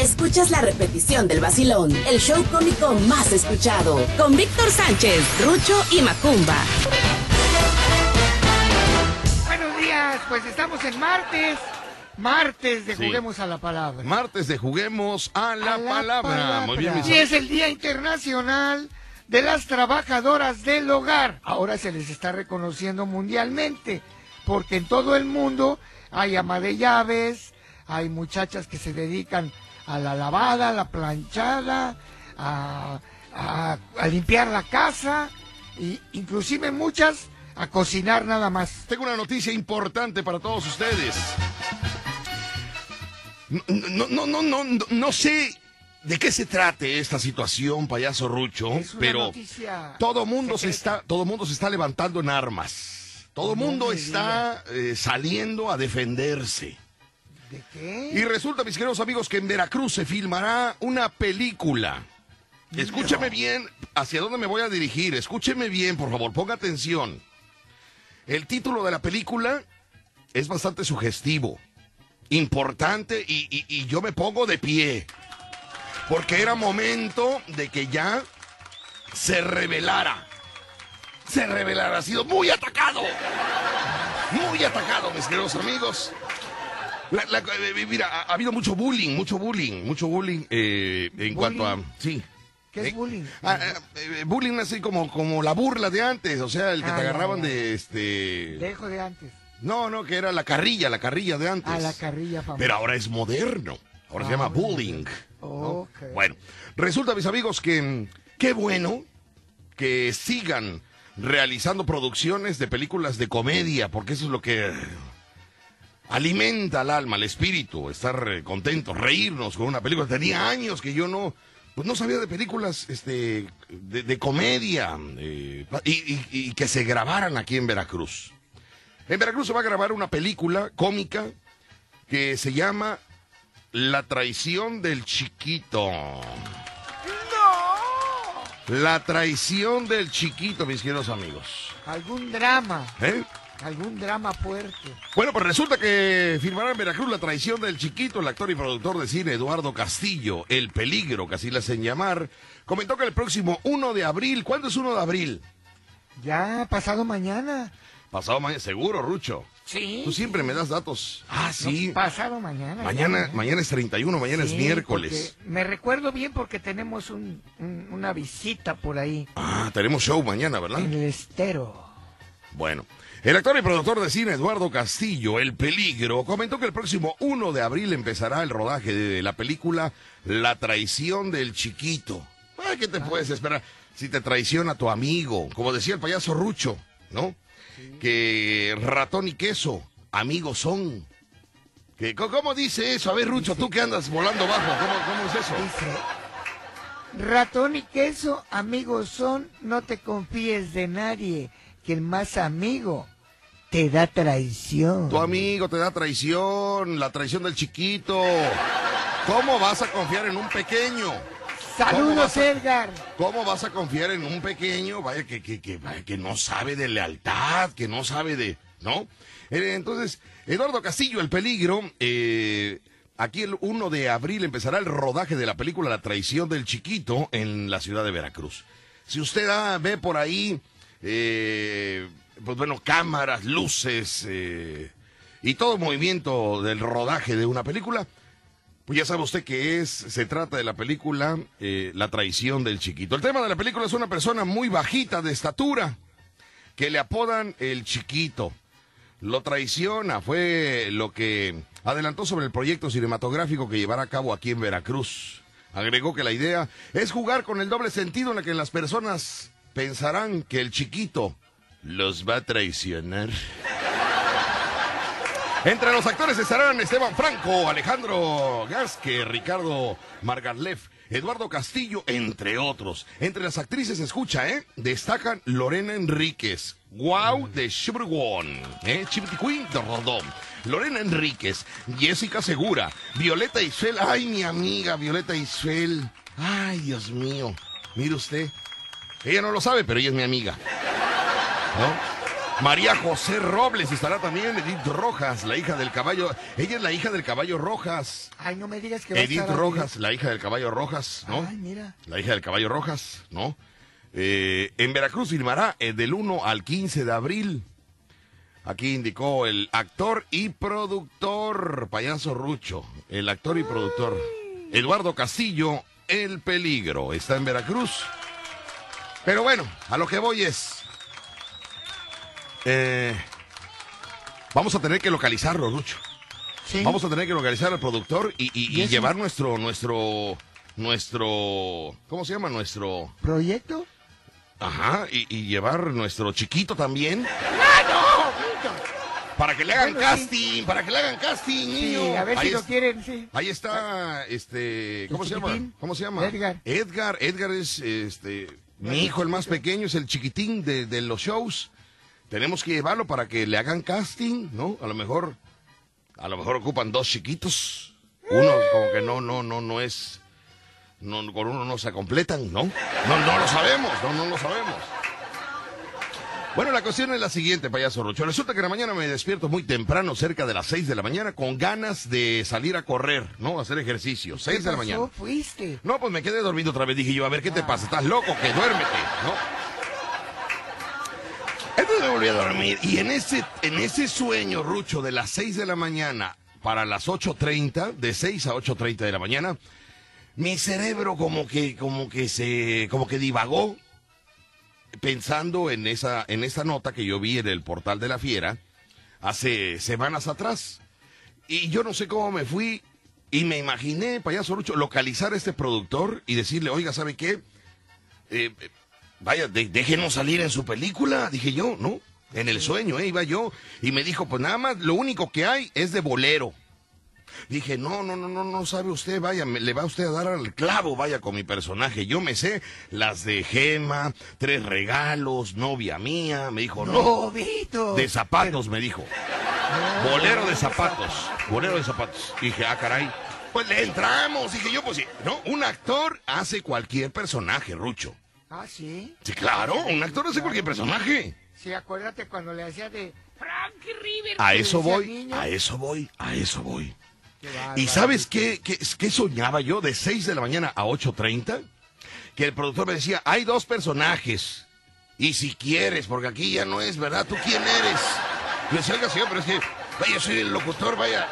escuchas la repetición del vacilón, el show cómico más escuchado, con Víctor Sánchez, Rucho y Macumba. Buenos días, pues estamos en martes. Martes de Juguemos a la Palabra. Martes de Juguemos a la, A la palabra. palabra. Muy bien, mis Y es el Día Internacional de las Trabajadoras del Hogar. Ahora se les está reconociendo mundialmente, porque en todo el mundo hay ama de llaves, hay muchachas que se dedican a la lavada, a la planchada, a, a- a limpiar la casa, y inclusive muchas a cocinar nada más. Tengo una noticia importante para todos ustedes. No, no, no, no, no, sé de qué se trate esta situación, payaso Rucho, pero todo mundo se está, todo mundo se está levantando en armas. Todo No mundo está eh, saliendo a defenderse. ¿De qué? Y resulta, mis queridos amigos, que en Veracruz se filmará una película. Escúcheme bien hacia dónde me voy a dirigir. Escúcheme bien, por favor, ponga atención. El título de la película es bastante sugestivo, importante y, y- y yo me pongo de pie. Porque era momento de que ya se revelara. Se revelara. Ha sido muy atacado. Muy atacado, mis queridos amigos. La- la- eh, mira, ha, ha habido mucho bullying, mucho bullying, mucho bullying eh, en cuanto a... Sí. ¿Qué es Eh, bullying? ah, ah, eh, bullying así como, como la burla de antes, o sea, el que Ah, te agarraban ya. de este... Dejo de antes. No, no, que era la carrilla, la carrilla de antes. A la carrilla famosa. Pero ahora es moderno. Ahora se Ah, llama bullying. Bueno, resulta, mis amigos, que mm, qué bueno que sigan realizando producciones de películas de comedia, porque eso es lo que alimenta al alma, al espíritu, estar eh, contentos, reírnos con una película. Tenía años que yo no, pues no sabía de películas este, de, de comedia eh, y, y- y que se grabaran aquí en Veracruz. En Veracruz se va a grabar una película cómica que se llama La traición del chiquito. La traición del chiquito, mis queridos amigos. Algún drama. ¿Eh? Algún drama fuerte. Bueno, pues resulta que firmará en Veracruz la traición del chiquito, el actor y productor de cine Eduardo Castillo, El Peligro, que así le hacen llamar, comentó que el próximo 1 de abril, ¿cuándo es 1 de abril? Ya pasado mañana. Pasado mañana, seguro, Rucho. Sí. Tú siempre me das datos. Ah, sí. Pasado mañana. Mañana, ya. mañana es 31, mañana es miércoles. Me recuerdo bien porque tenemos un- un- una visita por ahí. Ah, tenemos show mañana, ¿verdad? En el estero. Bueno, el actor y productor de cine Eduardo Castillo, El Peligro, comentó que el próximo 1 de abril empezará el rodaje de la película La traición del chiquito. ¿Qué te puedes esperar si te traiciona tu amigo? Como decía el payaso Rucho, ¿no? Que ratón y queso, amigos son. ¿Cómo dice eso? A ver, Rucho, tú que andas volando bajo, ¿cómo, cómo es eso? Dice, ratón y queso, amigos son, no te confíes de nadie, que el más amigo te da traición. Tu amigo te da traición, la traición del chiquito. ¿Cómo vas a confiar en un pequeño? ¿Cómo Saludos, a- Edgar. ¿Cómo vas a confiar en un pequeño, vaya, que, que, que, vaya, que no sabe de lealtad, que no sabe de... ¿No? Eh, Entonces, Eduardo Castillo, El Peligro, eh, aquí el 1 de abril empezará el rodaje de la película La Traición del Chiquito en la ciudad de Veracruz. Si usted ah, ve por ahí, eh, pues bueno, cámaras, luces eh, y todo movimiento del rodaje de una película, pues ya sabe usted que es, se trata de la película eh, La traición del chiquito. El tema de la película es una persona muy bajita de estatura, que le apodan el chiquito. Lo traiciona, fue lo que adelantó sobre el proyecto cinematográfico que llevará a cabo aquí en Veracruz. Agregó que la idea es jugar con el doble sentido en la que las personas pensarán que el chiquito los va a traicionar. Entre los actores estarán Esteban Franco, Alejandro Gasque, Ricardo Margalef, Eduardo Castillo, entre otros. Entre las actrices, escucha, ¿eh? Destacan Lorena Enríquez, Wow de Chibrwon, ¿eh? Queen de Rodón, Lorena Enríquez, Jessica Segura, Violeta Isfel, ay, mi amiga Violeta Isfel, ay, Dios mío, mire usted, ella no lo sabe, pero ella es mi amiga, ¿no? María José Robles estará también. Edith Rojas, la hija del caballo. Ella es la hija del caballo Rojas. Ay, no me digas que va a Edith estar ahí. Rojas, la hija del caballo Rojas, ¿no? Ay, mira. La hija del caballo Rojas, ¿no? Eh, en Veracruz firmará eh, del 1 al 15 de abril. Aquí indicó el actor y productor, payaso Rucho, el actor y productor. Eduardo Castillo, El Peligro, está en Veracruz. Pero bueno, a lo que voy es... eh, vamos a tener que localizarlo, Rucho. Sí. Vamos a tener que localizar al productor y, y- y ¿Y eso? llevar nuestro, nuestro, nuestro, ¿cómo se llama? Nuestro, ¿Proyecto? ajá, y, llevar nuestro chiquito también ¡Ah, no! para que le hagan Bueno, sí. casting, para que le hagan casting, Sí, niño. a ver ahí, si lo quieren, sí. ahí está, este, ¿cómo ¿El se llama? ¿Cómo se llama? Edgar. Edgar, Edgar es, este, mi hijo, el más pequeño, es el chiquitín de, de los shows. Tenemos que llevarlo para que le hagan casting, ¿no? A lo mejor, a lo mejor ocupan dos chiquitos. Uno como que no, no, no, no es, no, con uno no se completan, ¿no? No, no lo sabemos, no, no lo sabemos. Bueno, la cuestión es la siguiente, payaso Rocho. Resulta que en la mañana me despierto muy temprano, cerca de las 6 de la mañana, con ganas de salir a correr, ¿no? A hacer ejercicio. 6 de la ¿Qué mañana. pasó? Fuiste. No, pues me quedé dormido otra vez. Dije yo, a ver, ¿qué te pasa? ¿Estás loco? Que duérmete, ¿no? Entonces me volví a dormir. Y en ese, en ese sueño, Rucho, de las 6 de la mañana para las 8.30, de 6 a 8.30 de la mañana, mi cerebro como que, como que se, como que divagó pensando en esa, en esa nota que yo vi en el portal de la fiera hace semanas atrás. Y yo no sé cómo me fui y me imaginé, payaso Rucho, localizar a este productor y decirle, oiga, ¿sabe qué? Eh, eh, vaya, de- déjenos salir en su película, dije yo, ¿no? En el sueño, ¿eh? Iba yo. Y me dijo, pues nada más, lo único que hay es de bolero. Dije, no, no, no, no, no sabe usted, vaya, me- le va usted a dar al clavo, vaya, con mi personaje. Yo me sé las de Gema, Tres Regalos, Novia Mía, me dijo, no. No, Vito. De zapatos, me dijo. Bolero de zapatos. Bolero de zapatos. Dije, ah, caray. Pues le entramos. Dije yo, pues sí. No, un actor hace cualquier personaje, Rucho. Ah, sí. Sí, claro, un actor hace cualquier personaje. Sí, acuérdate cuando le hacía de Frankie River. A eso voy, niño. a eso voy, a eso voy. Qué. ¿Y sabes qué, qué, qué soñaba yo de 6 de la mañana a 8.30? Que el productor me decía, hay dos personajes. Y si quieres, porque aquí ya no es, ¿verdad? ¿Tú quién eres? Yo decía, oiga, señor, pero es que, vaya, soy el locutor, vaya.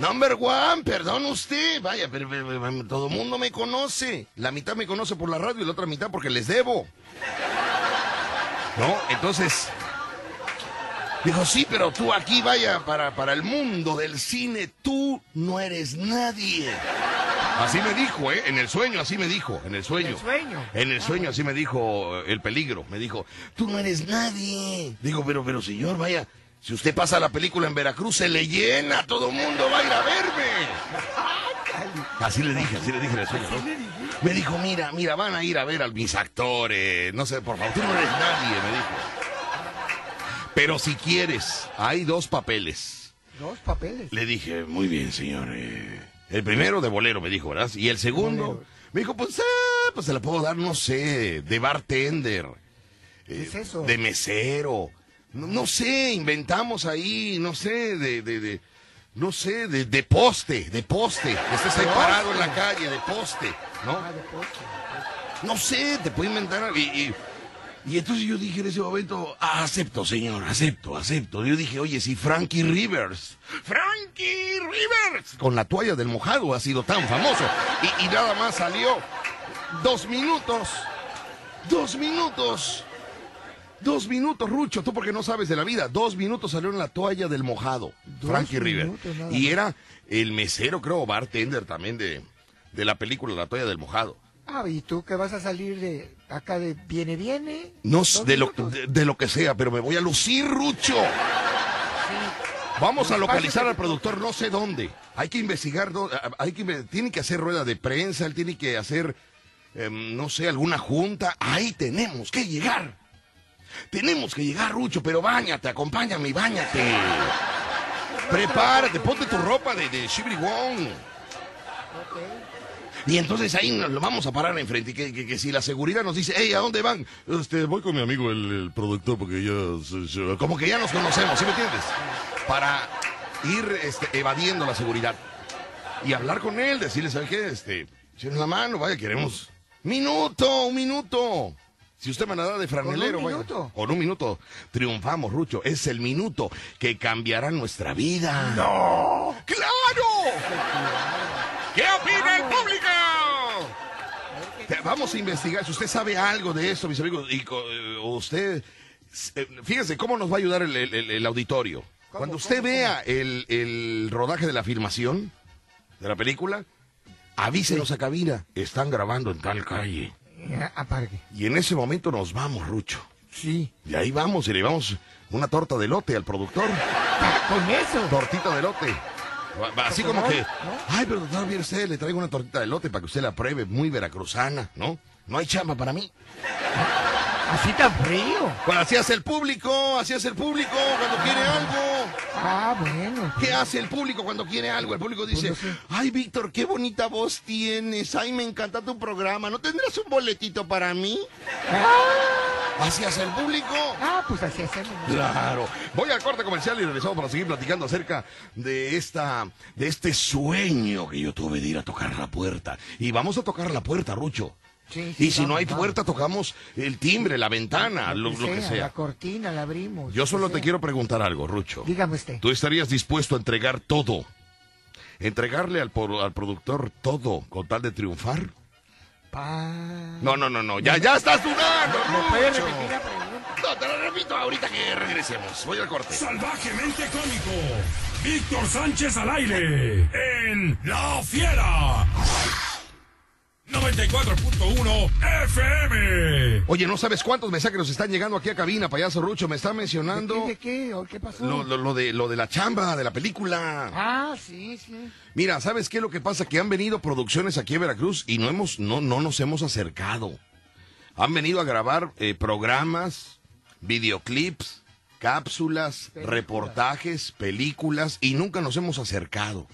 Number one, perdón usted, vaya, pero, pero- pero todo el mundo me conoce. La mitad me conoce por la radio y la otra mitad porque les debo. ¿No? Entonces, Dijo, sí, pero tú aquí, vaya, para, para el mundo del cine, tú no eres nadie. Así me dijo, ¿eh? En el sueño, así me dijo, en el sueño. ¿En el sueño? En el sueño, así me dijo eh, el peligro. Me dijo, tú no eres nadie. Digo, pero, pero señor, vaya, si usted pasa la película en Veracruz, se le llena, todo el mundo va a ir a verme. Así le dije, así le dije en el sueño, ¿no? Me dijo, mira, mira, van a ir a ver a mis actores. No sé, por favor, tú no eres nadie, me dijo. Pero si quieres, hay dos papeles. Dos papeles. Le dije, muy bien, señor. eh, el primero de bolero, me dijo, ¿verdad? Y el segundo, Bolero. me dijo, pues, ah, pues se la puedo dar, no sé, de bartender. ¿Qué eh, es eso? De mesero. No, no sé, inventamos ahí, no sé, de, de, de- no sé, de, de poste, de poste. Que estés ahí ¿Poste? parado en la calle, de poste, ¿no? Ah, de postre. No sé, te puedo inventar. y, y entonces yo dije en ese momento, "Ah, acepto, señor, acepto, acepto. Yo dije, oye, si Frankie Rivers, Frankie Rivers, con la toalla del mojado ha sido tan famoso. Y, y nada más salió dos minutos, dos minutos. Dos minutos, Rucho, tú porque no sabes de la vida. Dos minutos salió en la toalla del mojado, Frankie Rivers. Y era el mesero, creo, bartender también de, de la película La toalla del mojado. Ah, ¿y tú que vas a salir de acá de Viene Viene? No de lo, de, de lo que sea, pero me voy a lucir, Rucho. Vamos a localizar al productor no sé dónde. Hay que investigar, hay que, tiene que hacer rueda de prensa, él tiene que hacer, em, no sé, alguna junta. Ahí tenemos que llegar. Tenemos que llegar, Rucho, pero bañate, acompáñame y bañate. Prepárate, ponte tu ropa de, de Shibri Wong. Y entonces ahí nos lo vamos a parar enfrente. Y que, que- que si la seguridad nos dice, hey, ¿a dónde van? Este, voy con mi amigo el, el productor porque ya... se- se- Como que ya nos conocemos, ¿sí me entiendes? Para ir este, evadiendo la seguridad. Y hablar con él, decirle, ¿sabe qué? Este, echen la mano, vaya, queremos... Minuto, un minuto. Si usted me la da de franelero, un vaya. minuto? Con un minuto triunfamos, Rucho. Es el minuto que cambiará nuestra vida. ¡No! ¡Claro! ¿Qué opina el público? Vamos a investigar. Si usted sabe algo de esto, mis amigos, y eh, usted, eh, fíjese cómo nos va a ayudar el, el- el- el auditorio. Cuando usted cómo, vea el, el rodaje de la filmación de la película, avísenos a cabina. Están grabando en tal calle. Ya, Apague. Y en ese momento nos vamos, Rucho. Sí. Y ahí vamos y le llevamos una torta de lote al productor. Con eso. Tortita de lote. Así como que, ay, pero doctor, mire usted, le traigo una tortita de lote para que usted la pruebe, muy veracruzana, ¿no? No hay chamba para mí. Así tan frío. Pues así hace el público, así hace el público cuando quiere algo. Ah, bueno. ¿Qué hace el público cuando quiere algo? El público dice, Pues ay, Víctor, qué bonita voz tienes, ay, me encanta tu programa, ¿no tendrás un boletito para mí? Ah, Así hace el público. ah, pues así hacemos. Claro. Voy al corte comercial y regresamos para seguir platicando acerca de esta, de este sueño que yo tuve de ir a tocar la puerta. Y vamos a tocar la puerta, Rucho. Sí, sí, y si no hay vamos. puerta, tocamos el timbre, la ventana, lo, lo que La sea. cortina la abrimos. Yo lo solo que te sea. quiero preguntar algo, Rucho. Dígame usted. ¿Tú estarías dispuesto a entregar todo? ¿Entregarle al, al productor todo con tal de triunfar? Pa... No, no, no, no. Ya, ya estás dudando, ¿Me repetir la pregunta? No, te lo repito ahorita que regresemos. Voy al corte. Salvajemente cómico. Víctor Sánchez al aire. En La Fiera. 94.1 FM. Oye, no sabes cuántos mensajes nos están llegando aquí a cabina, payaso Rucho. Me está mencionando ¿De qué? ¿O qué pasó? lo, lo- lo de, lo de la chamba, de la película. Ah, sí, sí. Mira, ¿sabes qué es lo que pasa? Que han venido producciones aquí a Veracruz y no, hemos, no, no nos hemos acercado. Han venido a grabar eh, programas, videoclips, cápsulas, Películas. reportajes, películas y nunca nos hemos acercado.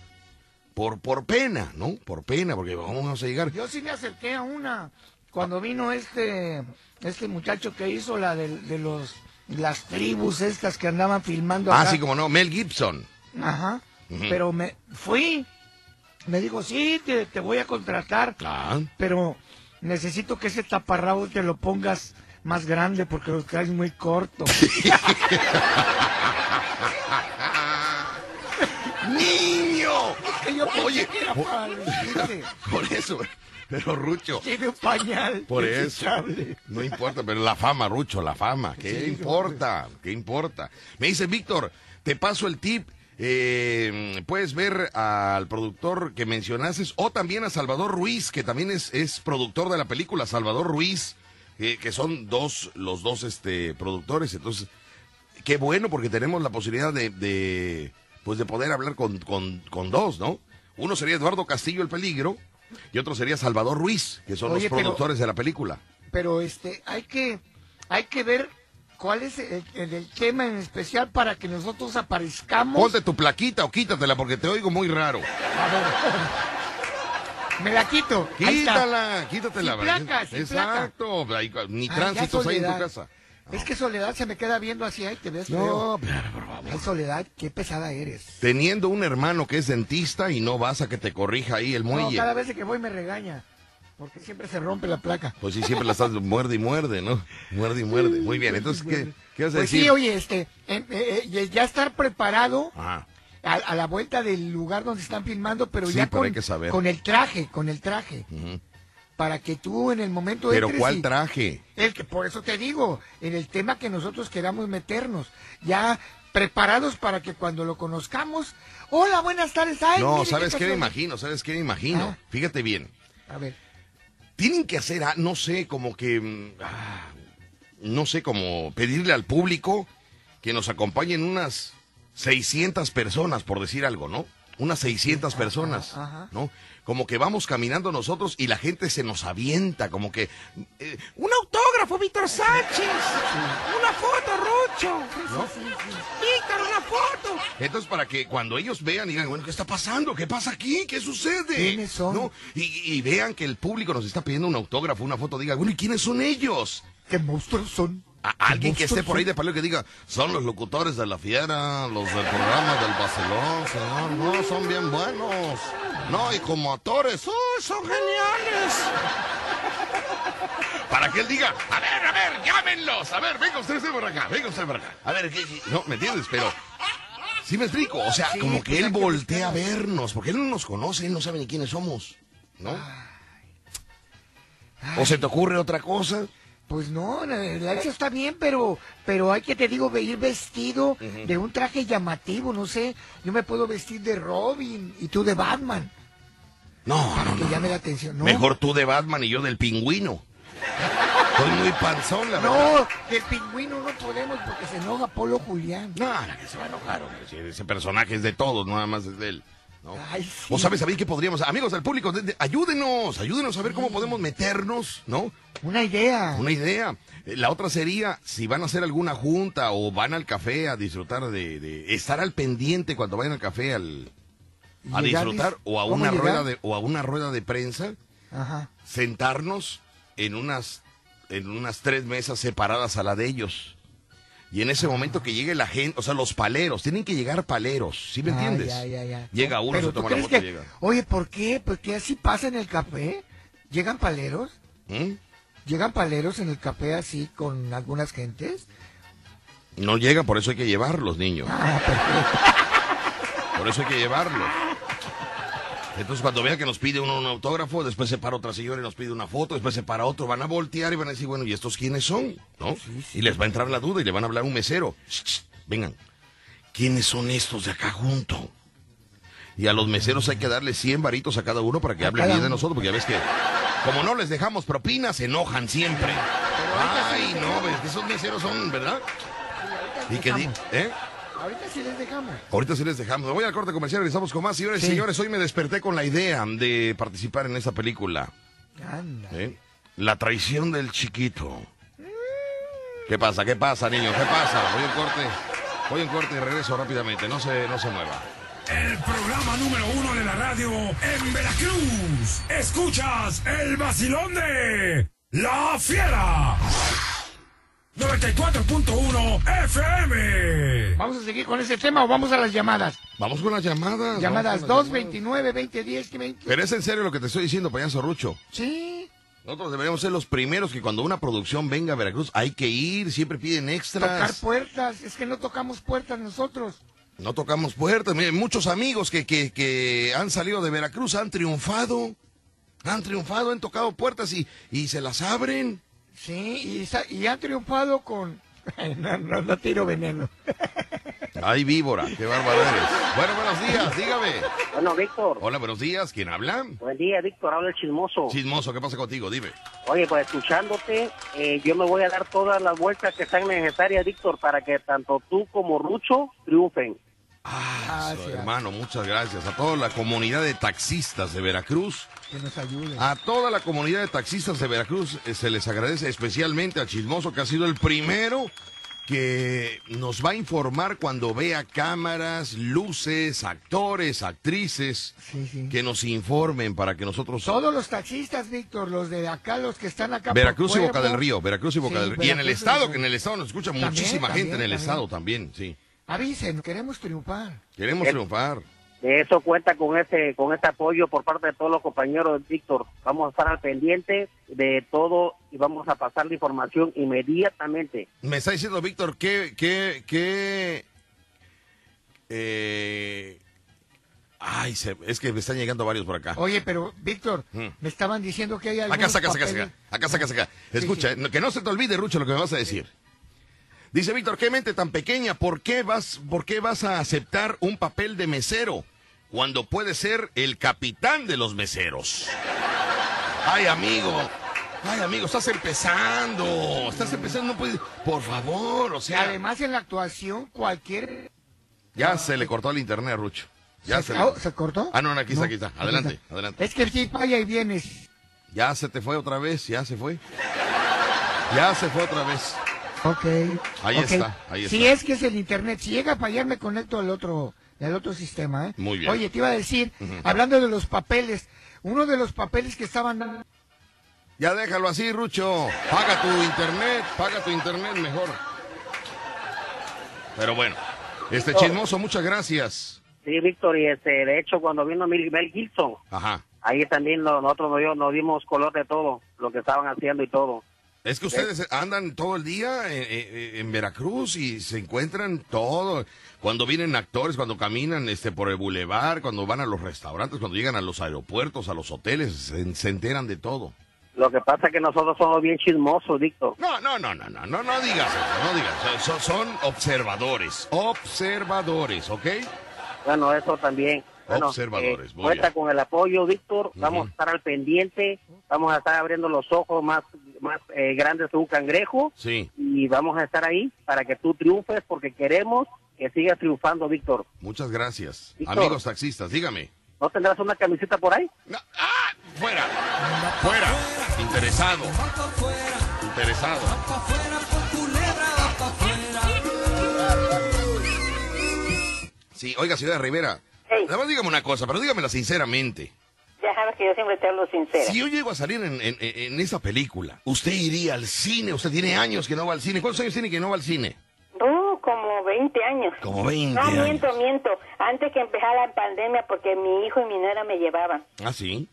Por, por pena, ¿no? Por pena, porque vamos a llegar. Yo sí me acerqué a una cuando vino este este muchacho que hizo la de, de los las tribus estas que andaban filmando Ah, acá. sí, como no, Mel Gibson. Ajá. Pero me fui. Me dijo, "Sí, te, te voy a contratar, Ah, pero necesito que ese taparrabo te lo pongas más grande porque lo traes muy corto." ¡Niño! Que yo pensé Oye, por eso, pero Rucho, Tiene un pañal. por eso. No importa, pero la fama, Rucho, la fama. ¿Qué Sí, importa? ¿Qué importa? Me dice Víctor, te paso el tip. eh, puedes ver al productor que mencionaste o también a Salvador Ruiz, que también es, es productor de la película, Salvador Ruiz, eh, que son dos, los dos este, productores. Entonces, qué bueno porque tenemos la posibilidad de, de, pues de poder hablar con, con, con dos, ¿no? Uno sería Eduardo Castillo el Peligro y otro sería Salvador Ruiz, que son Oye, los pero- productores de la película. pero este hay que hay que ver cuál es el, el- el tema en especial para que nosotros aparezcamos. Ponte tu plaquita o quítatela porque te oigo muy raro. A ver. Me la quito. Quítala, quítatela. Sin ¿verdad? placa, sin Exacto. Ni Ay, tránsitos hay en tu casa. Es que Soledad se me queda viendo así, ay, te ves. No, pero por favor. Ay, Soledad, qué pesada eres. Teniendo un hermano que es dentista y no vas a que te corrija ahí el No, muelle. cada vez que voy me regaña, porque siempre se rompe la placa. Pues sí, siempre la estás muerde y muerde, ¿no? Muerde y muerde. Muy bien, entonces, ¿qué, qué vas a Pues decir? sí, oye, este, eh, eh, eh, ya estar preparado Ajá. a, a la vuelta del lugar donde están filmando, pero Sí, ya pero con, hay que saber. con el traje, con el traje, Ujú. Para que tú en el momento Pero entres ¿cuál y- traje? El que por eso te digo, en el tema que nosotros queramos meternos, ya preparados para que cuando lo conozcamos, hola, buenas tardes, ay, No, mire, ¿sabes qué me casual". imagino? ¿Sabes qué me imagino? Ah. Fíjate bien. A ver, Tienen que hacer, ah, no sé, como que, mm, ah, no sé, como pedirle al público que nos acompañen unas 600 personas, por decir algo, ¿no? unas 600 personas. ¿no? Como que vamos caminando nosotros y la gente se nos avienta, como que... eh, un autógrafo, Víctor Sánchez. Una foto, Rucho. ¿no? Víctor, una foto. Entonces, para que cuando ellos vean, digan, bueno, ¿qué está pasando? ¿Qué pasa aquí? ¿Qué sucede? ¿Quiénes son? ¿No? Y, y vean que el público nos está pidiendo un autógrafo, una foto, diga, bueno, ¿y quiénes son ellos? ¿Qué monstruos son? A- alguien que esté por ahí de paleo que diga, son los locutores de la fiera, los del programa del Barcelona, señor, no, son bien buenos. No, y como actores, ¡uy, son geniales! Para que él diga, a ver, a ver, llámenlos, a ver, venga usted, por acá, venga usted por acá. A ver, ¿qué, qué? no, ¿me entiendes? Pero, ¿sí me explico? O sea, Sí, como que él voltea a vernos, porque él no nos conoce, él no sabe ni quiénes somos, ¿no? ¿O se te ocurre otra cosa? Pues no, la verdad eso está bien, pero, pero hay que, te digo, ir vestido de un traje llamativo, no sé. Yo me puedo vestir de Robin y tú de Batman, No, para no, que no. llame la atención. ¿no? Mejor tú de Batman y yo del pingüino. Estoy muy panzón, la verdad. No, del pingüino no podemos porque se enoja Polo Julián. No, no, que se va a enojar, hombre. Ese personaje es de todos, nada más es de él. ¿No? Ay, sí. O sabes, ¿sabéis qué podríamos? Amigos del público, de- de- ayúdenos, ayúdenos a ver cómo podemos meternos, ¿no? Una idea. Una idea. Eh, La otra sería, si van a hacer alguna junta o van al café a disfrutar de, de estar al pendiente cuando vayan al café al, a Llegar, disfrutar dis- o a ¿cómo una llegar? rueda de o a una rueda de prensa Ajá. sentarnos en unas en unas tres mesas separadas a la de ellos. Y en ese momento que llegue la gente, o sea, los paleros, tienen que llegar paleros, ¿sí me Ah, entiendes? ya, ya, ya. Llega uno, se ¿tú toma la foto y que- llega. Oye, ¿por qué? ¿Por qué así pasa en el café? ¿Llegan paleros? ¿Mm? ¿Llegan paleros en el café así con algunas gentes? No llega, por eso hay que llevarlos, niños. Ah, perfecto. Por eso hay que llevarlos. Entonces cuando vean que nos pide uno un autógrafo, después se para otra señora y nos pide una foto, después se para otro, van a voltear y van a decir, bueno, ¿y estos quiénes son? ¿No? Y les va a entrar la duda y le van a hablar a un mesero. Ch, vengan, ¿quiénes son estos de acá junto? Y a los meseros hay que darle 100 varitos a cada uno para que hablen bien de nosotros, porque ya ves que como no les dejamos propinas, se enojan siempre. Ay, no, ves que esos meseros son, ¿verdad? Y que. ¿eh? Ahorita sí les dejamos. Ahorita sí les dejamos. Me voy al corte comercial, regresamos con más. Señores y Sí. señores, hoy me desperté con la idea de participar en esta película. Anda. ¿eh? La traición del chiquito. ¿Qué pasa? ¿Qué pasa, niño? ¿Qué pasa? Voy en corte. Voy en corte y regreso rápidamente. No se, no se mueva. El programa número uno de la radio en Veracruz. Escuchas el vacilón de La Fiera. 94.1 FM. ¿Vamos a seguir con ese tema o vamos a las llamadas? Vamos con las llamadas. Llamadas vamos con las 229 2010 20 Pero es en serio lo que te estoy diciendo, payaso Rucho. Sí. Nosotros deberíamos ser los primeros que cuando una producción venga a Veracruz hay que ir, siempre piden Tocar extras. puertas. Es que no tocamos puertas nosotros. No tocamos puertas. Miren, muchos amigos que, que, que han salido de Veracruz han triunfado. Han triunfado, han tocado puertas y, y se las abren. Sí, y, y han triunfado con... no, no, no tiro veneno. Ay, víbora, qué bárbaro eres. Bueno, buenos días, dígame. Bueno, Víctor. Hola, buenos días, ¿quién habla? Buen día, Víctor. Habla el chismoso. Chismoso, ¿qué pasa contigo? Dime. Oye, pues escuchándote, eh, yo me voy a dar todas las vueltas que sean necesarias, Víctor, para que tanto tú como Rucho triunfen. Ah, Gracias. hermano, muchas gracias. A toda la comunidad de taxistas de Veracruz. Que nos ayuden. A toda la comunidad de taxistas de Veracruz eh, se les agradece especialmente a Chismoso que ha sido el primero que nos va a informar cuando vea cámaras, luces, actores, actrices, Sí, sí. que nos informen para que nosotros... Todos los taxistas, Víctor, los de acá, los que están acá. por Veracruz y Boca del Río, Veracruz y Boca Sí, del Río. Y en el estado, que en el estado nos escucha También, muchísima también, gente en el también. estado también, sí. Avisen, queremos triunfar. Queremos Eh, triunfar. De eso cuenta con este, con este apoyo por parte de todos los compañeros, Víctor. Vamos a estar al pendiente de todo y vamos a pasar la información inmediatamente. Me está diciendo Víctor que, que, que, eh, ay, se- es que me están llegando varios por acá. Oye, pero, Víctor, Mm. me estaban diciendo que hay algunos Acá, papeles- saca. Acá, saca, saca. Sí, Escucha, sí. que no se te olvide, Rucho, lo que me vas a decir. Dice Víctor, qué mente tan pequeña, ¿por qué vas, por qué vas a aceptar un papel de mesero cuando puedes ser el capitán de los meseros? Ay, amigo. Ay, amigo, estás empezando. Estás empezando, no puedes. Por favor, o sea. además en la actuación, cualquier... Ya se le cortó el internet a Rucho. Ya ¿Se, se, ¿se cortó? Ah, no, no, aquí está, aquí está. Adelante, está. adelante. Es que sí, vaya y vienes. Ya se te fue otra vez, ya se fue. Ya se fue otra vez. Ok. Ahí ok. está, ahí Si está. es que es el internet, si llega a fallar me conecto al otro, al otro sistema, ¿eh? Muy bien. Oye, te iba a decir, hablando de los papeles, uno de los papeles que estaban dando Ya déjalo así, Rucho. Paga tu internet, paga tu internet mejor. Pero bueno, este chismoso, muchas gracias. Sí, Víctor, y este, de hecho, cuando vino Mel, Mel Gibson, Ajá. ahí también lo- nosotros nos, nos dimos color de todo, lo que estaban haciendo y todo. Es que ustedes andan todo el día en, en- en Veracruz y se encuentran todo. Cuando vienen actores, cuando caminan este por el bulevar, cuando van a los restaurantes, cuando llegan a los aeropuertos, a los hoteles, se, se enteran de todo. Lo que pasa es que nosotros somos bien chismosos, Víctor. No, no, no, no, no, no, no digas eso, no digas. Son, son observadores, observadores, ¿ok? Bueno, eso también. Bueno, Observadores, eh, cuenta con el apoyo, Víctor. Vamos a estar al pendiente. Vamos a estar abriendo los ojos más, más eh, grandes que un cangrejo. Sí, Y vamos a estar ahí para que tú triunfes porque queremos que sigas triunfando, Víctor. muchas gracias. Víctor. Amigos taxistas, dígame. ¿No tendrás una camiseta por ahí? No, ¡Ah! ¡Fuera! ¡Fuera! Interesado. Interesado. Sí, oiga, señora Rivera. Ey. Nada más dígame una cosa, pero dígamela sinceramente. Ya sabes que yo siempre te hablo sincera. Si yo llego a salir en, en, en esa película, ¿usted iría al cine? ¿Usted tiene años que no va al cine? ¿Cuántos años tiene que no va al cine? Uh, como 20 años. Como 20 No, años. miento, miento. Antes que empezara la pandemia, porque mi hijo y mi nuera me llevaban. ¿Ah, sí?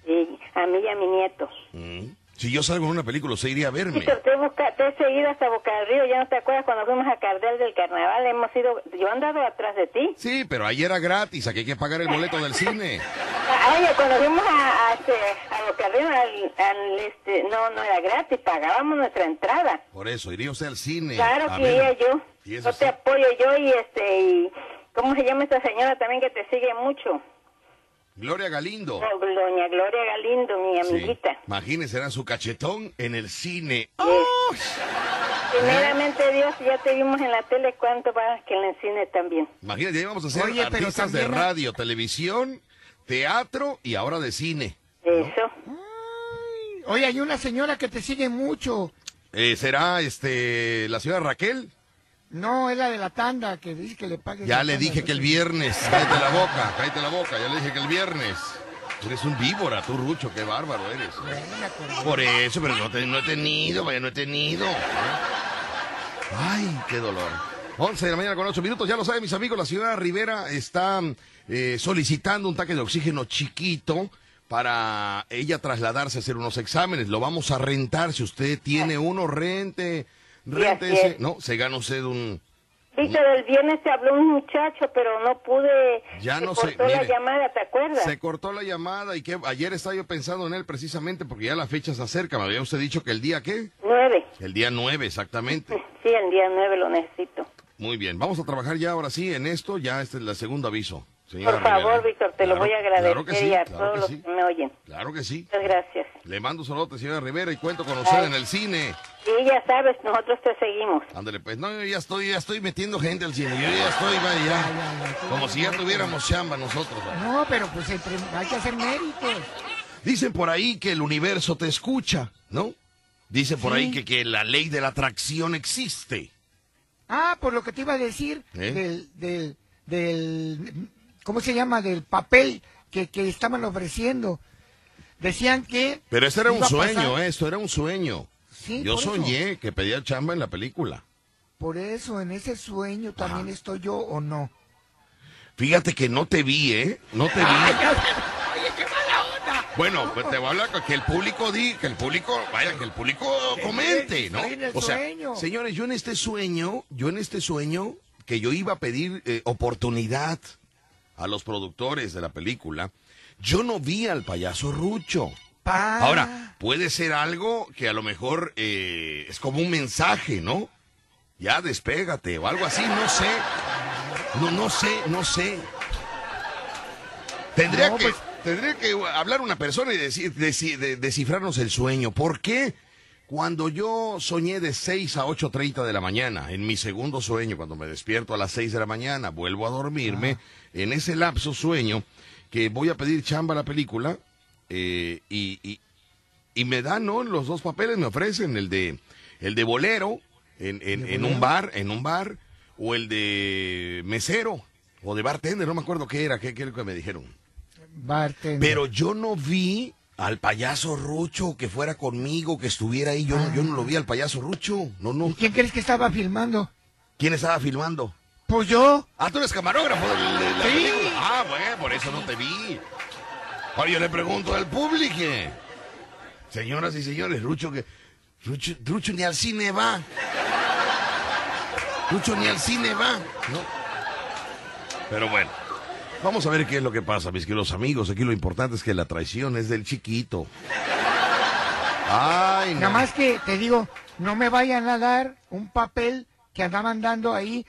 A mí y a mi nieto. Mm. Si yo salgo en una película, ¿usted iría a verme? Te, he busca- te he seguido hasta Boca del Río. Ya no te acuerdas cuando fuimos a Cardel del Carnaval. Hemos ido... Yo andado atrás de ti. Sí, pero ahí era gratis, aquí hay que pagar el boleto del cine. Oye, cuando fuimos a, a, este, a Boca del Río, al, al, este, no, no era gratis. Pagábamos nuestra entrada. Por eso, iría usted al cine. Claro que iría yo. Yo sí. te apoyo yo y este y ¿cómo se llama esta señora también que te sigue mucho? Gloria Galindo. Oh, Doña Gloria Galindo, mi Sí. amiguita. Imagínese, era su cachetón en el cine. Primeramente Dios, ya te vimos en la tele, ¿cuánto vas que en el cine también? Imagínate, ya íbamos a ser Oye, artistas de radio, televisión, teatro y ahora de cine. Eso. Oye, hay una señora que te sigue mucho. Eh, ¿Será este la señora Raquel? No, es la de la tanda, que dice que le pague. Ya le dije que el viernes. Cállate la boca, cállate la boca. Ya le dije que el viernes. Eres un víbora, tú, Rucho, qué bárbaro eres. Por eso, pero no, te- no he tenido, vaya, no he tenido. Ay, qué dolor. 11 de la mañana con 8 minutos, ya lo saben mis amigos, la ciudad Rivera está eh, solicitando un tanque de oxígeno chiquito para ella trasladarse a hacer unos exámenes. Lo vamos a rentar, si usted tiene uno, rente, rente así ese. es. No, se gana usted un... Víctor, el viernes te habló un muchacho, pero no pude... Ya se no sé, cortó la mire. llamada, ¿te acuerdas? Se cortó la llamada y que ayer estaba yo pensando en él precisamente porque ya la fecha se acerca. Me había usted dicho que el día qué? Nueve. El día 9, exactamente. Sí, el día nueve lo necesito. Muy bien, vamos a trabajar ya ahora sí en esto. Ya este es el segundo aviso. Señora Por favor, Rivera. Víctor, te lo Claro- voy a agradecer Claro que sí, y a claro todos que los sí. que me oyen. Claro que sí. Muchas gracias. Le mando un saludo, señora Rivera, y cuento con usted Ay. en el cine. Sí, ya sabes, nosotros te seguimos. Ándale, pues. No, yo ya estoy, ya estoy metiendo gente al cine. Yo ya estoy, vaya, ya. Como si ya tuviéramos chamba nosotros. vaya. No, pero pues hay que hacer méritos. Dicen por ahí que el universo te escucha, ¿no? Dicen por Sí. ahí que, que la ley de la atracción existe. Ah, por lo que te iba a decir ¿Eh? del, del, del, ¿cómo se llama? Del papel que, que estaban ofreciendo. Decían que... Pero esto era un pasar- sueño, ¿eh? esto era un sueño. Sí, Yo eso. soñé que pedía chamba en la película. Por eso, en ese sueño también estoy yo o no. Fíjate que no te vi, ¿eh? No te vi. Oye, qué mala onda. Bueno, pues te voy a hablar que el público di, que el público, vaya, que el público comente, ¿no? O sea, señores, yo en este sueño, yo en este sueño, que yo iba a pedir eh, oportunidad a los productores de la película, yo no vi al payaso Rucho. Pa. Ahora, puede ser algo que a lo mejor eh, es como un mensaje, ¿no? Ya despégate o algo así, no sé. No, no sé, no sé. Tendría No, que, pues- tendría que hablar una persona y decir, deci- de- descifrarnos el sueño. ¿Por qué? Cuando yo soñé de 6 a 8.30 de la mañana, en mi segundo sueño, cuando me despierto a las 6 de la mañana, vuelvo a dormirme, en ese lapso sueño que voy a pedir chamba a la película eh, y, y, y me dan, ¿no? Los dos papeles me ofrecen, el de, el de bolero en, en, en un bar, en un bar, o el de mesero, o de bartender, no me acuerdo qué era, qué, qué era lo que me dijeron. Bartender. Pero yo no vi al payaso Rucho que fuera conmigo, que estuviera ahí. Yo, no, yo no lo vi al payaso Rucho. No, ¿Y no. quién crees que estaba filmando? ¿Quién estaba filmando? Pues yo. Ah, tú eres camarógrafo de, de la Sí. película. Ah, bueno, por eso no te vi. Ahora yo le pregunto al público. Señoras y señores, Rucho que. Rucho, Rucho ni al cine va. Rucho ni al cine va. No. Pero bueno. Vamos a ver qué es lo que pasa, mis queridos amigos. Aquí lo importante es que la traición es del chiquito. Ay, no. Nada más que te digo, no me vayan a dar un papel que andaban dando ahí,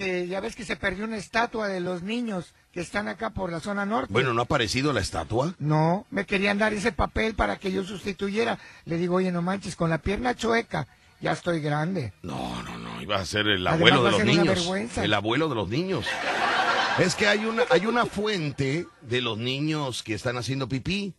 ya ves que se perdió una estatua de los niños que están acá por la zona norte. Bueno, ¿no ha aparecido la estatua? No, me querían dar ese papel para que yo sustituyera. Le digo, oye, no manches, con la pierna chueca, ya estoy grande. No, no, no, iba a ser el Además, abuelo de los niños. El abuelo de los niños. Es que hay una, hay una fuente de los niños que están haciendo pipí.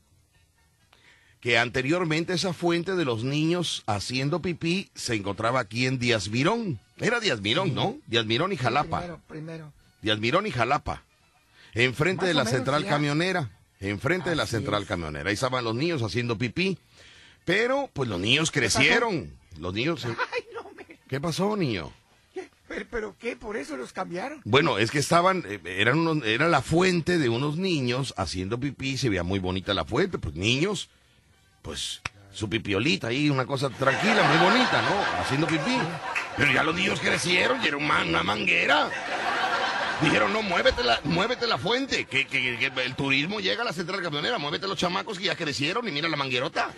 Que anteriormente esa fuente de los niños haciendo pipí se encontraba aquí en Díaz Mirón. Era Díaz Mirón, ¿no? Díaz Mirón y Jalapa. Primero, primero. Díaz Mirón y Jalapa. Enfrente Más de la central ya. camionera. Enfrente de la central es. camionera. Ahí estaban los niños haciendo pipí. Pero, pues los niños crecieron. Los niños. Ay, no me... ¿Qué pasó, niño? ¿Pero, pero qué? ¿Por eso los cambiaron? Bueno, es que estaban, eh, eran unos- era la fuente de unos niños haciendo pipí, se veía muy bonita la fuente, pues niños, pues su pipiolita ahí, una cosa tranquila, muy bonita, ¿no? Haciendo pipí. Pero ya los niños crecieron y era una, manguera. Dijeron, no, muévete la, muévete la fuente, que, que- que el turismo llega a la central camionera, muévete los chamacos que ya crecieron y mira la manguerota.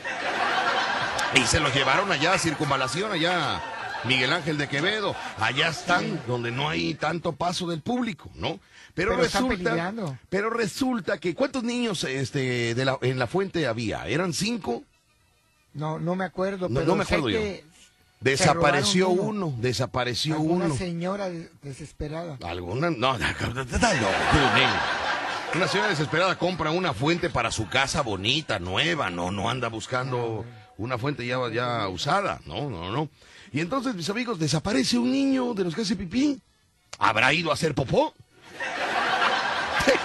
Y se los llevaron allá a circunvalación, allá Miguel Ángel de Quevedo. Allá están, donde no hay tanto paso del público, ¿no? Pero, resulta, pero resulta que ¿cuántos niños este de la, en la fuente había? ¿Eran cinco? No, no me acuerdo, No, pero no me acuerdo yo. Desapareció uno, desapareció alguna uno. señora de- desesperada. Alguna, no, no. Una señora desesperada compra una fuente para su casa bonita, nueva, no, no anda buscando una fuente ya, ya usada, no, no, no. Y entonces, mis amigos, desaparece un niño de los que hace pipí. ¿Habrá ido a hacer popó?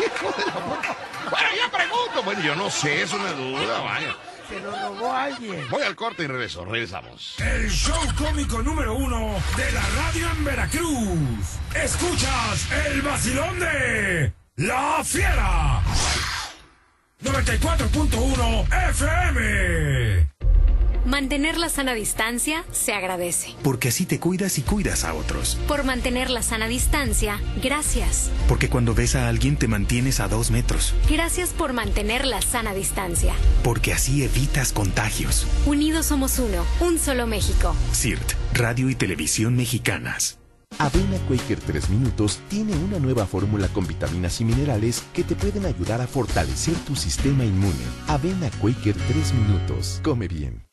Hijo de la puta. bueno, ya pregunto, bueno, yo no sé, es una duda, vaya. Se lo robó alguien. Voy al corte y regreso, regresamos. El show cómico número uno de la radio en Veracruz. Escuchas el vacilón de La Fiera. 94.1 FM. Mantener la sana distancia se agradece. Porque así te cuidas y cuidas a otros. Por mantener la sana distancia, gracias. Porque cuando ves a alguien te mantienes a dos metros. Gracias por mantener la sana distancia. Porque así evitas contagios. Unidos somos uno, un solo México. CIRT, Radio y Televisión Mexicanas. Avena Quaker 3 Minutos tiene una nueva fórmula con vitaminas y minerales que te pueden ayudar a fortalecer tu sistema inmune. Avena Quaker 3 Minutos. Come bien.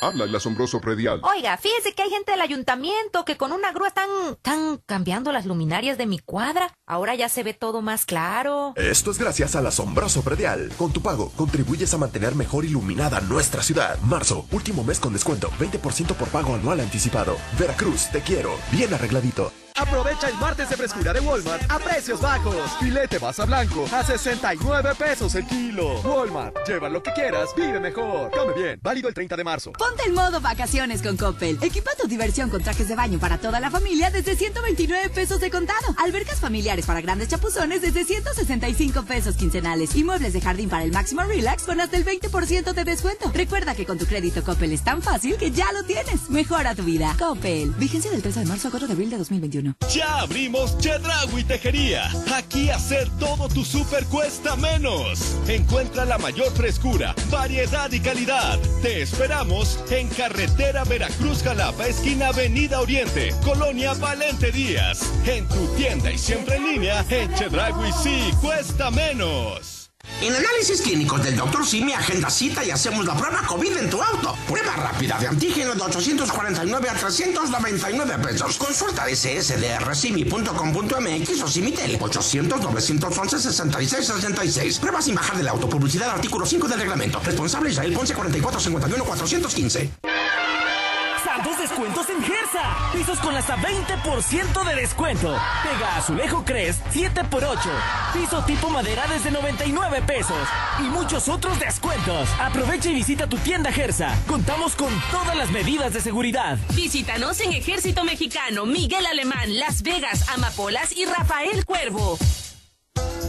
Habla el asombroso predial. Oiga, fíjese que hay gente del ayuntamiento que con una grúa están, están cambiando las luminarias de mi cuadra. Ahora ya se ve todo más claro. Esto es gracias al asombroso predial. Con tu pago, contribuyes a mantener mejor iluminada nuestra ciudad. Marzo, último mes con descuento, 20% por pago anual anticipado. Veracruz, te quiero. Bien arregladito. Aprovecha el martes de frescura de Walmart a precios bajos. Filete basa blanco a 69 pesos el kilo. Walmart, lleva lo que quieras, vive mejor. Come bien, válido el 30 de marzo. Ponte en modo vacaciones con Coppel. Equipa tu diversión con trajes de baño para toda la familia desde 129 pesos de contado. Albercas familiares para grandes chapuzones desde 165 pesos quincenales. Y muebles de jardín para el máximo relax con hasta el 20% de descuento. Recuerda que con tu crédito Coppel es tan fácil que ya lo tienes. Mejora tu vida. Coppel. Vigencia del 13 de marzo a 4 de abril de 2021. Ya abrimos Chedragui Tejería. Aquí hacer todo tu súper cuesta menos. Encuentra la mayor frescura, variedad y calidad. Te esperamos en Carretera Veracruz Jalapa, esquina Avenida Oriente, Colonia Valente Díaz. En tu tienda y siempre en línea, en Chedragui sí cuesta menos. En análisis clínicos del Dr. Simi, agenda cita y hacemos la prueba COVID en tu auto. Prueba rápida de antígeno de 849 a 399 pesos. Consulta ssdrsimi.com.mx o Simitel 800 911 66 66. Prueba sin bajar del auto. Publicidad artículo 5 del reglamento. Responsable Israel Ponce 44 51 415. Santos descuentos en Gersa. Pisos con hasta 20% de descuento. Pega azulejo Cres 7x8. Piso tipo madera desde 99 pesos. Y muchos otros descuentos. Aprovecha y visita tu tienda Gersa. Contamos con todas las medidas de seguridad. Visítanos en Ejército Mexicano, Miguel Alemán, Las Vegas, Amapolas y Rafael Cuervo.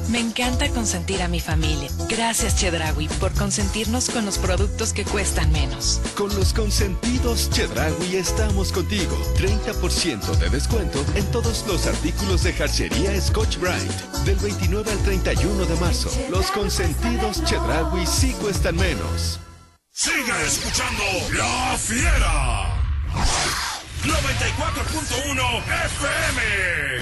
Me encanta consentir a mi familia. Gracias, Chedrawi, por consentirnos con los productos que cuestan menos. Con los consentidos Chedraui estamos contigo. 30% de descuento en todos los artículos de jarcería Scotch Bright. Del 29 al 31 de marzo. Los consentidos Chedraui sí cuestan menos. Sigue escuchando La Fiera. 94.1 FM.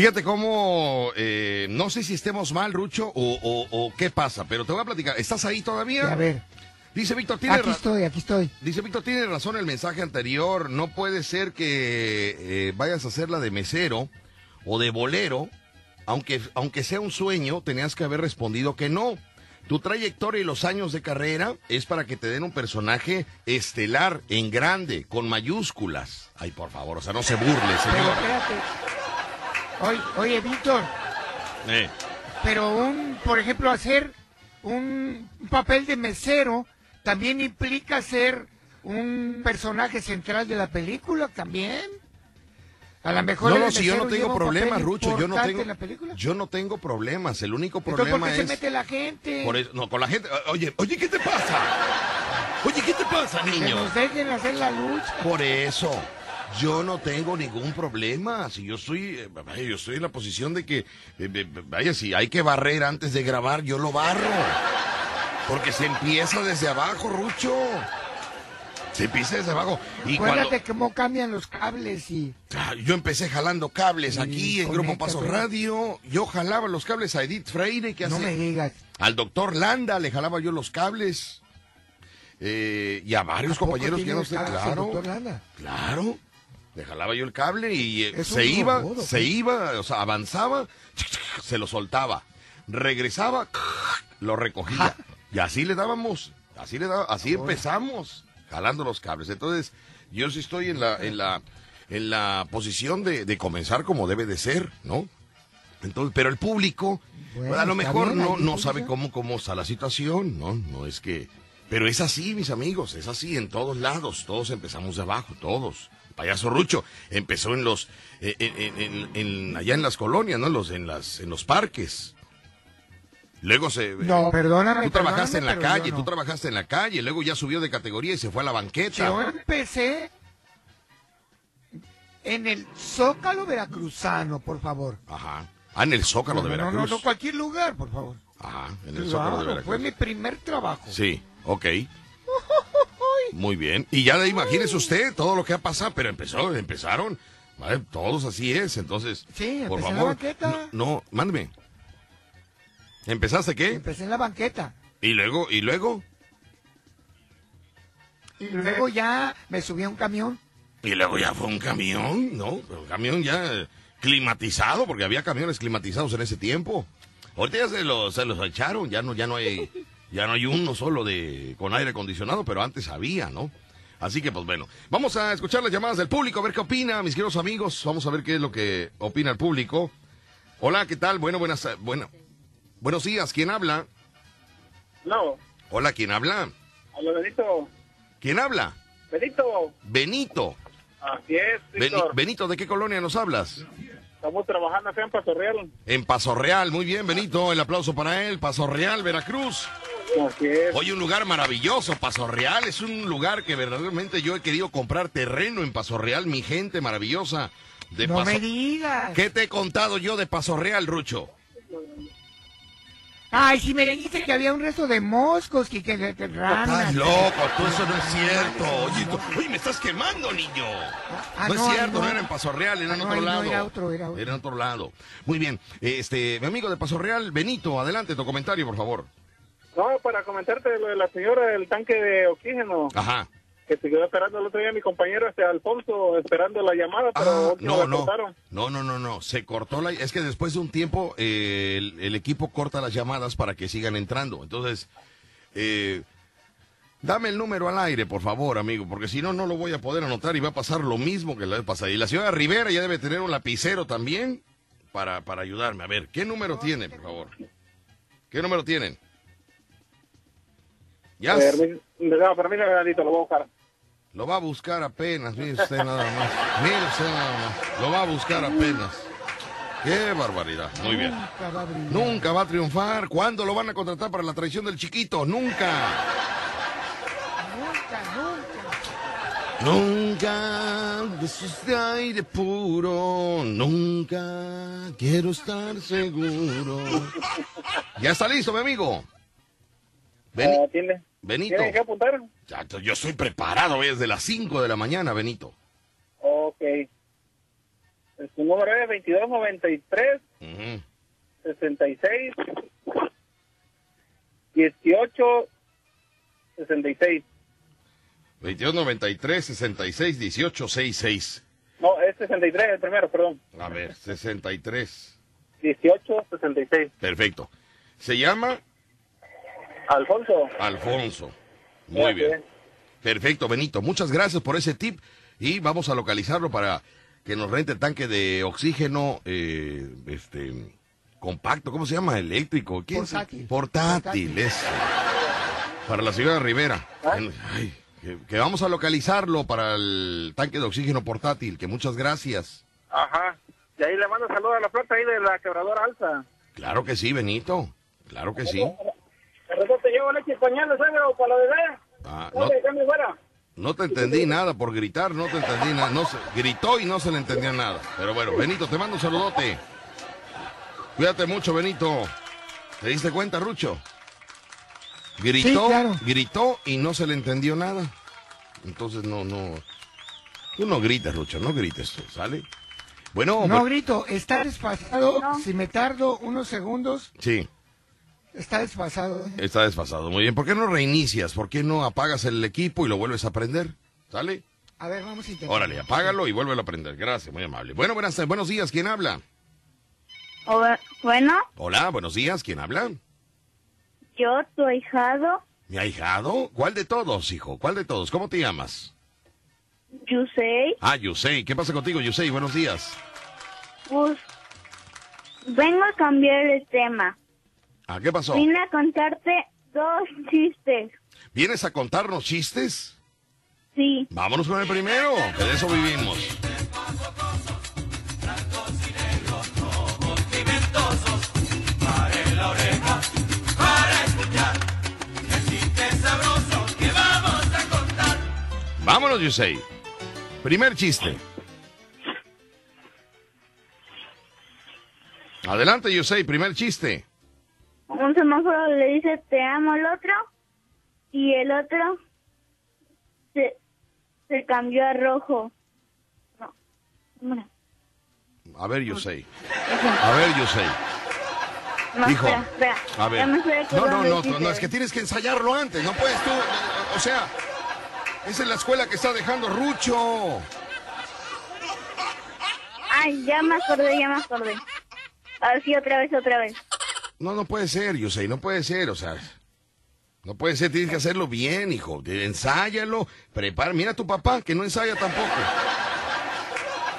Fíjate cómo, eh, no sé si estemos mal, Rucho, o, o- o qué pasa, pero te voy a platicar. ¿Estás ahí todavía? A ver. Dice Víctor, tiene Aquí estoy, aquí estoy. Dice Víctor, tiene razón el mensaje anterior. No puede ser que eh, vayas a hacerla de mesero o de bolero. Aunque, aunque sea un sueño, tenías que haber respondido que no. Tu trayectoria y los años de carrera es para que te den un personaje estelar, en grande, con mayúsculas. Ay, por favor, o sea, no se burle, señor. Oye, oye, Víctor, Eh, pero un, por ejemplo, hacer un, papel de mesero también implica ser un personaje central de la película también. A lo mejor No, no, si yo no tengo problemas, Rucho, yo no tengo, yo no tengo problemas. El único Entonces, problema ¿por qué es se mete la gente? por eso- no, con la gente. Oye, oye, ¿qué te pasa? Oye, ¿qué te pasa, Que niño? nos dejen hacer la lucha. Por eso, yo no tengo ningún problema. Si yo estoy, eh, vaya, yo estoy en la posición de que, eh, eh, vaya, si hay que barrer antes de grabar, yo lo barro. Porque se empieza desde abajo, Rucho. Se empieza desde abajo. Y cuando Acuérdate cómo cambian los cables y... Ah, yo empecé jalando cables aquí en Grupo. Paso Radio. Yo jalaba los cables a Edith Freire, que No hace- me digas. Al doctor Landa le jalaba yo los cables. Eh, y a varios ¿A poco compañeros que no sé, claro. doctor Landa? Claro. Le jalaba yo el cable y eh, se iba, robot, ¿o se iba, o sea, avanzaba, se lo soltaba. Regresaba, lo recogía. Y así le dábamos, así le daba, así empezamos, jalando los cables. Entonces, yo sí estoy en la, en la, en la posición de, de comenzar como debe de ser, ¿no? Entonces, pero el público, Bueno, a lo mejor no, no sabe cómo, cómo está la situación, ¿no? No es que... Pero es así, mis amigos, es así en todos lados, todos empezamos de abajo, todos. Payaso Rucho empezó en los, eh, en, en- en- en- allá en las colonias, ¿no? Los, en las, en los parques. Luego se... No, perdóname, Tú trabajaste en la calle, yo tú no. trabajaste en la calle, luego ya subió de categoría y se fue a la banqueta. Yo empecé en el Zócalo Veracruzano, por favor. Ajá. Ah, en el Zócalo de No, no, Veracruz. no, no, cualquier lugar, por favor. Ajá, en el Claro, Zócalo de Veracruz. fue mi primer trabajo. Sí, ok. Muy bien. Y ya imagínese usted todo lo que ha pasado, pero empezó, empezaron. ¿vale? Todos así es, entonces. Sí, por empecé en la favor. banqueta. No, no, mándeme. ¿Empezaste qué? Empecé en la banqueta. Y luego, y luego, Y luego ya me subí a un camión. y luego ya fue un camión, ¿no? Un camión ya climatizado, porque había camiones climatizados en ese tiempo. Ahorita ya se los, se los echaron, ya no, ya no hay, ya no hay uno solo de con aire acondicionado, pero antes había, ¿no? Así que pues bueno, vamos a escuchar las llamadas del público, a ver qué opina, mis queridos amigos, vamos a ver qué es lo que opina el público. Hola, ¿qué tal? Bueno, buenas, bueno, buenos días, ¿quién habla? No, Hola, ¿quién habla? a lo Benito. ¿Quién habla? Benito, Benito. así es, Víctor. Benito, ¿de qué colonia nos hablas? Estamos trabajando acá en Paso Real. En Paso Real, muy bien, Benito, el aplauso para él, Paso Real, Veracruz. Así es. Oye, un lugar maravilloso, Paso Real, es un lugar que verdaderamente yo he querido comprar terreno en Paso Real, mi gente maravillosa de no Paso me digas. ¿Qué te he contado yo de Paso Real, Rucho? Ay, si me dijiste que había un resto de moscos, que, que, que- que. Estás loco, tú eso no es cierto. Oye, tú- oye, me estás quemando, niño. Ah, no, no, es cierto, no, no. era en Paso Real, era en No, otro no, lado. era otro, era otro. en otro lado. Muy bien. Este, mi amigo de Paso Real, Benito, adelante tu comentario, por favor. No, para comentarte lo de la señora del tanque de oxígeno, Ajá. que se quedó esperando el otro día mi compañero este Alfonso, esperando la llamada, pero Ah, No, no, cortaron. no, no, no, no, se cortó la... Es que después de un tiempo eh, el, el equipo corta las llamadas para que sigan entrando. Entonces, eh, dame el número al aire, por favor, amigo, porque si no, no lo voy a poder anotar y va a pasar lo mismo que la vez pasada. Y la señora Rivera ya debe tener un lapicero también para, para ayudarme. A ver, ¿qué número tiene, por favor? ¿Qué número tienen? Ya Permi- no, permítame, lo voy a buscar. lo va a buscar apenas, mire usted nada más. Mire usted nada más. Lo va a buscar apenas. Qué barbaridad. Muy bien. Nunca va a. Nunca va a triunfar. ¿Cuándo lo van a contratar para la traición del chiquito? Nunca. Nunca, nunca. Nunca besos de aire puro. Nunca quiero estar seguro. Ya está listo, mi amigo. Beni- Ah, ¿Tiene, Benito. ¿Tiene que apuntar? Ya, Yo estoy preparado hoy desde las 5 de la mañana, Benito. Ok. Su número es 2293 Ujú. 66 18 66. 2293 66 18 66. No, es 63 el primero, perdón. A ver, 63. 18 66. Perfecto. Se llama Alfonso. Alfonso. Muy bien. Perfecto, Benito. Muchas gracias por ese tip y vamos a localizarlo para que nos rente el tanque de oxígeno eh, este compacto, ¿cómo se llama? Eléctrico. ¿Quién se- Portátil. Portátil, eso. Para la señora Rivera. Ay, que, que vamos a localizarlo para el tanque de oxígeno portátil, que muchas gracias. Ajá. Y ahí le mando saludos a la flota ahí de la quebradora alza. Claro que sí, Benito. Claro que sí. ¿De repente te llevo leche y pañales, ¿sabes? O para la bebé. Ah, No, fuera. no te entendí nada por gritar, no te entendí nada. No se, gritó y no se le entendía nada. Pero bueno, Benito, te mando un saludote. Cuídate mucho, Benito. ¿Te diste cuenta, Rucho? Gritó, Sí, claro. gritó y no se le entendió nada. Entonces no, no. Tú no grites, Rucho, no grites tú, ¿sale? Bueno, No bu- grito, está desfasado. Si me tardo unos segundos, sí, está desfasado. está desfasado. Muy bien. ¿Por qué no reinicias? ¿Por qué no apagas el equipo y lo vuelves a prender? ¿Sale? A ver, vamos a intentar. Órale, apágalo y vuélvelo a prender. Gracias, muy amable. Bueno, buenas, buenos días, ¿quién habla? Bueno, Hola, buenos días, ¿quién habla? yo, tu ahijado, ¿Mi ahijado? ¿Cuál de todos, hijo? ¿Cuál de todos? ¿Cómo te llamas? Yusei, Ah, Yusei. ¿Qué pasa contigo, Yusei? Buenos días. pues vengo a cambiar el tema. Ah, ¿qué pasó? Vine a contarte dos chistes. ¿Vienes a contarnos chistes? Sí. Vámonos con el primero, que de eso vivimos. Vámonos, Yusei. Primer chiste. Adelante, Yusei, primer chiste. Un semáforo le dice te amo al otro y el otro se, se cambió a rojo. No. Mira. A ver, Yusei. A ver, Yusei. No, Hijo, espera, espera. A ver. No, no, no, no, es que tienes que ensayarlo antes, no puedes tú. O sea, esa es la escuela que está dejando Rucho. Ay, ya me acordé, ya me acordé. A ver si otra vez, otra vez. No, no puede ser, Yusei, no puede ser, o sea. No puede ser, tienes que hacerlo bien, hijo. Ensáyalo, prepara. Mira a tu papá, que no ensaya tampoco.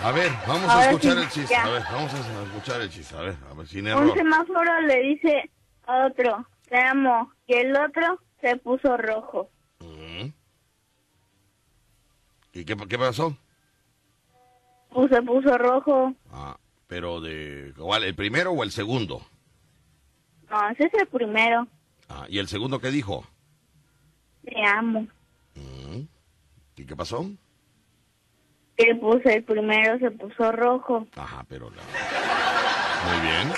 A ver, vamos a escuchar el chiste. ya. A ver, vamos a escuchar el chiste. A ver, a ver, sin Un error. semáforo le dice a otro, te amo, y el otro se puso rojo. Mm. ¿Y qué, qué pasó? Pues se puso rojo. Ah, pero de. ¿cuál, ¿El primero o el segundo? No, ese es el primero. Ah, ¿Y el segundo qué dijo? Te amo. Mm. ¿Y qué pasó? Que pues el primero se puso rojo. Ajá, pero la... Muy bien.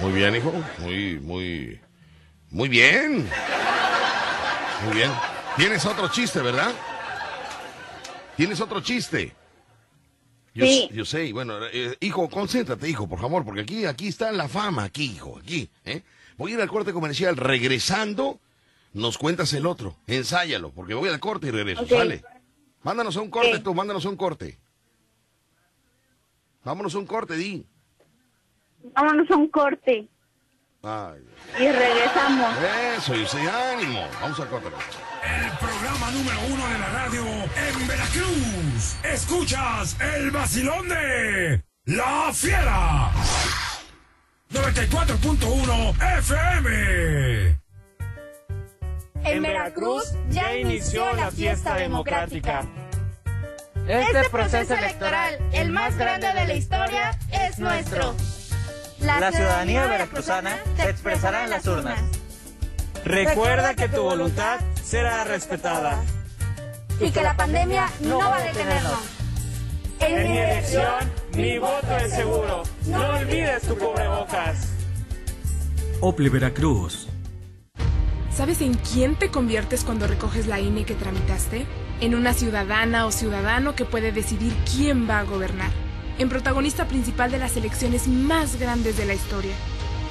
Muy bien, hijo. Muy, muy, muy bien. Muy bien. Tienes otro chiste, ¿verdad? Tienes otro chiste. Yo, Sí. yo sé, y bueno, eh, hijo, concéntrate, hijo, por favor, porque aquí, aquí está la fama, aquí, hijo, aquí. ¿eh? Voy a ir al corte comercial. Regresando, nos cuentas el otro. Ensáyalo, porque voy al corte y regreso. Sale. Mándanos a un corte Ok. tú, mándanos a un corte. Vámonos a un corte, di. Vámonos a un corte Ay, y regresamos. eso, yo sé, ánimo. Vamos al corte. El programa número uno de la radio en Veracruz. Escuchas el vacilón de La Fiera. 94.1 FM. En Veracruz ya inició la fiesta democrática. Este proceso electoral, el más grande de la historia, es nuestro. La ciudadanía veracruzana se expresará en las urnas. Recuerda que tu voluntad será respetada. Y que la pandemia no va a detenernos. En mi elección, mi voto es seguro. No olvides tu cubrebocas. Ople Veracruz. ¿Sabes en quién te conviertes cuando recoges la INE que tramitaste? En una ciudadana o ciudadano que puede decidir quién va a gobernar. En protagonista principal de las elecciones más grandes de la historia.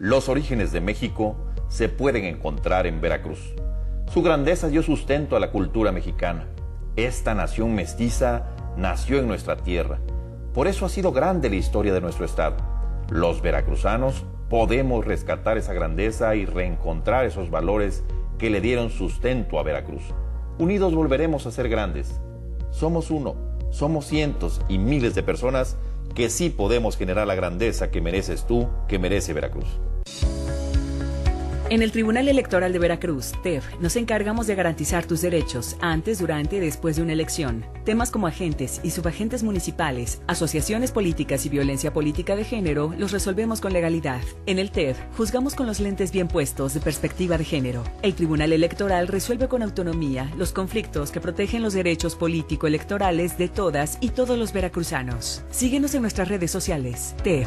Los orígenes de México se pueden encontrar en Veracruz. Su grandeza dio sustento a la cultura mexicana. Esta nación mestiza nació en nuestra tierra. Por eso ha sido grande la historia de nuestro estado. Los veracruzanos podemos rescatar esa grandeza y reencontrar esos valores que le dieron sustento a Veracruz. Unidos volveremos a ser grandes. Somos uno, somos cientos y miles de personas que sí podemos generar la grandeza que mereces tú, que merece Veracruz. En el Tribunal Electoral de Veracruz, TEF, nos encargamos de garantizar tus derechos antes, durante y después de una elección. Temas como agentes y subagentes municipales, asociaciones políticas y violencia política de género los resolvemos con legalidad. En el TEF, juzgamos con los lentes bien puestos de perspectiva de género. El Tribunal Electoral resuelve con autonomía los conflictos que protegen los derechos político-electorales de todas y todos los veracruzanos. Síguenos en nuestras redes sociales. TEF.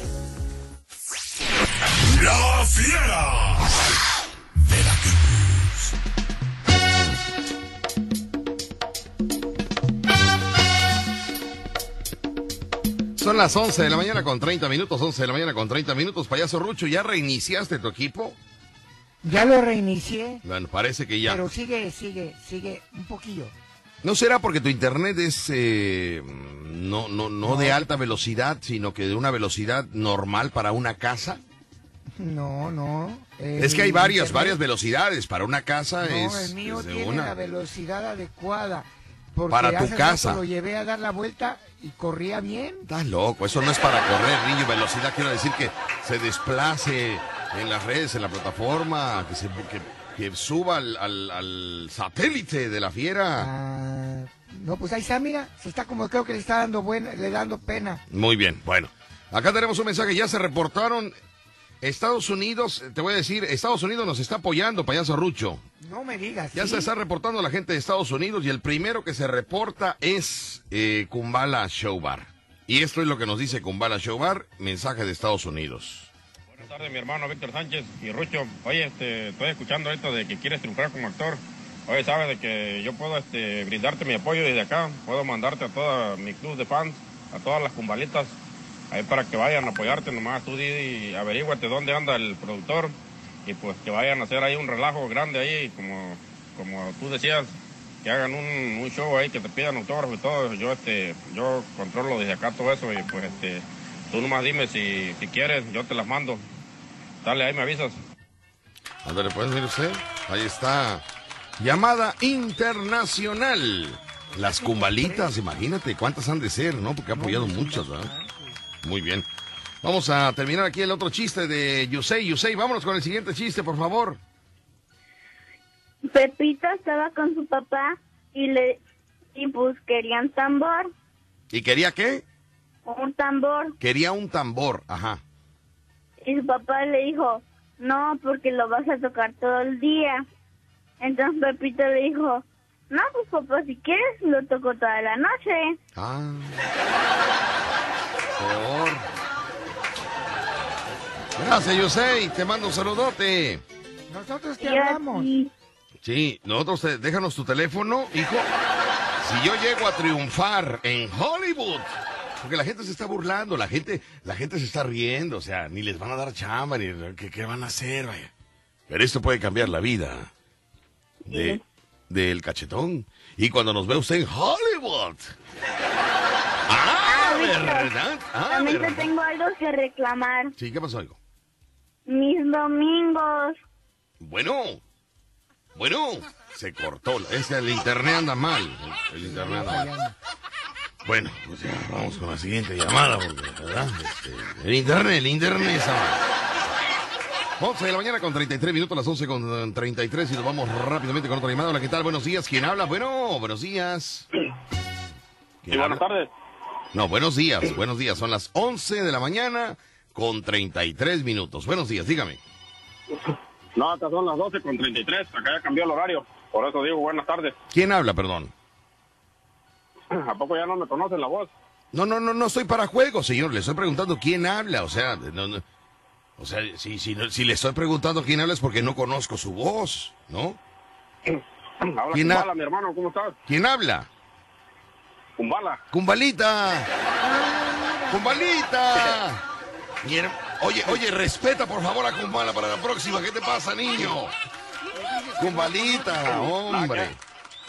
La Fiera. Veracruz. Son las 11 de la mañana con 30 minutos, 11 de la mañana con 30 minutos. Payaso Rucho, ¿ya reiniciaste tu equipo? Ya lo reinicié, Bueno, parece que ya. pero sigue, sigue, sigue un poquillo. ¿No será porque tu internet es eh, no, no, no de alta velocidad, sino que de una velocidad normal para una casa? No, no. es que hay varias, varias velocidades. Para una casa No, es, el mío tiene una. la velocidad adecuada. Porque Para tu hace casa. Lo llevé a dar la vuelta y corría bien. Estás loco, eso no es para correr, niño. Velocidad quiere decir que se desplace en las redes, en la plataforma, que, se, que, que suba al, al- al satélite de la fiera. Ah, no, pues ahí está, mira, se está como creo que le está dando buena, le dando pena. Muy bien, bueno. Acá tenemos un mensaje, ya se reportaron. Estados Unidos, te voy a decir, Estados Unidos nos está apoyando, payaso Rucho. No me digas. Ya ¿sí? se está reportando la gente de Estados Unidos y el primero que se reporta es eh, Kumbala Show Bar. Y esto es lo que nos dice Kumbala Show Bar, mensaje de Estados Unidos. Buenas tardes, mi hermano Víctor Sánchez y Rucho. Oye, este, estoy escuchando ahorita de que quieres triunfar como actor. Oye, sabes de que yo puedo este, brindarte mi apoyo desde acá. Puedo mandarte a toda mi club de fans, a todas las cumbalitas, ahí para que vayan a apoyarte. Nomás tú di y averíguate dónde anda el productor y pues que vayan a hacer ahí un relajo grande ahí, como, como tú decías, que hagan un, un show ahí, que te pidan autógrafo y todo. Yo, este, yo controlo desde acá todo eso y pues este, tú nomás dime si, si quieres, yo te las mando. Dale, ahí me avisas. Ándale, pues, mire usted. Ahí está. Llamada internacional. Las cumbalitas, imagínate cuántas han de ser, ¿no? Porque ha apoyado muchas, ¿verdad? Muy bien. Vamos a terminar aquí el otro chiste de Yusei. Yusei, vámonos con el siguiente chiste, por favor. Pepito estaba con su papá y le y pues querían tambor, ¿Y quería qué? un tambor. Quería un tambor, ajá. Y su papá le dijo, no, porque lo vas a tocar todo el día. Entonces Pepito le dijo, no, pues papá, si quieres, lo toco toda la noche. Ah. Gracias, Yusei. Te mando un saludote. Nosotros te hablamos. Sí, nosotros, te- déjanos tu teléfono, hijo. Si yo llego a triunfar en Hollywood, porque la gente se está burlando, la gente, la gente se está riendo, o sea, ni les van a dar chamba, ni qué, qué van a hacer, vaya. Pero esto puede cambiar la vida de del cachetón. Y cuando nos ve usted en Hollywood. Ah, ¿verdad? Ah, También tengo algo que reclamar. Sí, ¿qué pasó, hijo? Mis domingos. Bueno, bueno, se cortó. Es que el internet anda mal. El, el internet anda mal. Bueno, pues ya vamos con la siguiente llamada, porque, ¿verdad? Este, el internet, el internet está mal. 11 de la mañana con 33 minutos, las 11 con 33 y nos vamos rápidamente con otra llamada. Hola, ¿qué tal? Buenos días. ¿Quién habla? Bueno, buenos días. Sí, buenas tardes. No, buenos días, buenos días. Son las 11 de la mañana con 33 minutos. Buenos días, dígame. No, acá son las 12 con 33. Acá ya cambió el horario. Por eso digo buenas tardes. ¿Quién habla, perdón? ¿A poco ya no me conocen la voz? No, no, no, no estoy para juego, señor. Le estoy preguntando quién habla. O sea, no, no- o sea, si, si, no- si le estoy preguntando quién habla es porque no conozco su voz, ¿no? Habla ¿Quién ha- Kumbala, mi hermano. ¿Cómo estás? ¿Quién habla? Kumbala. ¡Cumbalita! ¡Cumbalita! Her- Oye, oye, respeta por favor a Cumbala para la próxima. ¿Qué te pasa, niño? Cumbalita, hombre.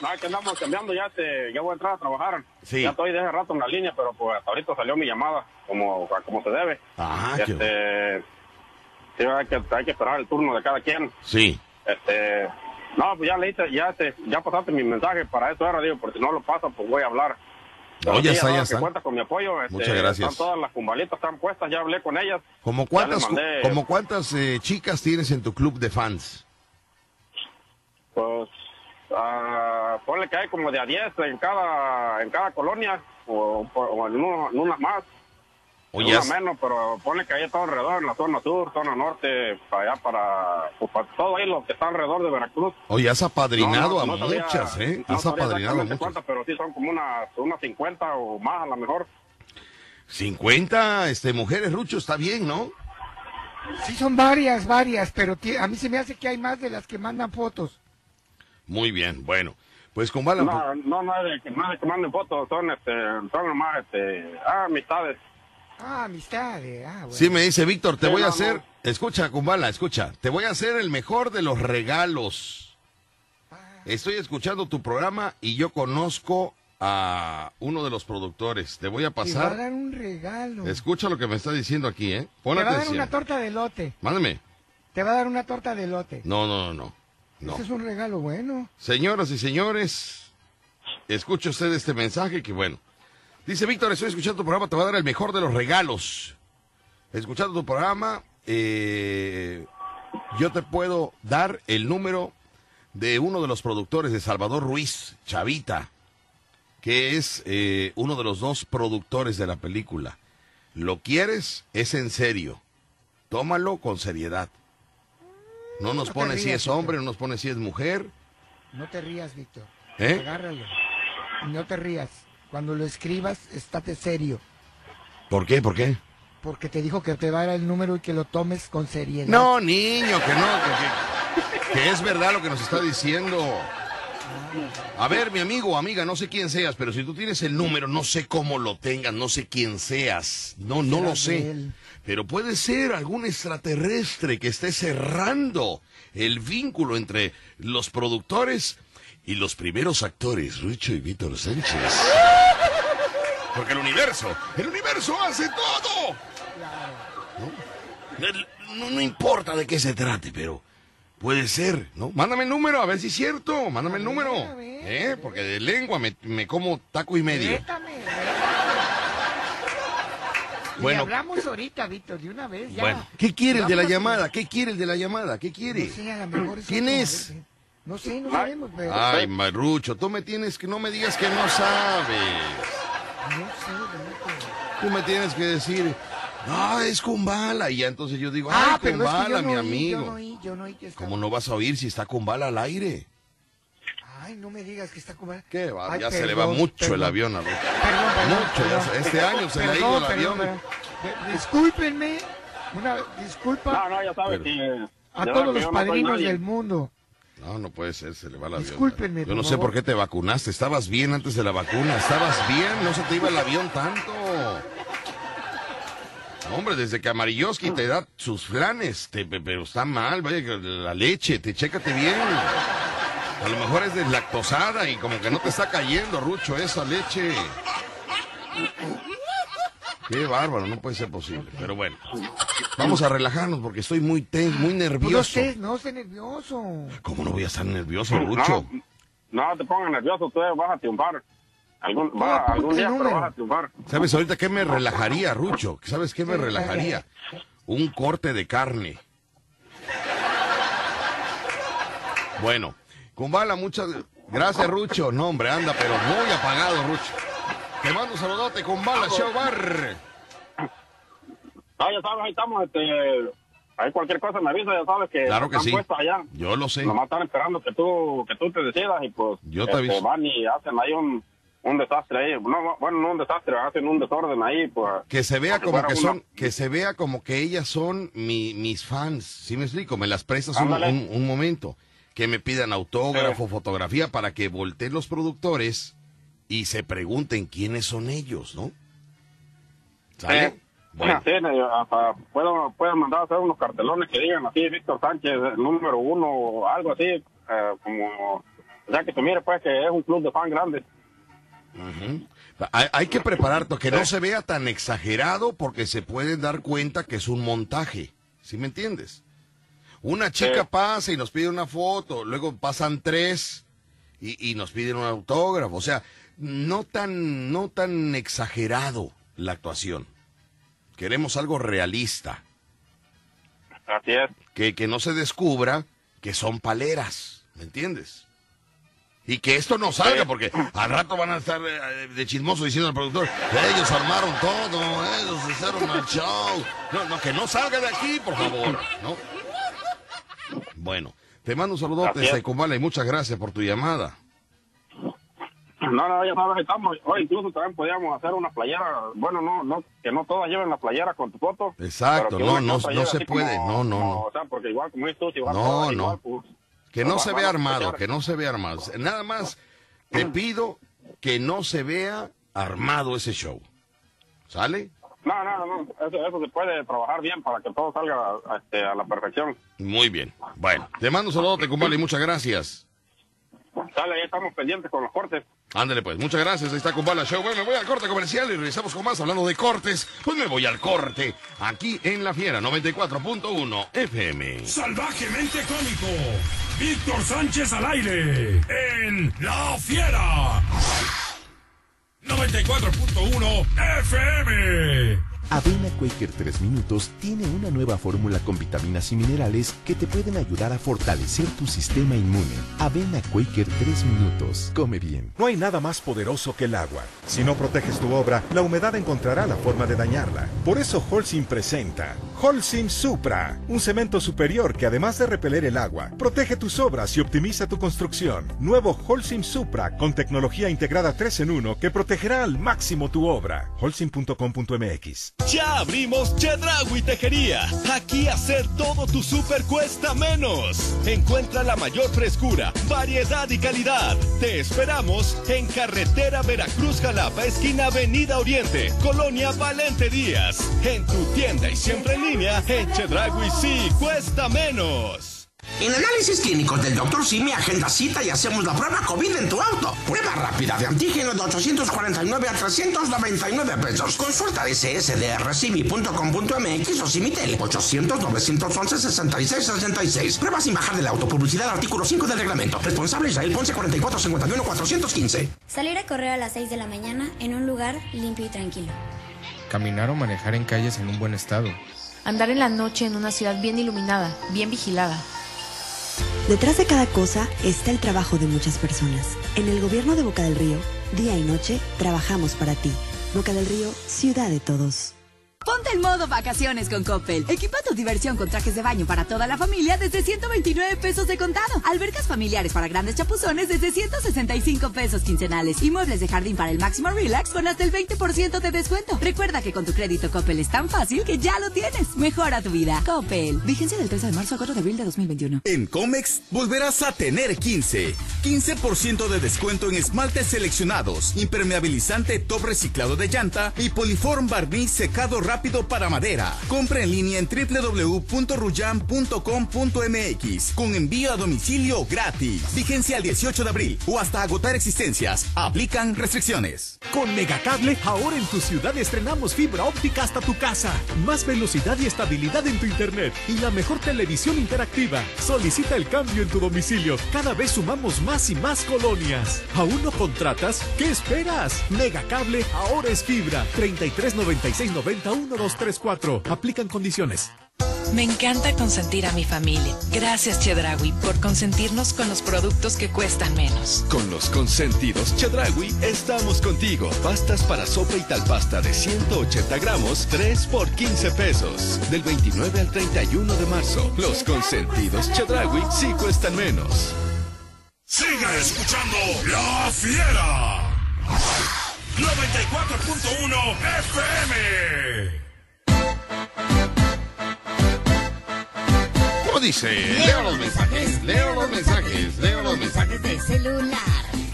No, que andamos cambiando ya, este, ya voy a entrar a trabajar. Sí. Ya estoy desde rato en la línea, pero pues hasta ahorita salió mi llamada, como, como se debe. Ajá, qué este, sí, hay que, hay que esperar el turno de cada quien. Sí. Este, no, pues ya leíste, ya, este, ya pasaste mi mensaje, para eso era, digo, porque si no lo pasa, pues voy a hablar. No, ya sí, está, no, ya que está. cuenta con mi apoyo. este, Muchas gracias. Están todas las cumbalitas, están puestas, ya hablé con ellas. ¿Como Ya cuántas, mandé, cuántas eh, chicas tienes en tu club de fans? Pues, ah, ponle que hay como de a 10 en cada, en cada colonia, o, o en, uno- en unas más. Oye, una has- menos, pero ponle que hay todo alrededor, en la zona sur, zona norte, para allá, para, pues, para todo ahí lo que está alrededor de Veracruz. Oye, has apadrinado No, no, a no sabía- muchas, ¿eh? has apadrinado a muchas. cuántas, pero sí son como unas, unas 50 o más a lo mejor. 50 este, mujeres, Rucho, está bien, ¿no? Sí, son varias, varias, pero a mí se me hace que hay más de las que mandan fotos. Muy bien, bueno. Pues con Bala, No, no, no es de que, no es de que manden fotos, son, este, son nomás, este, ah, amistades. Ah, amistades. Ah, bueno. Sí, me dice Víctor, te Sí, voy a hacer, no. escucha, Kumbala, escucha, te voy a hacer el mejor de los regalos. Estoy escuchando tu programa y yo conozco a uno de los productores. Te voy a Te va a pasar. dar un regalo. Escucha lo que me está diciendo aquí, ¿eh? Pon Te va a dar atención. una torta de lote. Mándame. Te va a dar una torta de lote. No, no, no, no. No. Ese es un regalo bueno. Señoras y señores, escuche usted este mensaje que bueno. Dice Víctor, estoy escuchando tu programa, te va a dar el mejor de los regalos. Escuchando tu programa, eh, yo te puedo dar el número de uno de los productores de Salvador Ruiz, Chavita, que es eh, uno de los dos productores de la película. ¿Lo quieres? Es en serio. Tómalo con seriedad. No nos No pone si es hombre, no nos pone si es mujer. No te rías, Víctor. ¿Eh? Agárralo. No te rías. Cuando lo escribas, estate serio. ¿Por qué? ¿Por qué? Porque te dijo que te va a dar el número y que lo tomes con seriedad. No, niño, que no, que, que- que es verdad lo que nos está diciendo. A ver, mi amigo o amiga, no sé quién seas, pero si tú tienes el número, no sé cómo lo tengas, no sé quién seas, no, no lo sé. Pero puede ser algún extraterrestre que esté cerrando el vínculo entre los productores y los primeros actores, Rucho y Víctor Sánchez. Porque el universo, el universo hace todo. ¿No? No, no importa de qué se trate, pero puede ser, ¿no? Mándame el número, a ver si es cierto. Mándame el número. ¿Eh? Porque de lengua me, me como taco y medio. Y Bueno. hablamos ahorita, Víctor, de una vez ya. Bueno, ¿qué quiere el de la llamada? ¿Qué quiere el de la llamada? ¿Qué quiere? No sé, a lo mejor es ¿Quién otro, es? No sé, no sabemos, pero... Ay, Marrucho, tú me tienes que no me digas que no sabes. No sé, Benito. Tú me tienes que decir, no, es Kumbala. Y ya entonces yo digo, Ah, ay, pero es que Kumbala, yo no mi oí, amigo. Yo no oí, yo no oí que está... ¿Cómo no vas a oír si está Kumbala al aire? Ay, no me digas que está como... ¿Qué va? Ay, ya se le perdón, va mucho el perdón. avión a. Perdón, perdón, Mucho, ya perdón. se- este año se le ha Perdón, ido el perdón, avión. perdón. Discúlpenme, una disculpa No, no, ya sabes Pero- que... a todos los padrinos del mundo. No, no puede ser, se le va el avión. Discúlpenme, Yo por no sé favor. por qué te vacunaste. Estabas bien antes de la vacuna. Estabas bien, no se te iba el avión tanto. Hombre, desde que Amarilloski te da sus flanes, te- pero está mal, vaya, la leche, te chécate bien. A lo mejor es deslactosada y como que no te está cayendo, Rucho, esa leche. Qué bárbaro, no puede ser posible. Pero bueno, vamos a relajarnos porque estoy muy tenso, muy no nervioso. no estés nervioso. ¿Cómo no voy a estar nervioso, Rucho? No, no te pongas nervioso, tú vas a triunfar. Algún, No, va, algún día, pero vas a triunfar. ¿Sabes ahorita qué me relajaría, Rucho? ¿Sabes qué me relajaría? Un corte de carne. Bueno, Kumbala, muchas gracias, Rucho. No, hombre, anda, pero muy apagado, Rucho. Te mando un saludote, Kumbala, Show Bar. No, ya sabes, ahí estamos, este... Ahí cualquier cosa me avisa, ya sabes que Claro que están sí. allá. Yo lo sé. Nomás están esperando que tú, que tú te decidas y pues Yo te este, aviso. van y hacen ahí un, un desastre ahí. No, bueno, no un desastre, hacen un desorden ahí, pues. Que se vea como que son, que se vea como que ellas son mi- mis fans. ¿Sí me explico? Me las prestas un- un momento. Que me pidan autógrafo, fotografía, para que volteen los productores y se pregunten quiénes son ellos, ¿no? ¿Sale? Sí. Bueno. Sí, eh, hasta puedo, pueden mandar a hacer unos cartelones que digan así, Víctor Sánchez, eh, número uno, o algo así, eh, como, ya que se mire pues que es un club de fan grande. Hay, hay que prepararlo, que no se vea tan exagerado porque se pueden dar cuenta que es un montaje. ¿Sí me entiendes? Una chica pasa y nos pide una foto, luego pasan tres y, y nos piden un autógrafo. O sea, no tan, no tan exagerado la actuación. Queremos algo realista. Así es. Que, que no se descubra que son paleras, ¿me entiendes? Y que esto no salga, porque al rato van a estar eh, de chismoso diciendo al productor, ellos armaron todo, ellos hicieron el show. No, no, que no salga de aquí, por favor, ¿no? Bueno, te mando un saludote desde Kumbala y muchas gracias por tu llamada. No, no, ya sabes, estamos, hoy incluso también podíamos hacer una playera, bueno, no, no, que no todas lleven la playera con tu foto. Exacto, no, no, no se puede, como- no, no, como, no. O sea, porque igual como dices tú, si van No, no. igual, pues, Que no se vea a armado, que no se vea armado. Nada más te pido que no se vea armado ese show. ¿Sale? No, No, no, eso, eso se puede trabajar bien para que todo salga este, a la perfección. Muy bien. Bueno, te mando un saludo, compadre, y muchas gracias. Dale, ahí estamos pendientes con los cortes. Ándale pues, muchas gracias, ahí está Kumbala Show. Bueno, me voy al corte comercial y regresamos con más hablando de cortes. Pues me voy al corte, aquí en La Fiera 94.1 FM. Salvajemente cómico, Víctor Sánchez al aire, en La Fiera. 94.1 FM. Avena Quaker 3 Minutos tiene una nueva fórmula con vitaminas y minerales que te pueden ayudar a fortalecer tu sistema inmune. Avena Quaker 3 Minutos. Come bien. No hay nada más poderoso que el agua. Si no proteges tu obra, la humedad encontrará la forma de dañarla. Por eso Holcim presenta Holcim Supra, un cemento superior que además de repeler el agua, protege tus obras y optimiza tu construcción. Nuevo Holcim Supra con tecnología integrada 3 en 1 que protegerá al máximo tu obra. Holcim.com.mx ya abrimos Chedraui Tejería. Aquí hacer todo tu súper cuesta menos. Encuentra la mayor frescura, variedad y calidad. Te esperamos en Carretera Veracruz Jalapa, esquina Avenida Oriente, Colonia Valente Díaz. En tu tienda y siempre en línea, en Chedraui sí cuesta menos. En análisis clínicos del Dr. Simi agenda cita y hacemos la prueba COVID en tu auto. Prueba rápida de antígeno de 849 a 399 pesos. Consulta ssdrcimi.com.mx o Simitel 800-911-6666. Prueba sin bajar del auto. Publicidad artículo 5 del reglamento. Responsable Israel Ponce 44 51 415. Salir a correr a las 6 de la mañana en un lugar limpio y tranquilo. Caminar o manejar en calles en un buen estado. Andar en la noche en una ciudad bien iluminada, bien vigilada. Detrás de cada cosa está el trabajo de muchas personas. En el gobierno de Boca del Río, día y noche, trabajamos para ti. Boca del Río, ciudad de todos. Ponte en modo vacaciones con Coppel. Equipa tu diversión con trajes de baño para toda la familia desde 129 pesos de contado. Albercas familiares para grandes chapuzones desde 165 pesos quincenales. Y muebles de jardín para el máximo relax con hasta el 20% de descuento. Recuerda que con tu crédito Coppel es tan fácil que ya lo tienes. Mejora tu vida. Coppel. Vigencia del 13 de marzo al 4 de abril de 2021. En Comex volverás a tener 15. 15% de descuento en esmaltes seleccionados, impermeabilizante top reciclado de llanta y poliform barniz secado rápido rápido para madera. Compra en línea en www.ruyan.com.mx con envío a domicilio gratis. Vigencia el 18 de abril o hasta agotar existencias. Aplican restricciones. Con Megacable, ahora en tu ciudad estrenamos fibra óptica hasta tu casa. Más velocidad y estabilidad en tu internet y la mejor televisión interactiva. Solicita el cambio en tu domicilio. Cada vez sumamos más y más colonias. ¿Aún no contratas? ¿Qué esperas? Megacable ahora es fibra. 33 96 1234. Aplican condiciones. Me encanta consentir a mi familia. Gracias, Chedrawi, por consentirnos con los productos que cuestan menos. Con los consentidos Chedrawi, estamos contigo. Pastas para sopa y tal pasta de 180 gramos, 3 por 15 pesos. Del 29 al 31 de marzo. Los consentidos Chedrawi sí cuestan menos. Siga escuchando La Fiera. 94.1 FM. Dice? Leo los mensajes, leo los mensajes, leo los mensajes de celular.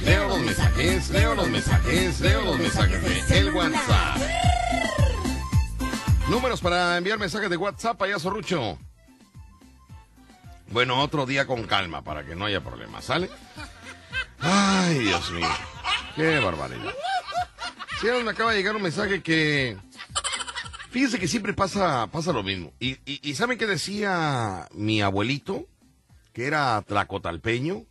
Leo los mensajes, leo los mensajes, leo los mensajes de el WhatsApp. Números para enviar mensajes de WhatsApp, payaso Rucho. Bueno, otro día con calma para que no haya problemas, ¿sale? Ay, Dios mío. Qué barbaridad. Sí, me acaba de llegar un mensaje que. Fíjense que siempre pasa, pasa lo mismo. Y, y, ¿saben qué decía mi abuelito? Que era tlacotalpeño.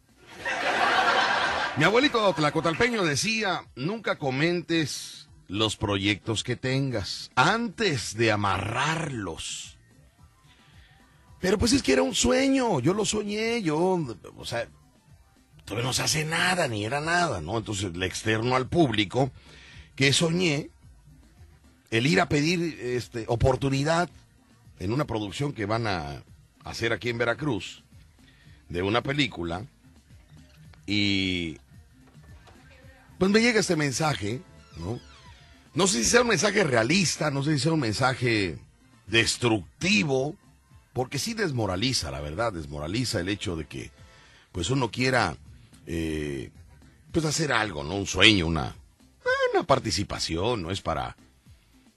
Mi abuelito tlacotalpeño decía: nunca comentes los proyectos que tengas antes de amarrarlos. Pero pues es que era un sueño, yo lo soñé, yo, o sea, todavía no se hace nada, ni era nada, ¿no? Entonces le externo al público que soñé el ir a pedir este, oportunidad en una producción que van a hacer aquí en Veracruz de una película y pues me llega este mensaje, ¿no? No sé si sea un mensaje realista, no sé si sea un mensaje destructivo, porque sí desmoraliza, la verdad, desmoraliza el hecho de que pues uno quiera eh, pues hacer algo, ¿no? Un sueño, una, una participación, no es para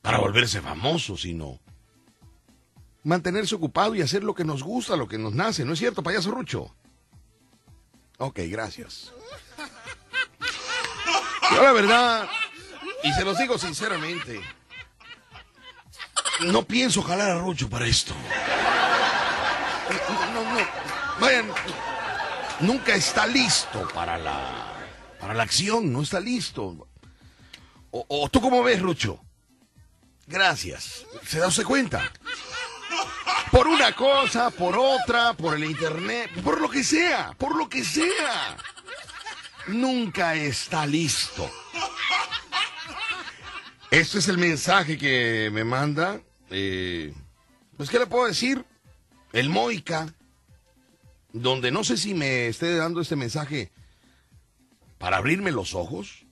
para volverse famoso, sino mantenerse ocupado y hacer lo que nos gusta, lo que nos nace, ¿no es cierto, payaso Rucho? Ok, gracias. Yo la verdad, y se los digo sinceramente, no pienso jalar a Rucho para esto. No, no. Vayan, nunca está listo para la, para la acción, no está listo. O, o tú cómo ves, Rucho? Gracias. ¿Se da usted cuenta? Por una cosa, por otra, por el internet, por lo que sea, por lo que sea. Nunca está listo. Este es el mensaje que me manda. eh, pues, ¿qué le puedo decir? El Moica, donde no sé si me esté dando este mensaje para abrirme los ojos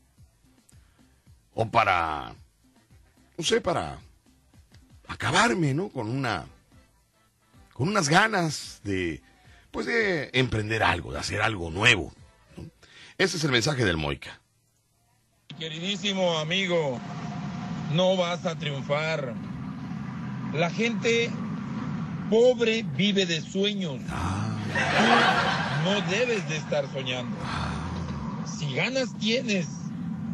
o para, no sé, para acabarme, ¿no? Con una, con unas ganas de, pues, de emprender algo, de hacer algo nuevo. ¿no? Ese es el mensaje del Moica. Queridísimo amigo, no vas a triunfar. La gente pobre vive de sueños. Tú no debes de estar soñando. Si ganas tienes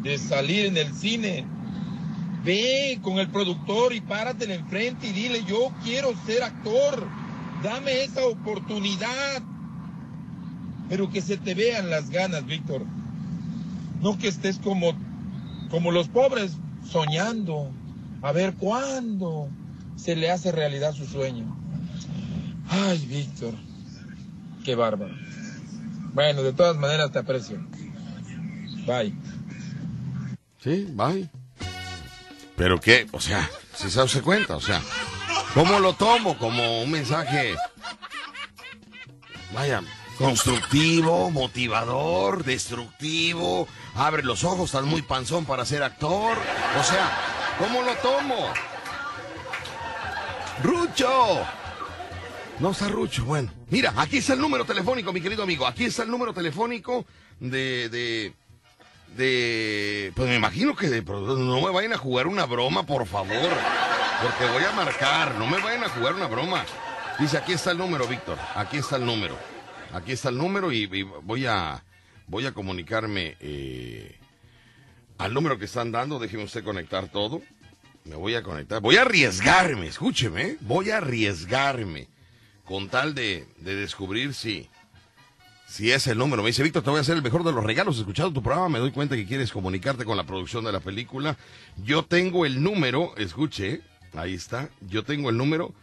de salir en el cine, ve con el productor y párate enfrente y dile, yo quiero ser actor. Dame esa oportunidad. Pero que se te vean las ganas, Víctor. No que estés como, como los pobres soñando. A ver cuándo se le hace realidad su sueño. Ay, Víctor. Qué bárbaro. Bueno, de todas maneras te aprecio. Bye. Sí, bye. Pero qué, o sea, si se hace cuenta, o sea, ¿cómo lo tomo? Como un mensaje, vaya, constructivo, motivador, destructivo, abre los ojos, estás muy panzón para ser actor, o sea, ¿cómo lo tomo? Rucho. No está Rucho, bueno. Mira, aquí está el número telefónico, mi querido amigo. Aquí está el número telefónico de, de, de, pues me imagino que no me vayan a jugar una broma, por favor. Porque voy a marcar, no me vayan a jugar una broma. Dice, aquí está el número, Víctor. Aquí está el número. Aquí está el número y, voy a, voy a comunicarme eh, al número que están dando. Déjeme usted conectar todo. Me voy a conectar. Voy a arriesgarme, escúcheme. Voy a arriesgarme con tal de, de descubrir si, si es el número. Me dice, Víctor, te voy a hacer el mejor de los regalos. Escuchado tu programa, me doy cuenta que quieres comunicarte con la producción de la película. Yo tengo el número, escuche, ahí está, yo tengo el número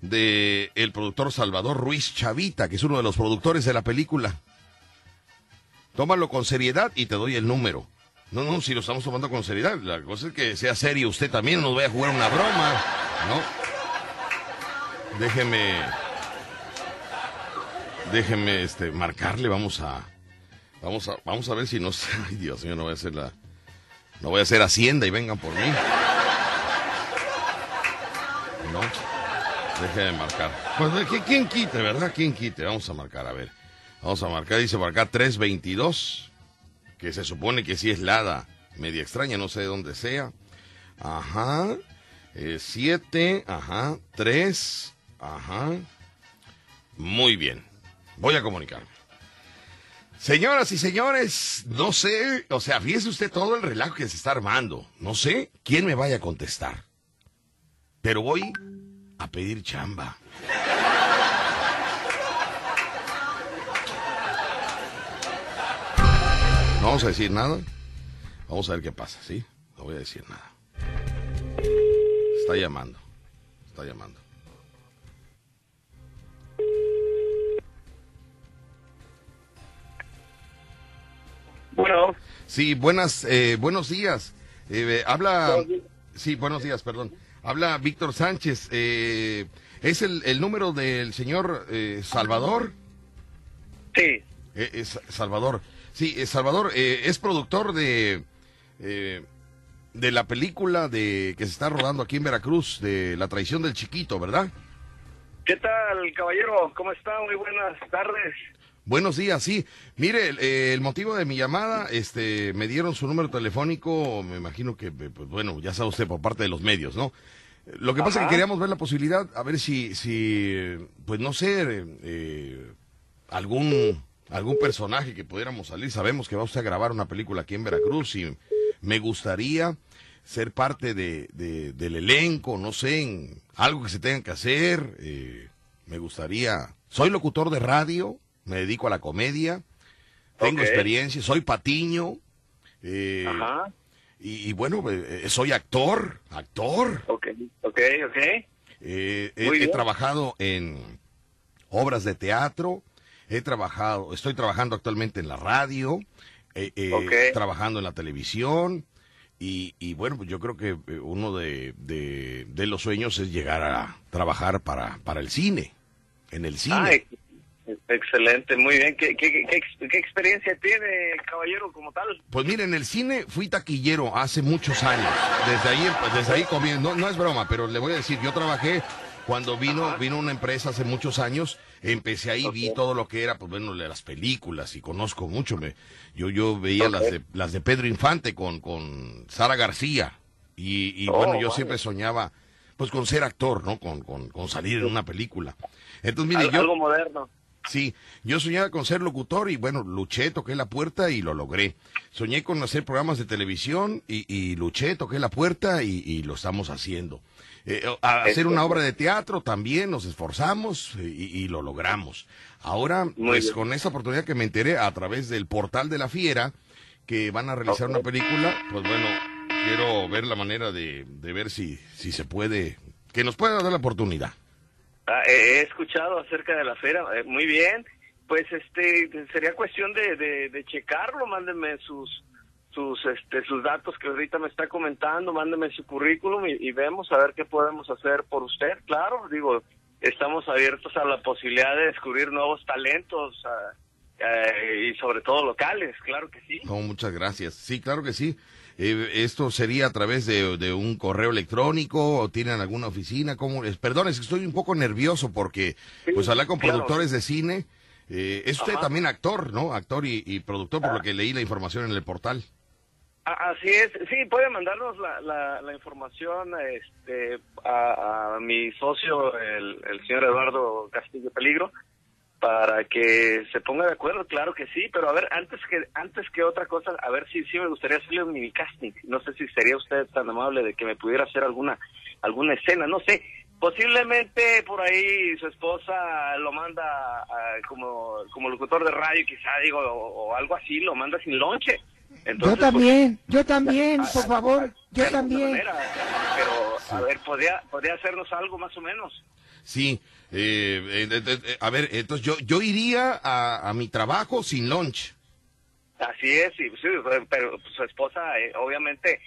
de el productor Salvador Ruiz Chavita, que es uno de los productores de la película. Tómalo con seriedad y te doy el número. No, no, si lo estamos tomando con seriedad. La cosa es que sea serio usted también, no nos vaya a jugar una broma, ¿no? Déjeme déjenme este marcarle, vamos a vamos a vamos a ver si no ay Dios mío, no voy a hacer la no voy a hacer hacienda y vengan por mí. No. Déjenme marcar. Pues ¿quién, quite, ¿verdad? ¿Quién quite? Vamos a marcar, a ver. Vamos a marcar, dice marcar 322, que se supone que sí es Lada, media extraña, no sé de dónde sea. Ajá. 7, ajá, 3, ajá. Muy bien. Voy a comunicarme. Señoras y señores, no sé, o sea, fíjese usted todo el relajo que se está armando. No sé quién me vaya a contestar. Pero voy a pedir chamba. No vamos a decir nada. Vamos a ver qué pasa, ¿sí? No voy a decir nada. Está llamando. Está llamando. Bueno. Sí, buenas, eh, buenos días. Eh, habla. Sí, buenos días, perdón. Habla Víctor Sánchez. Eh, ¿Es el, el, número del señor eh, Salvador? Sí. es Salvador. Sí, Salvador es productor de de la película de que se está rodando aquí en Veracruz de La traición del chiquito, ¿verdad? ¿Qué tal, caballero? ¿Cómo está? Muy buenas tardes. Buenos días, sí. Mire, el, eh, el motivo de mi llamada, este, me dieron su número telefónico, me imagino que, eh, pues bueno, ya sabe usted, por parte de los medios, ¿no? Lo que pasa es que queríamos ver la posibilidad, a ver si, si pues no sé, eh, algún, algún personaje que pudiéramos salir. Sabemos que va usted a grabar una película aquí en Veracruz y me gustaría ser parte de, de- del elenco, no sé, en algo que se tenga que hacer. eh, me gustaría. Soy locutor de radio, me dedico a la comedia, tengo experiencia, soy patiño. eh, Ajá. y, y bueno, eh, soy actor, actor. Ok, ok, ok. Eh, he, trabajado en obras de teatro, he trabajado, estoy trabajando actualmente en la radio, eh, eh, trabajando en la televisión y, y bueno, pues yo creo que eh, uno de, de- de los sueños es llegar a trabajar para, para el cine, en el cine. Ah, excelente, muy bien. ¿Qué, qué, qué, ex- qué experiencia tiene, caballero, como tal? Pues mire, en el cine fui taquillero hace muchos años. Desde ahí, pues, desde ahí comienzo. No, no es broma, pero le voy a decir, yo trabajé cuando vino, vino una empresa hace muchos años. Empecé ahí, vi todo lo que era, pues bueno, las películas y conozco mucho. Me, yo, yo veía las de, las de Pedro Infante con, con Sara García. Y, y Oh, bueno, yo vale. siempre soñaba, pues con ser actor, ¿no? Con, con, con salir en una película. Entonces, mire, Al- yo. Algo moderno. Sí, yo soñaba con ser locutor y bueno, luché, toqué la puerta y lo logré. Soñé con hacer programas de televisión y, y luché, toqué la puerta y, y lo estamos haciendo. Eh, a hacer una obra de teatro también nos esforzamos eh, y, y lo logramos. Ahora, pues con esta oportunidad que me enteré a través del portal de la Fiera, que van a realizar una película, pues bueno, quiero ver la manera de, de ver si, si se puede, que nos pueda dar la oportunidad. Ah, he escuchado acerca de la feria, eh, muy bien. Pues este sería cuestión de, de, checarlo, mándenme sus sus este sus datos que ahorita me está comentando, mándenme su currículum y, y vemos a ver qué podemos hacer por usted. Claro, digo, estamos abiertos a la posibilidad de descubrir nuevos talentos ah, eh, y sobre todo locales, claro que sí. No, muchas gracias. Sí, claro que sí. Eh, ¿Esto sería a través de, de un correo electrónico o tienen alguna oficina? ¿Cómo? es? Perdón, es que estoy un poco nervioso porque pues hablar con claro. productores de cine. eh, es usted Ajá. también actor, ¿no? Actor y, y productor, por lo que leí la información en el portal. Así es, sí, puede mandarnos la, la, la información este, a, a mi socio, el, el señor Eduardo Castillo Peligro, para que se ponga de acuerdo, claro que sí, pero a ver, antes que antes que otra cosa, a ver si sí me gustaría hacerle un mini casting. No sé si sería usted tan amable de que me pudiera hacer alguna alguna escena, no sé. Posiblemente por ahí su esposa lo manda ah, como, como locutor de radio, quizá digo, o, o algo así, lo manda sin lonche. Entonces, Yo pues, también, yo también, por favor, yo también. manera, pero a ver, ¿podría, podría hacernos algo más o menos? Sí. Eh, eh, eh, eh, a ver, entonces yo, yo iría a, a mi trabajo sin lunch. Así es, sí, sí, pero su esposa, obviamente,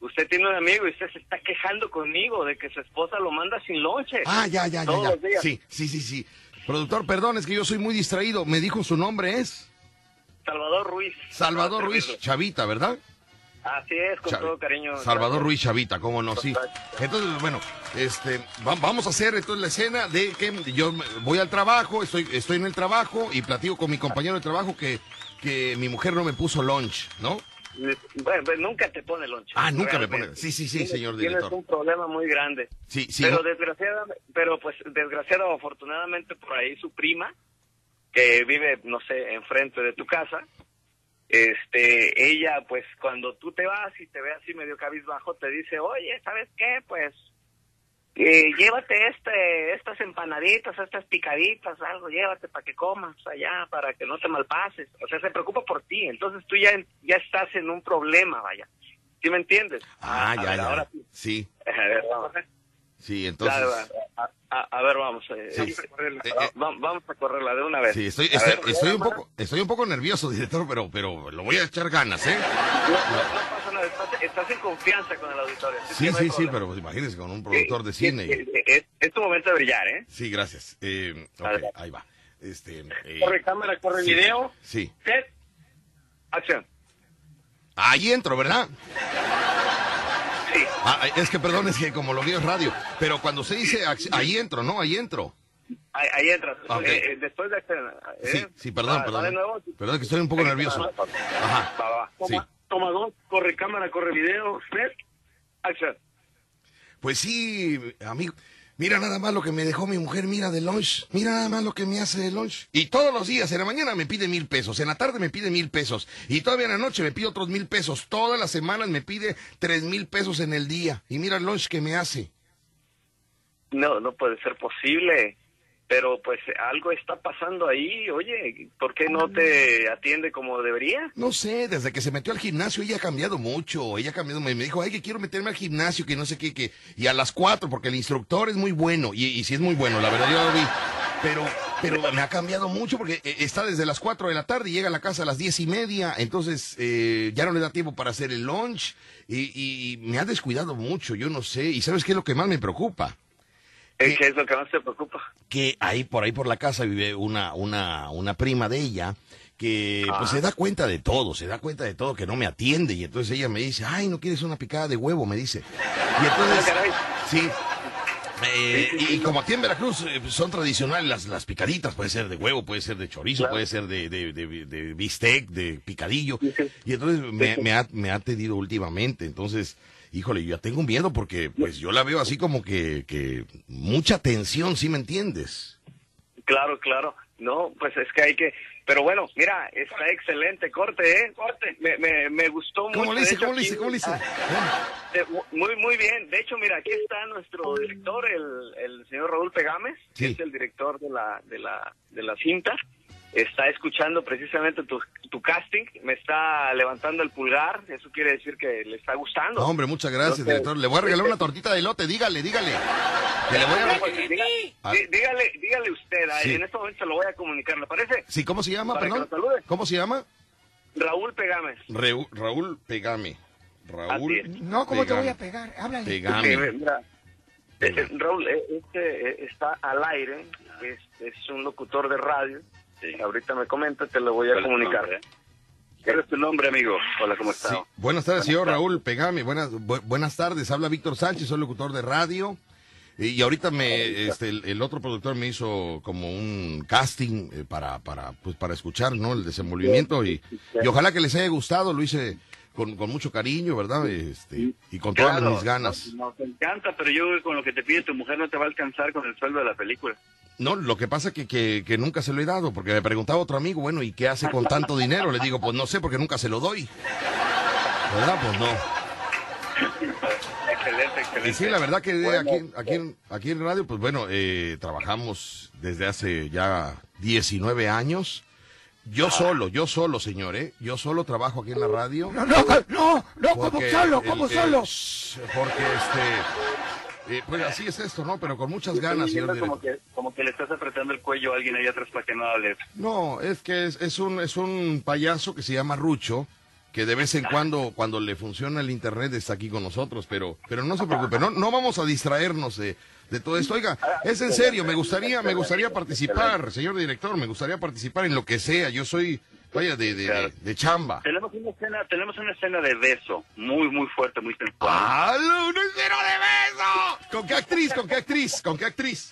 usted tiene un amigo y usted se está quejando conmigo de que su esposa lo manda sin lonche. Ah, ya, ya, ya, Todos ya. los días. Sí, sí, sí, sí. Productor, perdón, es que yo soy muy distraído. Me dijo su nombre es Salvador Ruiz. Salvador Para Ruiz. Chavita, ¿verdad? Así es, con todo cariño. Salvador Ruiz Chavita, cómo no, sí. Entonces, bueno, este, va- vamos a hacer entonces la escena de que yo me- voy al trabajo, estoy, estoy en el trabajo y platico con mi compañero de trabajo que, que mi mujer no me puso lunch, ¿no? Bueno, pues nunca te pone lonche. Ah, nunca me realmente. pone. Sí, sí, sí, Tienes- señor Tienes director. un problema muy grande. Sí, sí. pero ¿no? desgraciadamente, pero pues desgraciado o afortunadamente por ahí su prima, que vive, no sé, enfrente de tu casa, este, ella pues cuando tú te vas y te ve así medio cabizbajo, te dice, oye, ¿sabes qué? Pues eh, llévate este, estas empanaditas, estas picaditas, algo, llévate para que comas allá, para que no te malpases. O sea, se preocupa por ti. Entonces tú ya, ya estás en un problema, vaya. ¿Sí me entiendes? Ah, A ya, ver, ya. ahora sí. Sí, A ver, vamos. Sí, entonces. Ya, a, a- a ver, vamos. eh, Sí. vamos, a correrla, Eh, eh. va- vamos a correrla de una vez. Sí, estoy, estoy, ver, estoy un poco, estoy un poco nervioso, director, pero, pero lo voy a echar ganas, ¿eh? más. No, no pasa nada, estás, estás en confianza con el auditorio. Sí, no sí, sí, pero pues, imagínese con un productor de cine. Eh, Es, es tu momento de brillar, ¿eh? Sí, gracias. Eh, ok, Adelante. ahí va. Este, eh, Corre cámara, corre sí, video. Sí. Set. Acción. Ahí entro, ¿verdad? Sí. Ah, es que perdón, es que como lo mío es radio. Pero cuando se dice ahí entro, ¿no? Ahí entro. Ahí, ahí entras. Ok. Eh, eh, después de este... ¿eh? Sí, sí, perdón, Va- va perdón. de nuevo. Perdón que estoy un poco nervioso. Ajá. Va, va. Sí. Toma, toma dos, corre cámara, corre video. Snap, Action. Pues sí, amigo. Mira nada más lo que me dejó mi mujer, mira de lunch. Mira nada más lo que me hace de lunch. Y todos los días, en la mañana me pide mil pesos, en la tarde me pide mil pesos. Y todavía en la noche me pide otros mil pesos. Todas las semanas me pide tres mil pesos en el día. Y mira el lunch que me hace. No, no puede ser posible. Pero pues algo está pasando ahí. Oye, ¿por qué no te atiende como debería? No sé, desde que se metió al gimnasio ella ha cambiado mucho. Ella ha cambiado, me me dijo, ay, que quiero meterme al gimnasio, que no sé qué, que... Y a las cuatro, porque el instructor es muy bueno. Y, y sí es muy bueno, la verdad yo lo vi. Pero, pero me ha cambiado mucho porque eh, está desde las cuatro de la tarde y llega a la casa a las diez y media. Entonces eh, ya no le da tiempo para hacer el lunch. Y, y- y me ha descuidado mucho, yo no sé. ¿Y sabes qué es lo que más me preocupa? ¿Qué es lo que más te preocupa? que ahí por ahí por la casa vive una una una prima de ella que pues se da cuenta de todo, se da cuenta de todo que no me atiende y entonces ella me dice, "Ay, no quieres una picada de huevo", me dice. Y entonces sí eh, y, y como aquí en Veracruz eh, son tradicionales las, las picaditas, puede ser de huevo, puede ser de chorizo, Claro. puede ser de, de, de- de bistec, de picadillo. Y entonces me, me ha, me ha atendido últimamente. Entonces, híjole, yo ya tengo miedo porque pues yo la veo así como que, que mucha tensión, ¿sí me entiendes? Claro, claro. No, pues es que hay que... Pero bueno, mira, está excelente. Corte, ¿eh? Corte. Me, me, me gustó mucho. ¿Cómo le De hice? hecho, ¿Cómo le aquí- hice? ¿Cómo le hice? Eh, Muy, muy bien. De hecho, mira, aquí está nuestro director, el, el señor Raúl Pegámez, que es el director de la, de la, de la cinta. Está escuchando precisamente tu, tu casting, me está levantando el pulgar, eso quiere decir que le está gustando. No, hombre, muchas gracias, Entonces, director. Le voy a regalar una tortita de elote, dígale, dígale. Que le voy a... Pues, diga- Ah. dí- dígale, dígale usted, Sí. en este momento se lo voy a comunicar, ¿le parece? Sí, ¿cómo se llama, Para que perdón? lo. ¿Cómo se llama? Raúl Pegámez. Reu- Raúl Pegame. Raúl No, ¿cómo te voy a Pegame. pegar? Háblale. Pegame. Sí, mira, Raúl, eh, este eh, está al aire, es, es un locutor de radio. Ahorita me comenta, te lo voy a ¿Cuál es tu comunicar. nombre? ¿Cuál es tu nombre, amigo? Hola, ¿cómo estás? Sí. Buenas tardes, señor Raúl Pegame. Buenas, bu- buenas tardes. Habla Víctor Sánchez, soy locutor de radio. Y, ahorita me, este, el, el otro productor me hizo como un casting eh, para, para, pues, para escuchar, ¿no? El desenvolvimiento y, y ojalá que les haya gustado. Lo hice con, con mucho cariño, ¿verdad? Este, y con todas Claro, mis ganas. Nos, nos encanta, pero yo con lo que te pide tu mujer no te va a alcanzar con el sueldo de la película. No, lo que pasa que, que, que nunca se lo he dado, porque me preguntaba otro amigo, bueno, ¿y qué hace con tanto dinero? Le digo, pues no sé, porque nunca se lo doy. ¿Verdad? Pues no. Excelente, excelente. Y sí, la verdad que Bueno, aquí, aquí, en, aquí en radio, pues bueno, eh, trabajamos desde hace ya 19 años. Yo solo, yo solo, señor, ¿eh? Yo solo trabajo aquí en la radio. No, no, no, no, como solo, como solo. porque este... eh, pues así es esto, ¿no? Pero con muchas ganas, señor como que, como que le estás apretando el cuello a alguien ahí atrás para que no hables. No, es que es, es un es un payaso que se llama Rucho, que de vez en cuando cuando le funciona el internet está aquí con nosotros, pero pero no se preocupe, no no vamos a distraernos de, de todo esto. Oiga, es en serio, me gustaría me gustaría participar, señor director, me gustaría participar en lo que sea. Yo soy vaya de de, de, de chamba. Tenemos una escena, tenemos una escena de beso muy, muy fuerte, muy sensual. ¡Halo, una escena de beso! ¿Con qué actriz? ¿Con qué actriz? ¿Con qué actriz?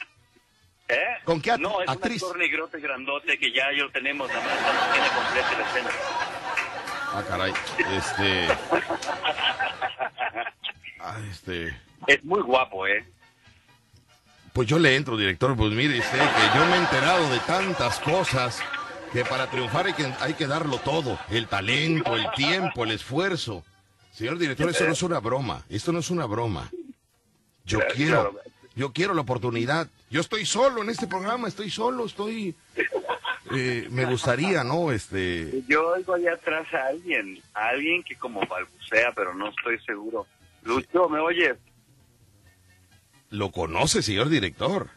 ¿Eh? ¿Con qué act- No, es actriz? un actor negrote grandote que ya yo tenemos, nada más tiene completa la escena. Ah, caray. Este ah, este Es muy guapo, ¿eh? Pues yo le entro, director. Pues mire usted que yo me he enterado de tantas cosas que para triunfar hay que, hay que darlo todo. El talento, el tiempo, el esfuerzo. Señor director, eso no es una broma. Esto no es una broma. Yo quiero, yo quiero la oportunidad. Yo estoy solo en este programa, estoy solo, estoy... eh, me gustaría, ¿no? Este... Yo oigo allá atrás a alguien, a alguien que como balbucea, pero no estoy seguro. Lucho, ¿me oyes? Lo conoce, señor director.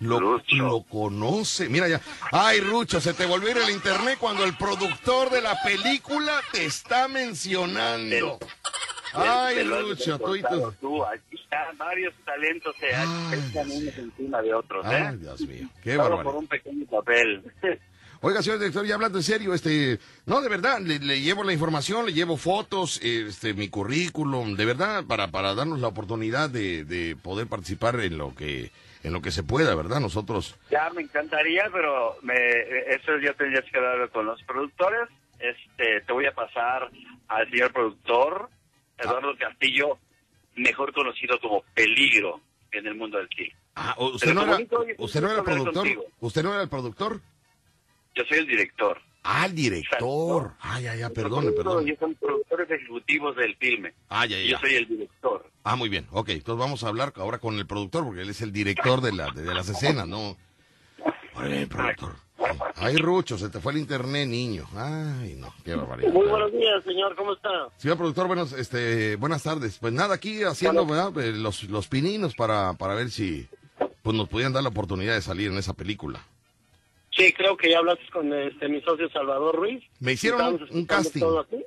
Lo, lo conoce. Mira ya. Ay, Rucho, se te volvió a ir el internet cuando el productor de la película te está mencionando. Ay, Rucho, tú y contado tú. tú. Aquí varios talentos se echan unos encima de otros, ¿eh? Ay, Dios mío. Qué Solo barbaridad. por un pequeño papel. Oiga, señor director, ya hablando en serio, este, no, de verdad, le, le llevo la información, le llevo fotos, este, mi currículum, de verdad, para, para darnos la oportunidad de, de poder participar en lo que, en lo que se pueda, ¿verdad? Nosotros. Ya me encantaría, pero me, eso ya tendrías que hablarlo con los productores. Este, te voy a pasar al señor productor, Eduardo Castillo, mejor conocido como Peligro en el mundo del cine. Ah, ¿usted Pero no era, bonito, usted no era el hablar productor? contigo. ¿Usted no era el productor? Yo soy el director. Ah, el director. Ah, ya, ya, perdone, perdone. Ellos son productores ejecutivos del filme. Ah. Yo soy el director. Ah, muy bien. Ok, entonces vamos a hablar ahora con el productor, porque él es el director de, la, de, de las escenas, ¿no? Productor. Ay, Rucho, se te fue el internet, niño. Ay, no, qué barbaridad. Muy buenos días, señor, ¿cómo está? Señor productor, buenos, este, buenas tardes. Pues nada, aquí haciendo ¿verdad? Eh, los, los pininos para, para ver si pues nos podían dar la oportunidad de salir en esa película. Sí, creo que ya hablaste con este, mi socio Salvador Ruiz. Me hicieron un- casting. todo aquí.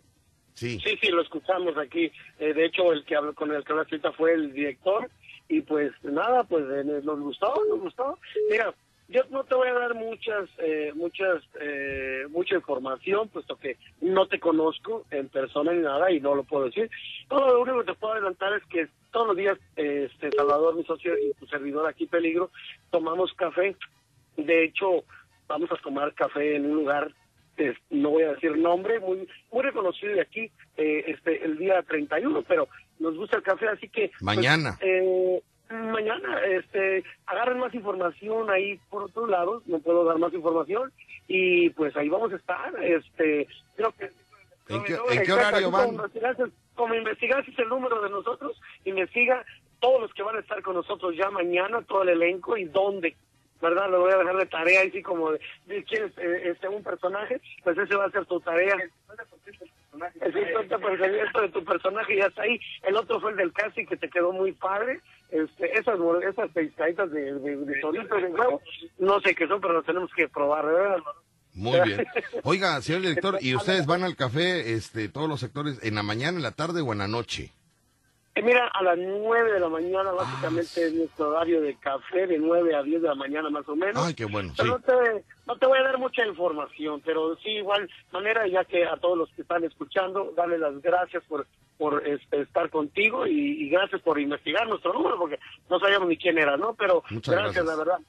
Sí. Sí, sí, lo escuchamos aquí. Eh, de hecho, el que habló con el que hablaste ahorita fue el director. Y pues nada, pues eh, nos gustó, nos gustó. Mira, yo no te voy a dar muchas, eh, muchas, eh, mucha información, puesto que no te conozco en persona ni nada y no lo puedo decir. Todo lo único que te puedo adelantar es que todos los días, eh, este Salvador, mi socio y tu servidor aquí, Peligro, tomamos café. De hecho, vamos a tomar café en un lugar, eh, no voy a decir nombre, muy muy reconocido de aquí, eh, este el día 31, pero nos gusta el café, así que... pues, Mañana. eh, mañana, este, agarren más información ahí por otros lados, no puedo dar más información, y pues ahí vamos a estar, este, creo que... ¿En qué, en horario como van? investigaste- Como investigaste el número de nosotros, investiga todos los que van a estar con nosotros ya mañana, todo el elenco y dónde. ¿Verdad? Le voy a dejar de tarea, así como de, de quién es eh, este, un personaje, pues ese va a ser tu tarea. El 50% de tu personaje ya está ahí. El otro fue el del casting que te quedó muy padre. Este, esas esas pescaditas de, de, de chorizo de huevo, no sé qué son, pero las tenemos que probar, ¿verdad? Muy bien. Oiga, señor director, ¿y ustedes van al café, este, todos los sectores, en la mañana, en la tarde o en la noche? Eh, mira, a las 9 de la mañana básicamente es nuestro horario de café, de 9 a 10 de la mañana más o menos. Ay, qué bueno, sí. Pero no, te, no te voy a dar mucha información, pero sí, igual manera, ya que a todos los que están escuchando, darle las gracias por por este, estar contigo y, y gracias por investigar nuestro número, porque no sabíamos ni quién era, ¿no? Pero Muchas gracias. la verdad.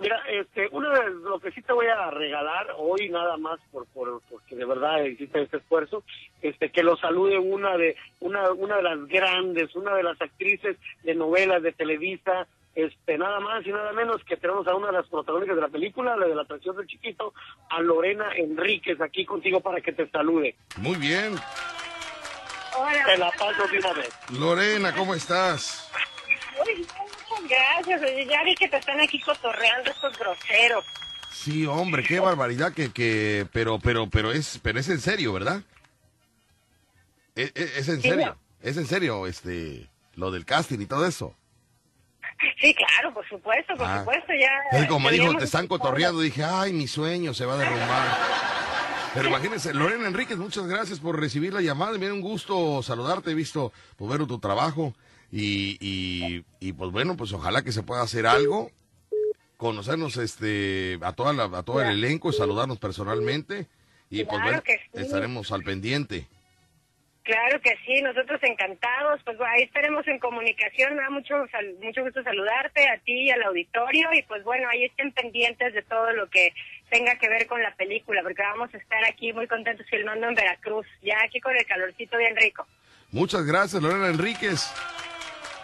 Mira, este, una de lo que sí te voy a regalar hoy nada más por, por porque de verdad hiciste este esfuerzo, este que lo salude una de una una de las grandes, una de las actrices de novelas de Televisa, este nada más y nada menos que tenemos a una de las protagonistas de la película, la de la atracción del chiquito, a Lorena Enríquez aquí contigo para que te salude. Muy bien. Te la paso de una vez. Lorena, ¿cómo estás? Muy bien, muchas gracias. Oye, ya vi que te están aquí cotorreando estos groseros. Sí, hombre, qué barbaridad que, que, pero, pero, pero es, pero es en serio, ¿verdad? Es, es- es en serio, es en serio, este, lo del casting y todo eso. Sí, claro, por supuesto, por Ah. supuesto, ya. Es como dijo, te están cotorreando, dije, ay, mi sueño se va a derrumbar. Pero imagínense, Lorena Enríquez, muchas gracias por recibir la llamada. Me da un gusto saludarte, he visto, pues, ver tu trabajo. Y, y, y, pues bueno, pues ojalá que se pueda hacer algo, conocernos este a toda la, a todo el elenco, saludarnos personalmente. Y pues bueno, sí. estaremos al pendiente. Claro que sí, nosotros encantados. Pues bueno, ahí estaremos en comunicación. Me da mucho, mucho gusto saludarte a ti y al auditorio. Y pues bueno, ahí estén pendientes de todo lo que tenga que ver con la película, porque vamos a estar aquí muy contentos filmando en Veracruz, ya aquí con el calorcito bien rico. Muchas gracias, Lorena Enríquez.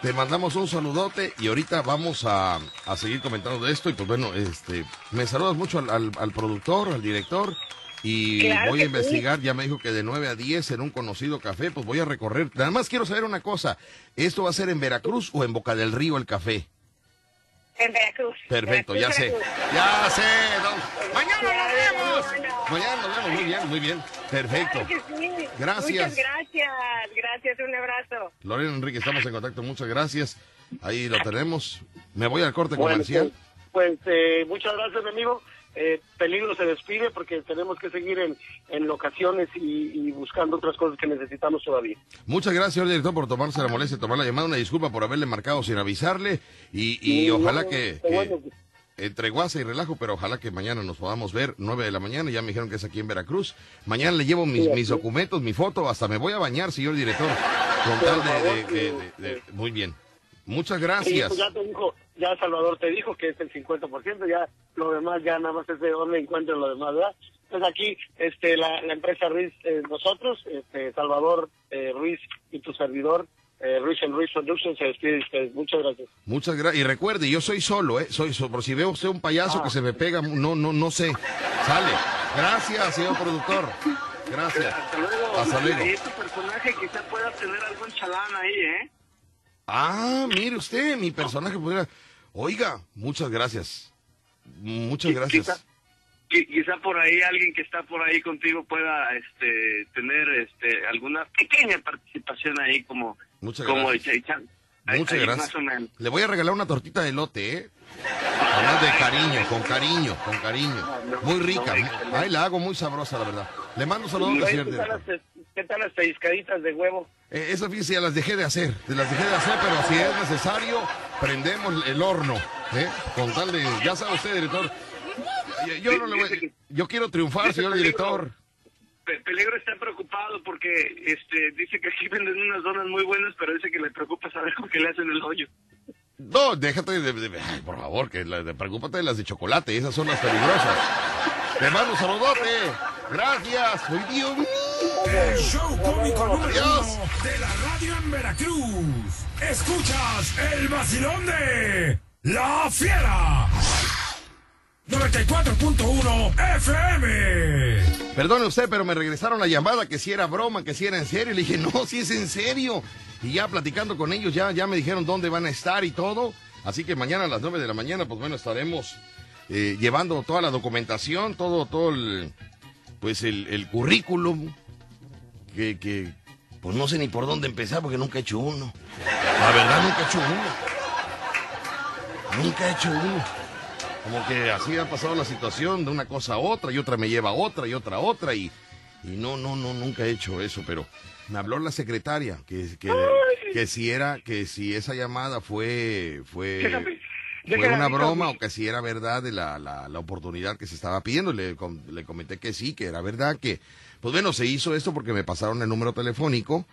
Te mandamos un saludote y ahorita vamos a, a seguir comentando de esto. Y pues bueno, este, me saludas mucho al, al- al productor, al director. Y Claro voy a sí. investigar, ya me dijo que de 9 a 10 en un conocido café, pues voy a recorrer. Nada más quiero saber una cosa, ¿esto va a ser en Veracruz o en Boca del Río el café? En Veracruz. Perfecto, ya sé, ya sé. don- Mañana nos vemos. Mañana nos vemos, muy bien, muy bien. Perfecto. Claro que sí. Gracias. Muchas gracias, gracias, un abrazo. Lorena Enrique, estamos en contacto, muchas gracias. Ahí lo tenemos. Me voy al corte Bueno, comercial. Pues eh, muchas gracias, mi amigo. Eh, Peligro se despide porque tenemos que seguir en, en locaciones y, y buscando otras cosas que necesitamos todavía. Muchas gracias, señor director, por tomarse la molestia de tomar la llamada. Una disculpa por haberle marcado sin avisarle. Y, y Sí, ojalá no, que, bueno. Entre guasa y relajo, pero ojalá que mañana nos podamos ver, 9 de la mañana, ya me dijeron que es aquí en Veracruz. Mañana le llevo mis, Sí, documentos, mi foto, hasta me voy a bañar, señor director. Con tal de- favor, de- de- sí, de- de- Muy bien. Muchas Sí, gracias. pues ya te dijo, ya Salvador te dijo que es el 50%, ya lo demás ya nada más es de dónde encuentren lo demás, ¿verdad? Entonces aquí este la, la empresa Ruiz, eh, nosotros, este Salvador eh, Ruiz y tu servidor, eh, Ruiz and Ruiz Productions, se despide de ustedes. Muchas gracias. Muchas gracias. Y recuerde, yo soy solo, ¿eh? Soy solo. Por si veo usted un payaso Ah. que se me pega, no, no, no sé. Sale. Gracias, señor productor. Gracias. Hasta luego. Hasta luego. Y este personaje quizá pueda tener algún chalán ahí, ¿eh? Ah, mire usted, mi personaje pudiera... Oiga, muchas gracias. Muchas gracias. Qui- Quizá por ahí alguien que está por ahí contigo pueda este tener este alguna pequeña participación ahí como Muchas como gracias. ahí- Muchas ahí gracias. Le voy a regalar una tortita de elote, ¿eh? Además de cariño, con cariño, con cariño. Muy rica. no, Ay, la hago muy sabrosa, la verdad. Le mando saludos, señor ¿Qué tal, las, ¿Qué tal las pellizcaditas de huevo? Eh, eso fíjese, ya las dejé de hacer. Las dejé de hacer, pero si es necesario, prendemos el horno. ¿eh? Con tal de. Ya sabe usted, director. Yo, yo no le voy. Yo quiero triunfar, señor director. Pe- Peligro está preocupado porque este dice que aquí venden unas donas muy buenas, pero dice que le preocupa saber con qué le hacen el hoyo. No, déjate de, de- ay, por favor, que la, de, preocúpate de las de chocolate, esas son las peligrosas. Te mando un saludote. Gracias. Soy Dios mío. El show cómico número uno de la radio en Veracruz. Escuchas el vacilón de La Fiera. 94.1 FM. Perdone usted, pero me regresaron la llamada que si era broma, que si era en serio. Le dije, no, si es en serio. Y ya platicando con ellos, ya, ya me dijeron dónde van a estar y todo. Así que mañana a las 9 de la mañana, pues bueno, estaremos eh, llevando toda la documentación, todo, todo el, pues el, el currículum, que, que, pues no sé ni por dónde empezar porque nunca he hecho uno. La verdad, nunca he hecho uno. Nunca he hecho uno. Como que así ha pasado la situación de una cosa a otra y otra me lleva a otra y otra a otra y, y no, no, no, nunca he hecho eso, pero me habló la secretaria que, que, que si era, que si esa llamada fue, fue, Déjame- fue déjame una broma o que si era verdad de la, la, la oportunidad que se estaba pidiendo. Le, com- le comenté que sí, que era verdad, que, pues bueno, se hizo esto porque me pasaron el número telefónico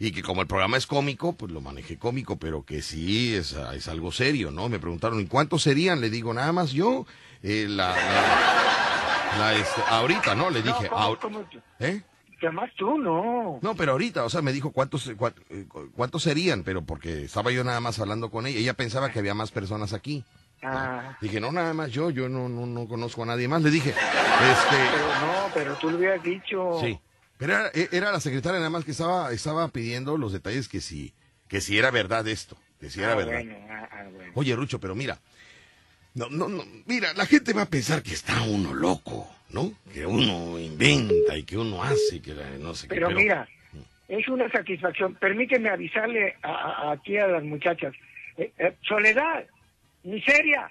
y que como el programa es cómico, pues lo manejé cómico, pero que sí es, es algo serio, ¿no? Me preguntaron, ¿y cuántos serían? Le digo, nada más yo, eh, la, la, la, este, ahorita, ¿no? Le dije, No, ¿cómo- "Ahor- cómo? ¿eh? Además tú, no. No, pero ahorita, o sea, me dijo cuántos, cua- eh, cu- cuántos serían, pero porque estaba yo nada más hablando con ella. Ella pensaba que había más personas aquí. Ah, Dije, no, nada más yo, yo no, no, no conozco a nadie más. Le dije, pero este, no, pero tú le hubieras dicho. sí. Pero era, e- era la secretaria nada más que estaba, estaba pidiendo los detalles que si, que si era verdad esto, que si era Ah, verdad. bueno, ah, ah, bueno. Oye, Rucho, pero mira, no, no, no, mira, la gente va a pensar que está uno loco, ¿no? Que uno inventa y que uno hace, que la- no sé qué. Pero, mira, es una satisfacción. Permíteme avisarle a, a- aquí a las muchachas. Eh, eh, Soledad, miseria,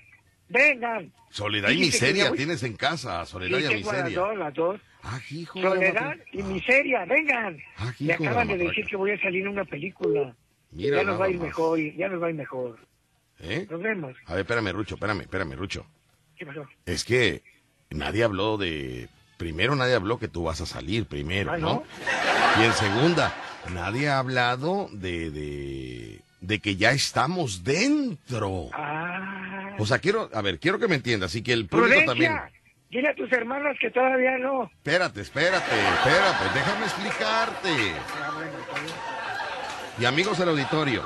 vengan. Soledad y miseria tienes en casa, soledad y tengo a las miseria. dos, las dos. Ah, hijo. Soledad y miseria, vengan. Ah, Me acaban de decir que voy a salir en una película. Mira ya nos va a ir más. mejor, ya nos va a ir mejor. ¿Eh? Nos vemos. A ver, espérame, Rucho, espérame, espérame, Rucho. ¿Qué pasó? Es que nadie habló de... Primero nadie habló que tú vas a salir primero, Ah, ¿no? ¿no? Y en segunda, nadie ha hablado de, de, de que ya estamos dentro. Ah. O sea, quiero, a ver, quiero que me entiendas y que el público también... Dile a tus hermanas que todavía no. Espérate, espérate, espérate, déjame explicarte. Y amigos del auditorio,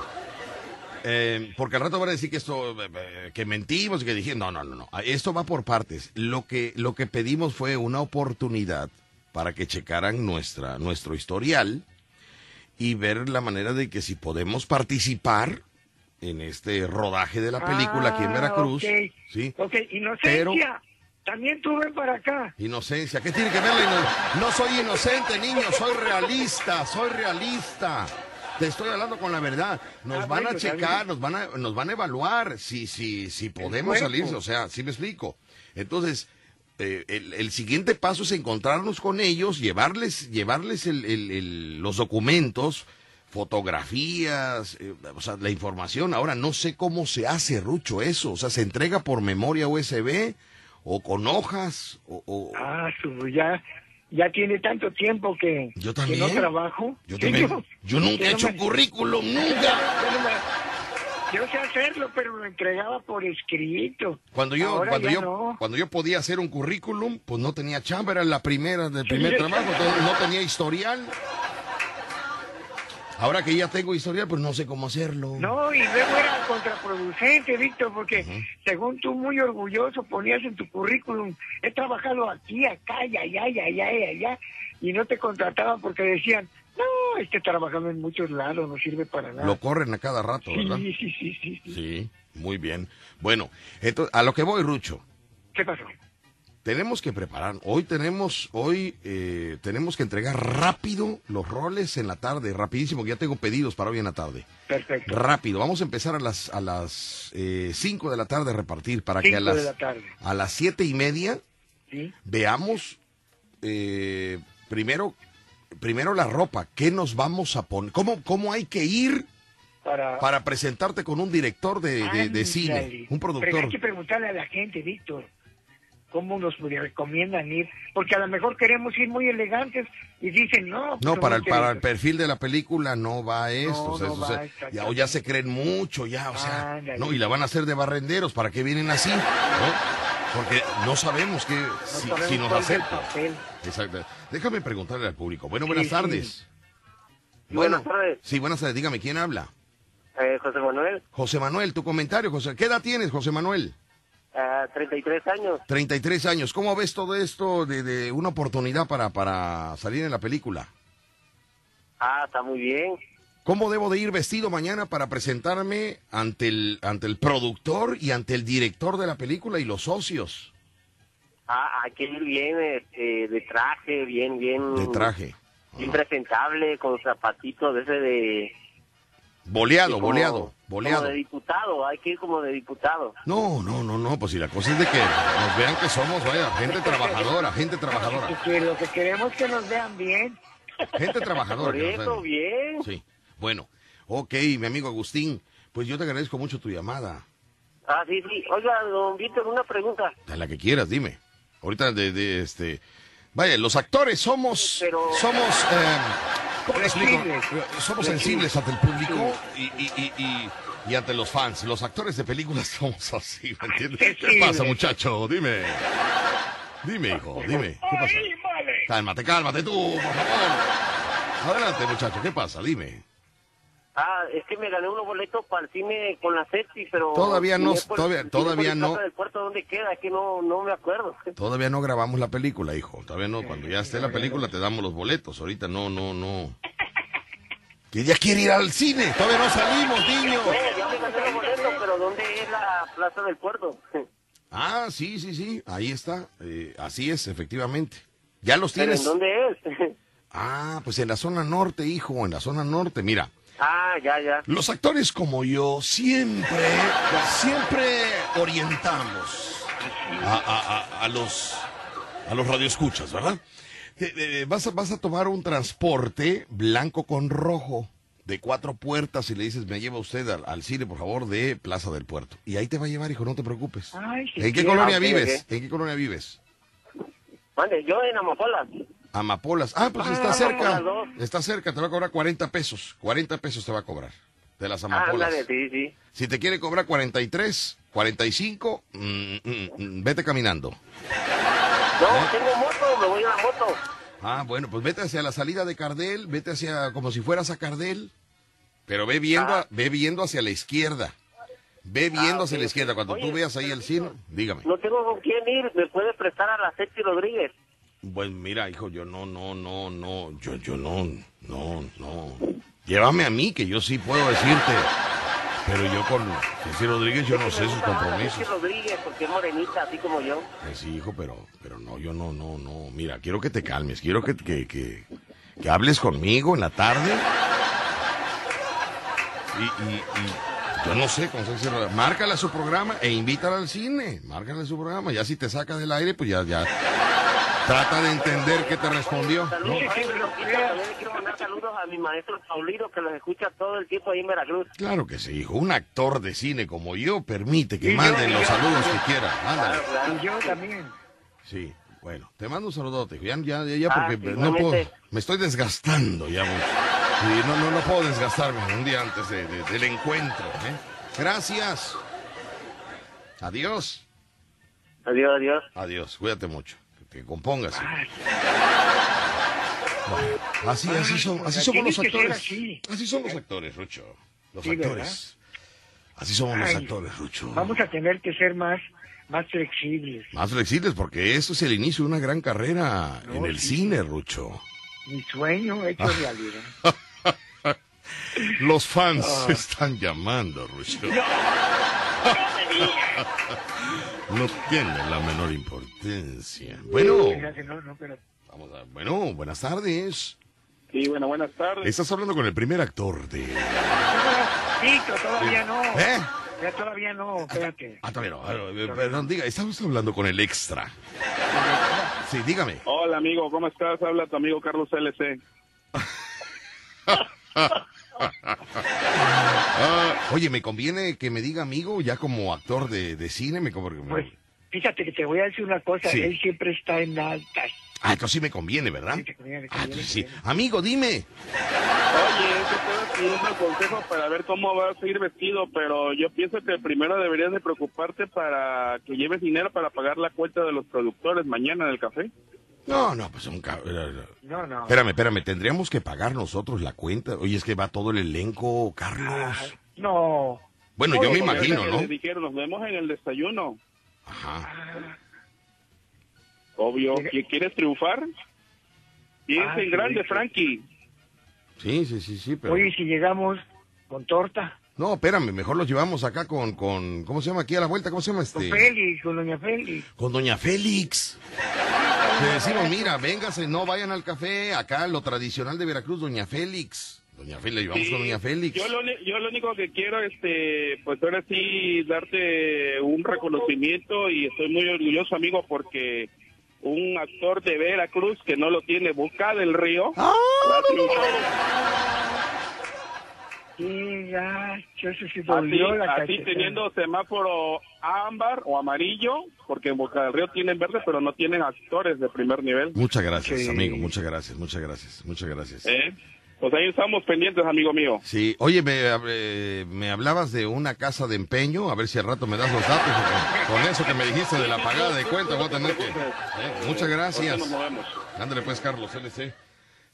eh, porque al rato van a decir que esto, eh, eh, que mentimos y que dije, no, no, no, no, esto va por partes. Lo que, lo que pedimos fue una oportunidad para que checaran nuestra, nuestro historial y ver la manera de que si podemos participar en este rodaje de la película aquí en Ah, Veracruz. ok. ¿sí? Ok, inocencia. También tú ven para acá. Inocencia, ¿qué tiene que ver la ino- No soy inocente, niño, soy realista, soy realista. Te estoy hablando con la verdad. Nos Ah, van a bueno, checar, nos van a, nos van a evaluar si, si, si podemos salir, o sea, sí me explico. Entonces, eh, el, el siguiente paso es encontrarnos con ellos, llevarles, llevarles el- los documentos, fotografías, eh, o sea, la información. Ahora no sé cómo se hace, Rucho, eso. O sea, ¿se entrega por memoria USB o con hojas? O, o- Ah, ya, ya tiene tanto tiempo que, Yo que también. no trabajo. Yo también. Yo nunca yo he hecho me- currículum, nunca. Yo sé hacerlo, pero lo entregaba por escrito. Cuando yo, Ahora cuando yo, no. cuando yo podía hacer un currículum, pues no tenía chamba, era la primera del primer Sí. trabajo, no tenía historial. Ahora que ya tengo historial, pues no sé cómo hacerlo. No, y luego era contraproducente, Víctor, porque según tú muy orgulloso ponías en tu currículum, he trabajado aquí, acá, y allá, y allá, y allá, y no te contrataban porque decían, no, este trabajando en muchos lados, no sirve para nada. Lo corren a cada rato, ¿verdad? Sí, sí, sí, sí, sí. Sí, muy bien. Bueno, entonces, a lo que voy, Rucho. ¿Qué pasó? Tenemos que preparar. Hoy tenemos, hoy eh, tenemos que entregar rápido los roles en la tarde, rapidísimo, que ya tengo pedidos para hoy en la tarde. Perfecto. Rápido. Vamos a empezar a las a las 5 de la tarde a repartir para que a de las la tarde. a las siete y media Sí. veamos eh, primero primero la ropa. ¿Qué nos vamos a poner? ¿Cómo cómo hay que ir Para, para presentarte con un director de, de- de cine, un Pero productor? hay que preguntarle a la gente, Víctor, cómo nos recomiendan ir, porque a lo mejor queremos ir muy elegantes y dicen, no. No, pues para me el, para el interesa". perfil de la película no va esto. No, o sea, no o va, sea, exactamente. ya, o ya se creen mucho, ya, o sea, Ándale. no, y la van a hacer de barrenderos, ¿para qué vienen así? ¿no? Porque no sabemos que, si, sabemos si nos papel. Exacto. Déjame preguntarle al público. Bueno, Sí, buenas sí. tardes. Buenas tardes. Sí, buenas tardes. Dígame, ¿quién habla? Eh, José Manuel, José Manuel, tu comentario, José. ¿Qué edad tienes, José Manuel? Ah, 33 años. 33 años. ¿Cómo ves todo esto de, de una oportunidad para, para salir en la película? Ah, está muy bien. ¿Cómo debo de ir vestido mañana para presentarme ante el, ante el productor y ante el director de la película y los socios? Ah, hay que ir bien este, de traje, bien, bien. De traje. Bien presentable, con zapatitos de ese de. Boleado, como- boleado, boleado. Como de diputado, hay que ir como de diputado. No, no, no, no, pues si la cosa es de que nos vean que somos, vaya, gente trabajadora, gente trabajadora, Que- que lo que queremos es que nos vean bien. gente trabajadora. Por eso, bien. Sí, bueno, ok, mi amigo Agustín, pues yo te agradezco mucho tu llamada. Ah, sí, sí. Oiga, don Víctor, una pregunta. La que quieras, dime. Ahorita de, de este... Vaya, los actores somos... Somos... eh, ¿Cómo le explico? Somos sensibles ante el público y, y, y, y, y ante los fans. Los actores de películas somos así, ¿me entiendes? ¿Qué pasa, muchacho? Dime. Dime, hijo, dime. ¿Qué pasa? Cálmate, cálmate tú, por favor. Adelante, muchacho, ¿qué pasa? Dime. Ah, es que me gané unos boletos para el cine con la Sepsi, pero... Todavía no, Cinépolis- todavía- todavía no. Del Puerto, ¿dónde queda? Es que no, no me acuerdo. Todavía no grabamos la película, hijo. Todavía no. Cuando ya esté la película te damos los boletos. Ahorita no, no, no. Que ya quiere ir al cine. Todavía no salimos, niño. Ya me gané los boletos, pero ¿dónde es la Plaza del Puerto? Ah, sí, sí, sí. Ahí está. Eh, así es, efectivamente. Ya los ¿Pero tienes. en dónde es? Ah, pues en la zona norte, hijo. En la zona norte. Mira. Ah, ya, ya. Los actores como yo siempre, siempre orientamos a, a- a- a los a los radioescuchas, ¿verdad? Eh, eh, vas, a, vas a tomar un transporte blanco con rojo de cuatro puertas y le dices, me lleva usted al, al cine, por favor, de Plaza del Puerto. Y ahí te va a llevar, hijo, no te preocupes. Ay, ¿En qué sí. colonia Ah, vives? ¿En qué colonia vives? Mande, yo en Amapola. Amapolas. Ah, pues está Ah, cerca. Dos. Está cerca, te va a cobrar 40 pesos. 40 pesos te va a cobrar de las Ah, amapolas. ándale, sí, sí. Si te quiere cobrar 43, 45, mm, mm, mm, vete caminando. No, tengo moto, me voy en la moto. Ah, bueno, pues vete hacia la salida de Cardel, vete hacia como si fueras a Cardel, pero ve viendo, a- ve viendo hacia la izquierda. Ve viendo hacia la izquierda. Cuando tú veas ahí el cine, dígame. No tengo con quién ir, me puede prestar a la Sepsi Rodríguez. Pues mira, hijo, yo no, no, no, no, yo, yo no, no, no. Llévame a mí, que yo sí puedo decirte. Pero yo con Ceci Rodríguez, yo no sé sus compromisos. Rodríguez, porque es morenita, así como yo. Pues sí, hijo, pero, pero no, yo no, no, no. Mira, quiero que te calmes, quiero que, que, que, que hables conmigo en la tarde. Y, y, y yo no sé, con Ceci Rodríguez, márcale a su programa e invítala al cine. Márcale a su programa. Ya si te saca del aire, pues ya, ya. Trata de entender qué te respondió. ¿no? Saludos, ay, Lupita, también le quiero mandar saludos a mi maestro Paulino que los escucha todo el tiempo ahí en Veracruz. Claro que sí, hijo. Un actor de cine como yo permite que Y yo, manden y los yo, saludos y yo. que quiera. Ándale. Y yo también. Sí, bueno, te mando un saludote. Ya, ya, ya, ya Ah, porque no puedo, me estoy desgastando ya mucho. Sí, no, no, no puedo desgastarme un día antes de- de- del encuentro. ¿eh? Gracias. Adiós. Adiós, adiós. Adiós, cuídate mucho. Que te compongas. hijo. Bueno, así, así son, así somos los actores. así. Así son los actores, Rucho. Los Sí, actores. Así somos los actores, Rucho. Vamos a tener que ser más, más flexibles. Más flexibles porque esto es el inicio de una gran carrera en el cine, Rucho. Mi sueño hecho Ah. realidad. Los fans Ah. están llamando, Rucho. No tiene la menor importancia. Bueno, no, no, pero- vamos a- bueno, buenas tardes. Sí, bueno, buenas tardes. Estás hablando con el primer actor de... Tito, todavía no. ¿Eh? Ya todavía no, espérate. Ah, todavía no. Ah, eh, Perdón, diga, estamos hablando con el extra. Sí, dígame. Hola, amigo, ¿cómo estás? Habla tu amigo Carlos LC. Ah, oye, ¿me conviene que me diga amigo ya como actor de, de cine? Me, como- Pues, fíjate que te voy a decir una cosa. Sí. Él siempre está en altas. Ah, entonces sí me conviene, ¿verdad? Ah, entonces sí. Amigo, dime. Oye, es que estoy pidiendo consejo para ver cómo vas a ir vestido, pero yo pienso que primero deberías de preocuparte para que lleves dinero para pagar la cuenta de los productores mañana en el café. No, no, pues un ca- No, no. Espérame, espérame, tendríamos que pagar nosotros la cuenta. Oye, es que va todo el elenco, Carlos. No. Bueno, yo me imagino, ¿no? dijeron, nos vemos en el desayuno. Ajá. Obvio. ¿Y ¿Quieres triunfar? Piensa Ah, en grande. Frankie. Sí, sí, sí, sí, pero... Oye, si llegamos con torta, No, espérame, mejor los llevamos acá con, con... ¿Cómo se llama aquí a la vuelta? ¿Cómo se llama con este? Félix, con doña Félix. Con Doña Félix. Le decimos, mira, véngase, no vayan al café, acá lo tradicional de Veracruz, Doña Félix. Doña Félix, llevamos Sí, con Doña Félix. Yo lo, yo lo único que quiero, este, pues ahora sí, darte un reconocimiento y estoy muy orgulloso, amigo, porque un actor de Veracruz que no lo tiene Boca del Río. ¡Ah! Sí, ya, eso sí Así, dolió la así teniendo semáforo ámbar o amarillo, porque en Boca del Río tienen verde, pero no tienen actores de primer nivel. Muchas gracias, Sí. amigo, muchas gracias, muchas gracias, muchas gracias. ¿Eh? Pues ahí estamos pendientes, amigo mío. Sí, oye, me, eh, me hablabas de una casa de empeño, a ver si al rato me das los datos, porque con eso que me dijiste de la pagada de cuenta voy a tener que... Eh, muchas gracias. Ándale pues, Carlos, LC.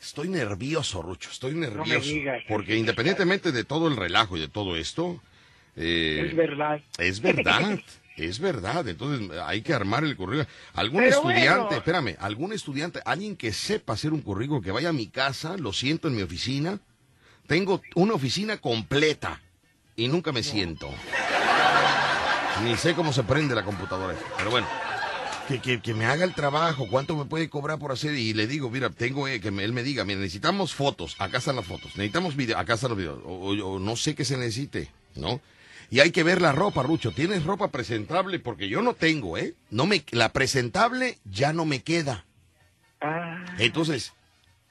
Estoy nervioso, Rucho, estoy nervioso. digas. porque independientemente de todo el relajo y de todo esto... eh, Es verdad. Es verdad, es verdad. Entonces hay que armar el currículum. Algún Pero estudiante, bueno. espérame, algún estudiante, alguien que sepa hacer un currículum, que vaya a mi casa, lo siento en mi oficina. Tengo una oficina completa y nunca me siento. Ni sé cómo se prende la computadora. Pero bueno, que, que, que me haga el trabajo, cuánto me puede cobrar por hacer. Y le digo, mira, tengo eh, que me- él me diga, mira, necesitamos fotos, acá están las fotos. Necesitamos video, acá están los videos. O, o- o no sé qué se necesite, ¿no? Y hay que ver la ropa, Rucho. ¿Tienes ropa presentable? Porque yo no tengo, ¿eh? No me, la presentable ya no me queda. Ah, Entonces,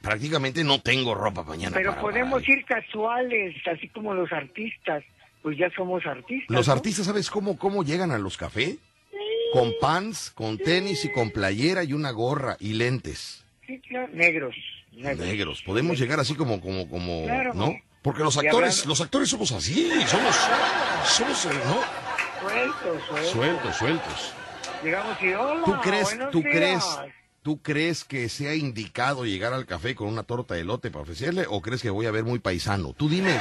prácticamente no tengo ropa mañana. pero para- podemos ir casuales, así como los artistas. Pues ya somos artistas. Los ¿no? artistas, ¿sabes cómo, cómo llegan a los cafés? Con pants, con tenis y con playera y una gorra y lentes. Sí, claro, negros. negros. Negros. Podemos llegar así como, como, como, Claro. ¿no? Porque los actores, los actores somos así, somos, somos, ¿no? Sueltos, sueltos. Sueltos, sueltos. Llegamos y hola, ¿Tú crees, tú días. crees, tú crees que sea indicado llegar al café con una torta de elote para ofrecerle o crees que voy a ver muy paisano? Tú dime.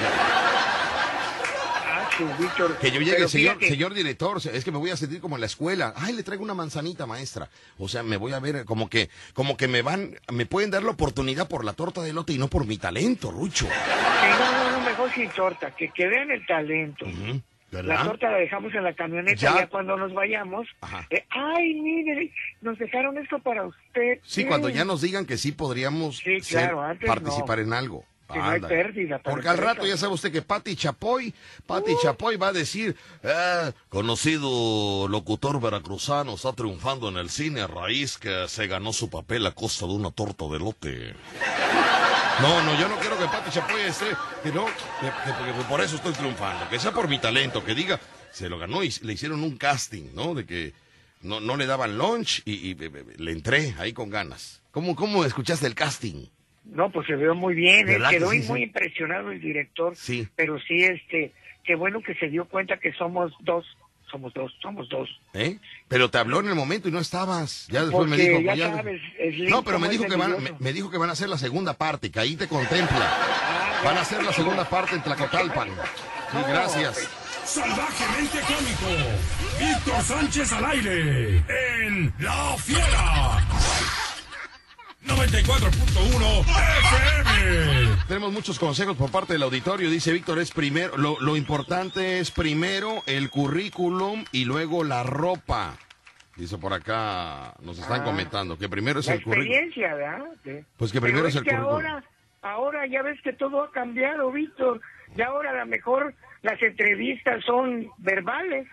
Que yo llegue, señor, director, es que me voy a sentir como en la escuela. Ay, le traigo una manzanita, maestra. O sea, me voy a ver como que, como que me van, me pueden dar la oportunidad por la torta de elote y no por mi talento, Rucho. que no, no, no, mejor sin torta, que, que vean el talento. La ¿Verdad? torta la dejamos en la camioneta Ya. ya, cuando nos vayamos. eh, ay, mire, nos dejaron esto para usted. Sí, cuando ya nos digan que sí podríamos Sí, claro, participar no. en algo. Que no hay Ándale. pérdida para Porque al rato ya sabe usted que Pati Chapoy, Pati Chapoy va a decir, "Ah, conocido locutor veracruzano está triunfando en el cine a raíz que se ganó su papel a costa de una torta de lote. No, no, yo no quiero que Pati Chapoy esté, que no, que, que- que por eso estoy triunfando, que sea por mi talento, que diga, se lo ganó y le hicieron un casting, ¿no? De que no, no le daban lunch y, y, le entré ahí con ganas. ¿Cómo, cómo escuchaste el casting? No, pues se veo muy bien, ¿eh? ¿Verdad que quedó sí, muy sí? impresionado el director. Sí. Pero sí, este, qué bueno que se dio cuenta que somos dos, somos dos, somos dos. ¿Eh? Pero te habló en el momento y no estabas. Ya después me dijo. ya ya- sabes, Slim, No, pero me dijo que van, me, me dijo que van a hacer la segunda parte, que ahí te contempla. Van a hacer la segunda parte en Tlacotalpan. Sí, gracias. Salvajemente cómico. Víctor Sánchez al aire. En La Fiera. 94.1 FM. Tenemos muchos consejos por parte del auditorio. Dice Víctor, es primero, lo, lo importante es primero el currículum y luego la ropa. Dice por acá, nos están Ah. comentando que primero es La el currículum. experiencia, ¿verdad? Sí. Pues que Pero primero es el currículum. ahora, ahora ya ves que todo ha cambiado, Víctor. Y ahora a lo mejor las entrevistas son verbales,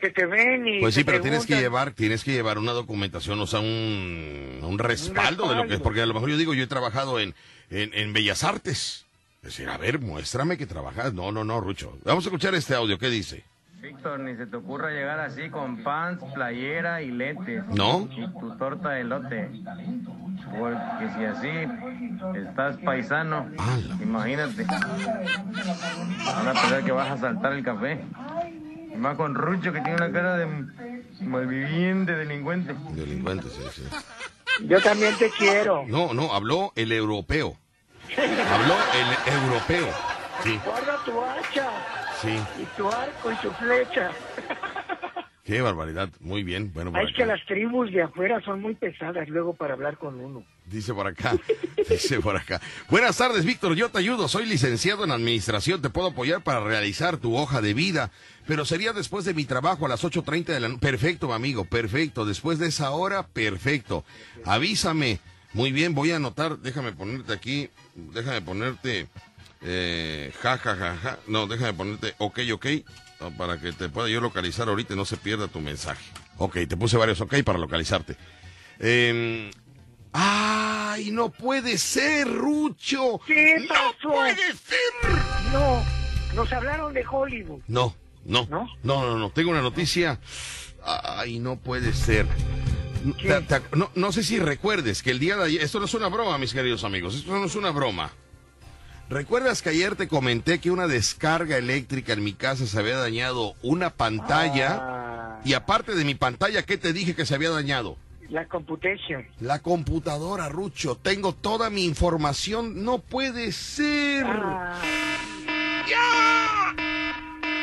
que te ven y Pues sí, pero tienes que llevar, tienes que llevar una documentación, o sea, un, un respaldo de lo que es, porque a lo mejor yo digo, yo he trabajado en, en, en Bellas Artes. Es decir, a ver, muéstrame que trabajas. No, no, no, Rucho. Vamos a escuchar este audio, ¿qué dice? Víctor, ni se te ocurra llegar así con pants, playera y lentes. ¿No? Y tu torta de elote. Porque si así estás paisano, imagínate. Van a pensar que vas a saltar el café. Y más con Rucho que tiene una cara de malviviente, delincuente. Delincuente, sí, sí. Yo también te quiero. No, no, habló el europeo. Habló el europeo. Sí, Guarda tu hacha sí. y tu arco y tu flecha. Qué barbaridad. Muy bien. Bueno, Ah, es que las tribus de afuera son muy pesadas luego para hablar con uno. Dice por acá. Dice por acá. Buenas tardes, Víctor. Yo te ayudo. Soy licenciado en administración. Te puedo apoyar para realizar tu hoja de vida. Pero sería después de mi trabajo a las 8.30 de la noche. Perfecto, amigo. Perfecto. Después de esa hora, perfecto. Avísame. Muy bien, voy a anotar. Déjame ponerte aquí. Déjame ponerte. Eh, ja, ja, ja, ja. No, déjame ponerte ok, ok. Para que te pueda yo localizar ahorita y no se pierda tu mensaje. Ok, te puse varios ok para localizarte. Eh, ¡Ay, no puede ser, Rucho! ¿Qué ¡No pasó? puede ser! No, nos hablaron de Hollywood. No, no, no, no, no, tengo una noticia. Ay, no puede ser. No, no sé si recuerdes que el día de ayer, esto no es una broma, mis queridos amigos, esto no es una broma. ¿Recuerdas que ayer te comenté que una descarga eléctrica en mi casa se había dañado una pantalla? Y aparte de mi pantalla, ¿qué te dije que se había dañado? La computation. La computadora, Rucho. Tengo toda mi información. No puede ser. ¡Ya!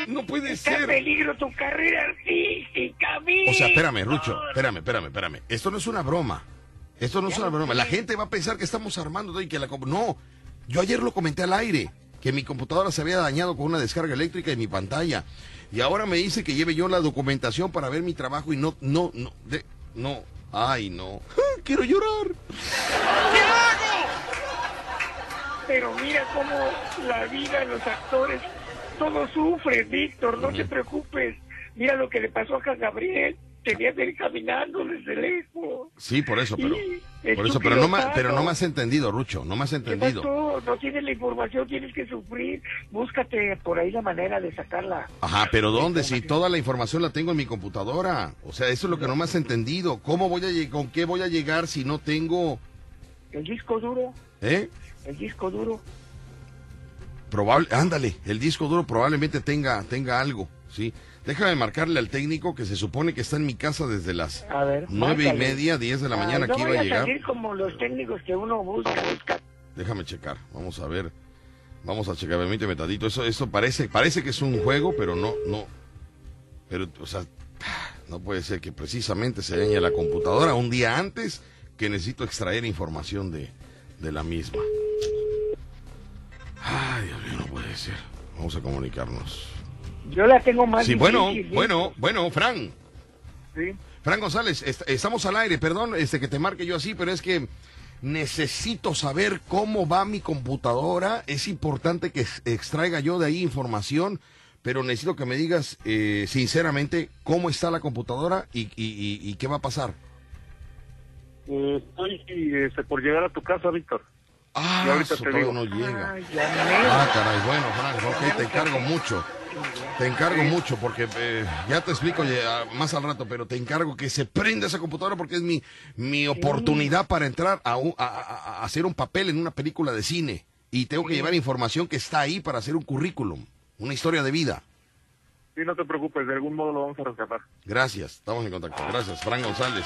No puede Está en ser. peligro tu carrera artística, O sea, espérame, Rucho. Espérame, espérame, espérame. Esto no es una broma. Esto no es una broma. La gente va a pensar que estamos armando y que la No. Yo ayer lo comenté al aire. Que mi computadora se había dañado con una descarga eléctrica en mi pantalla. Y ahora me dice que lleve yo la documentación para ver mi trabajo y no, no, no, de- no. Ay, no. Quiero llorar. Pero mira cómo la vida de los actores, todo sufre, Víctor, no te preocupes. Mira lo que le pasó a Gabriel, tenía que ir caminando desde lejos. Sí, por eso, pero. Por eso, pero no, me, pilotazo. pero no me has entendido, Rucho. No me has ¿Qué entendido. pasó? No tienes la información, tienes que sufrir. Búscate por ahí la manera de sacarla. Ajá, pero ¿dónde? Si toda la información la tengo en mi computadora. O sea, eso es lo que no me has entendido. ¿Cómo voy a con qué voy a llegar si no tengo, El disco duro, eh? el disco duro. Probable, ándale, el disco duro probablemente tenga, tenga algo, ¿sí? Déjame marcarle al técnico que se supone que está en mi casa desde las nueve y media, diez de la Ay, mañana no que iba a llegar. salir como los técnicos que uno busca, busca. Déjame checar, vamos a ver. Vamos a checar, permíteme tantito. Eso, eso parece, parece que es un juego, pero no, no. Pero, o sea, no puede ser que precisamente se dañe la computadora un día antes que necesito extraer información de, de la misma. Ay, Dios mío, no puede ser. Vamos a comunicarnos. Yo la tengo más Sí, bueno, bueno, bueno, Fran. Sí. Fran González, est- estamos al aire, perdón este, que te marque yo así, pero es que necesito saber cómo va mi computadora. Es importante que ex- extraiga yo de ahí información, pero necesito que me digas eh, sinceramente cómo está la computadora y, y- y- y qué va a pasar. Eh, Estoy este, por llegar a tu casa, Víctor. Ah, y ahorita eso te todavía digo. no llega. Ay, Ah, caray, bueno, Frank, ok, te encargo mucho. Te encargo mucho porque eh, ya te explico ya, más al rato, pero te encargo que se prenda esa computadora porque es mi, mi oportunidad para entrar a, un- a- a- a hacer un papel en una película de cine. Y tengo que llevar información que está ahí para hacer un currículum, una historia de vida. Sí, no te preocupes, de algún modo lo vamos a rescatar. Gracias, estamos en contacto. Gracias, Frank González.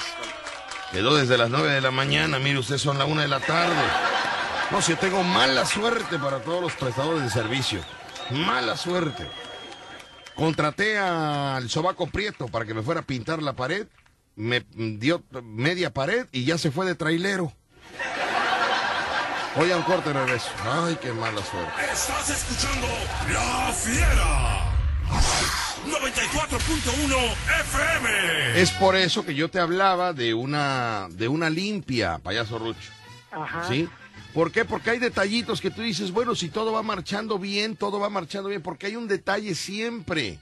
Quedó desde las 9 de la mañana, mire usted, son las 1 de la tarde. No, si yo tengo mala suerte para todos los prestadores de servicio. Mala suerte. Contraté al sobaco Prieto para que me fuera a pintar la pared. Me dio media pared y ya se fue de trailero. Oye, un corte de regreso. Ay, qué mala suerte. Estás escuchando La Fiera. 94.1 FM. Es por eso que yo te hablaba de una, de una limpia, payaso Rucho. Ajá. ¿Sí? ¿Por qué? Porque hay detallitos que tú dices, bueno, si todo va marchando bien, todo va marchando bien, porque hay un detalle siempre.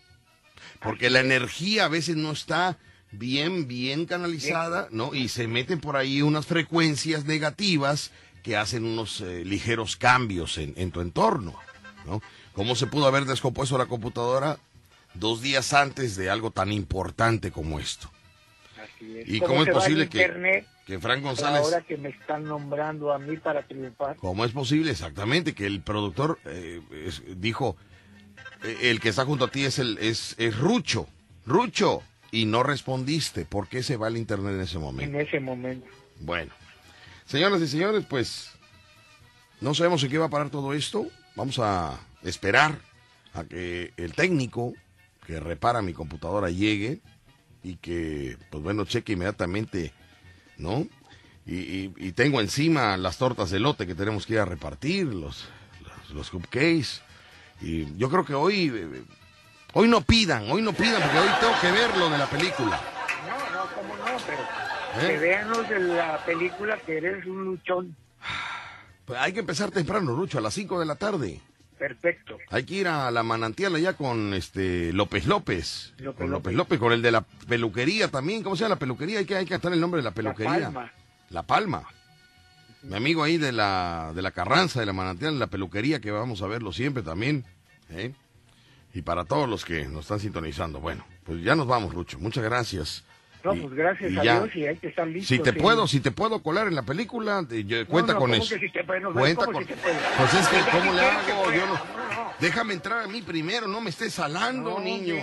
Porque la energía a veces no está bien, bien canalizada, ¿no? Y se meten por ahí unas frecuencias negativas que hacen unos eh, ligeros cambios en, en tu entorno, ¿no? ¿Cómo se pudo haber descompuesto la computadora dos días antes de algo tan importante como esto? Así es. ¿Y cómo es posible que, internet que González... Ahora que me están nombrando a mí para triunfar. ¿Cómo es posible exactamente que el productor eh, es- dijo eh, el que está junto a ti es el es, es Rucho, Rucho y no respondiste? ¿Por qué se va el internet en ese momento? En ese momento. Bueno, señoras y señores, pues no sabemos en qué va a parar todo esto. Vamos a esperar a que el técnico que repara mi computadora llegue y que, pues bueno, cheque inmediatamente, ¿no? Y, y- y tengo encima las tortas de lote que tenemos que ir a repartir, los, los, los cupcakes. Y yo creo que hoy, hoy no pidan, hoy no pidan, porque hoy tengo que ver lo de la película. No, no, cómo no, pero ¿Eh? que vean los de la película que eres un luchón. Pues hay que empezar temprano, Rucho, a las 5 de la tarde. Perfecto. Hay que ir a la manantial allá con este López López. López con López López. López, con el de la peluquería también. ¿Cómo se llama la peluquería? Hay que, hay que estar el nombre de la peluquería. Palma. La Palma. Mi amigo ahí de la, de la Carranza, de la manantial, de la peluquería, que vamos a verlo siempre también. ¿eh? Y para todos los que nos están sintonizando. Bueno, pues ya nos vamos, Rucho. Muchas gracias. No, Y- pues gracias y a ya. Dios y hay que estar listos. Si te sí. puedo, si te puedo colar en la película, yo- cuenta no, con ¿cómo eso. que si te? No, cuenta ¿cómo con. si te? Pues es que Pues, cómo le hago, yo. Déjame entrar a mí primero, no me estés salando, niño.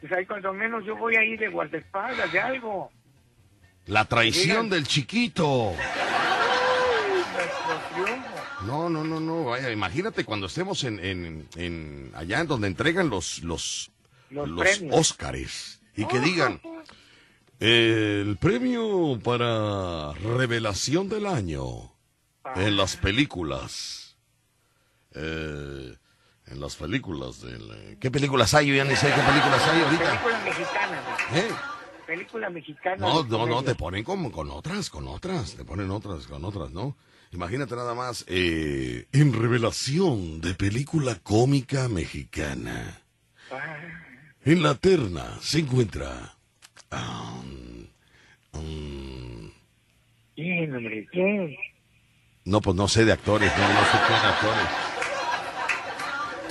Pues ahí cuando menos yo voy ahí de guardaespaldas, de algo. La traición del chiquito. No, no, no, no, vaya, imagínate cuando estemos en, en, en allá en donde entregan los los Los los. Óscares y que digan el premio para revelación del año en las películas. Eh, en las películas del... ¿Qué películas hay? Yo ya ni sé qué películas hay ahorita. Película mexicana. ¿no? ¿Eh? Película mexicana. No, no, no, te ponen como con otras, con otras, te ponen otras, con otras, ¿no? Imagínate nada más, eh, en revelación de película cómica mexicana. Ah, En la terna se encuentra... um, um, no, pues no sé de actores, no, no sé qué actores.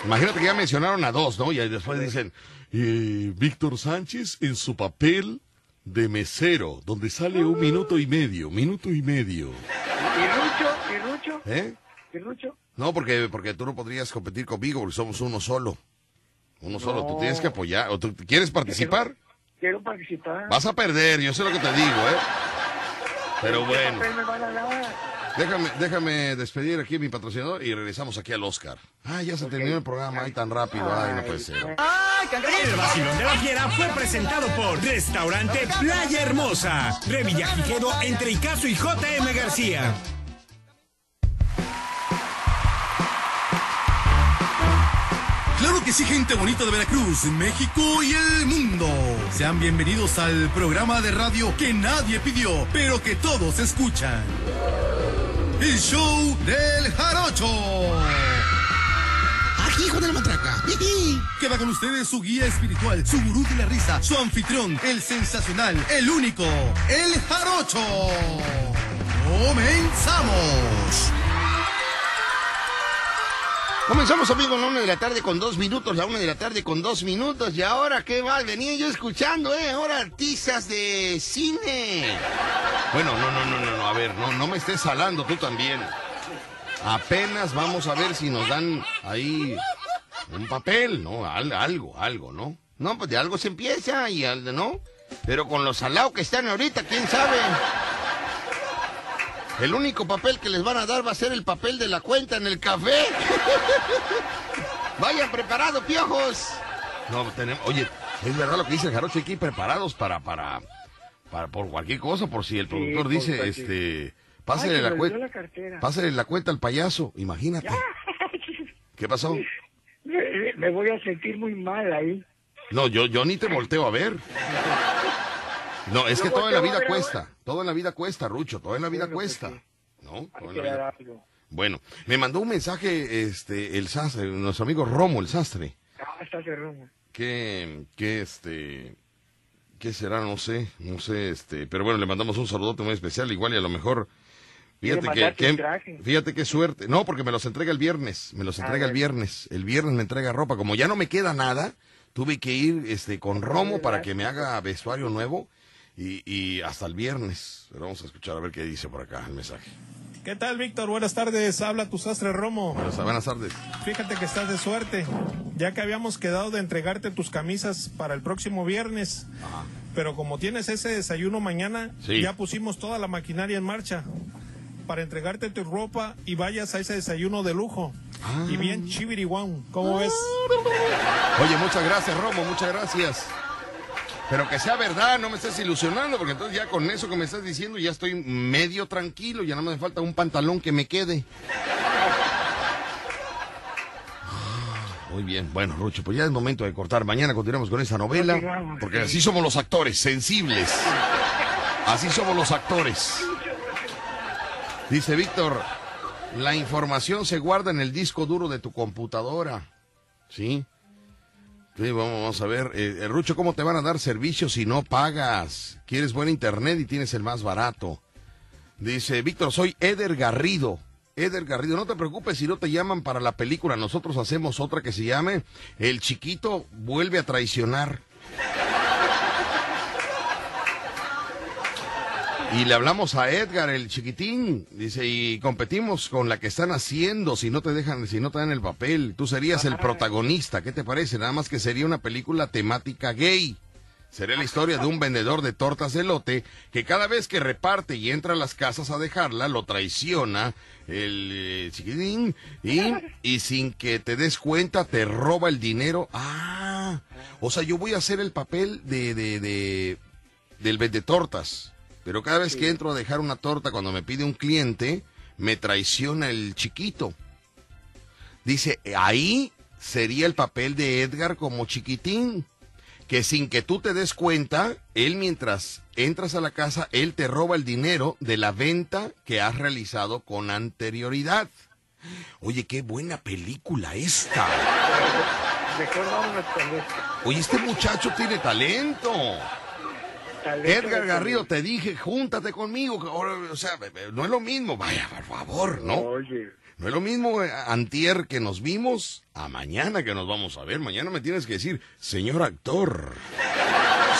Imagínate que ya mencionaron a dos, ¿no? Y después dicen, eh, Víctor Sánchez en su papel de mesero, donde sale un minuto y medio, minuto y medio. ¿Y Rucho? ¿Y Rucho? ¿Eh? ¿Y? No, porque, porque tú no podrías competir conmigo, porque somos uno solo. Uno solo, tú tienes que apoyar. ¿O tú quieres participar? Quiero participar. Vas a perder, yo sé lo que te digo, ¿eh? Pero ¿Qué bueno, déjame, déjame despedir aquí a mi patrocinador y regresamos aquí al Oscar. Ah, ya se terminó el programa, ay, tan rápido, ay, no puede ser. El vacilón de la fiera fue presentado por Restaurante Playa Hermosa, Revillagigedo entre Icazo y JM García. Claro que sí, gente bonita de Veracruz, México y el mundo. Sean bienvenidos al programa de radio que nadie pidió, pero que todos escuchan. El show del jarocho. Aquí, hijo de la matraca. Queda con ustedes su guía espiritual, su gurú de la risa, su anfitrión, el sensacional, el único, el jarocho. ¡Comenzamos! Comenzamos, amigos, a la una de la tarde con dos minutos, la una de la tarde con dos minutos. ¿Y ahora qué va? Venía yo escuchando, ¿eh? Ahora artistas de cine. Bueno, no, no, no, no, no, a ver, no, no me estés salando tú también. Apenas vamos a ver si nos dan ahí un papel, ¿no? Al- algo, algo, ¿no? No, pues de algo se empieza y al, ¿no? Pero con los salados que están ahorita, ¿quién sabe? El único papel que les van a dar va a ser el papel de la cuenta en el café. Vayan preparados, piojos. No, tenemos, oye, es verdad lo que dice el jarocho, hay que ir preparados para, para, para, por cualquier cosa, por si el productor dice, este, pásale la cuenta, la pásale la cuenta al payaso, imagínate. ¿Qué pasó? Me, me voy a sentir muy mal ahí. No, yo, yo ni te volteo a ver. No, es que todo en la vida cuesta, todo en la vida cuesta, Rucho, todo en la vida pues cuesta. ¿No? Todo en la vida-. Bueno, me mandó un mensaje este el sastre, nuestro amigo Romo el sastre. Ah. Que, que este, ¿qué será? No sé, no sé, este, pero bueno, le mandamos un saludote muy especial, igual y a lo mejor, ¿Quiere fíjate que, traje? fíjate qué suerte, no, porque me los entrega el viernes, me los Ah, entrega el viernes, el viernes me entrega ropa, como ya no me queda nada, tuve que ir, este, con Romo para que me haga vestuario nuevo y, y hasta el viernes, pero vamos a escuchar a ver qué dice por acá el mensaje. ¿Qué tal, Víctor? Buenas tardes. Habla tu sastre Romo. Buenas, buenas tardes. Fíjate que estás de suerte, ya que habíamos quedado de entregarte tus camisas para el próximo viernes. Pero como tienes ese desayuno mañana, Sí. ya pusimos toda la maquinaria en marcha para entregarte tu ropa y vayas a ese desayuno de lujo. Y bien chivirihuán, ¿cómo ves? Oye, muchas gracias, Romo, muchas gracias. Pero que sea verdad, no me estés ilusionando, porque entonces ya con eso que me estás diciendo ya estoy medio tranquilo, ya no me falta un pantalón que me quede. Muy bien, bueno, Rucho, pues ya es momento de cortar. Mañana continuamos con esa novela, porque sí. así somos los actores, sensibles. Así somos los actores. Dice Víctor, la información se guarda en el disco duro de tu computadora. ¿Sí? Sí, vamos, a ver. Eh, eh, Rucho, ¿cómo te van a dar servicios si no pagas? Quieres buen internet y tienes el más barato. Dice, Víctor, soy Eder Garrido. Eder Garrido, no te preocupes si no te llaman para la película. Nosotros hacemos otra que se llame El chiquito vuelve a traicionar. Y le hablamos a Edgar, el chiquitín, dice, y competimos con la que están haciendo, si no te dejan, si no te dan el papel, tú serías el protagonista, ¿qué te parece? Nada más que sería una película temática gay. Sería la historia de un vendedor de tortas de lote que cada vez que reparte y entra a las casas a dejarla, lo traiciona el eh, chiquitín y, y sin que te des cuenta te roba el dinero. Ah, o sea, yo voy a hacer el papel de, de, de del vendetortas. Pero cada vez que entro a dejar una torta cuando me pide un cliente, me traiciona el chiquito. Dice, ahí sería el papel de Edgar como chiquitín. Que sin que tú te des cuenta, él mientras entras a la casa, él te roba el dinero de la venta que has realizado con anterioridad. Oye, qué buena película esta. Oye, este muchacho tiene talento. Edgar Garrido, te dije, júntate conmigo. o sea, no es lo mismo. Vaya, por favor, ¿no? Oye. No es lo mismo eh, antier que nos vimos a mañana que nos vamos a ver. Mañana me tienes que decir, señor actor.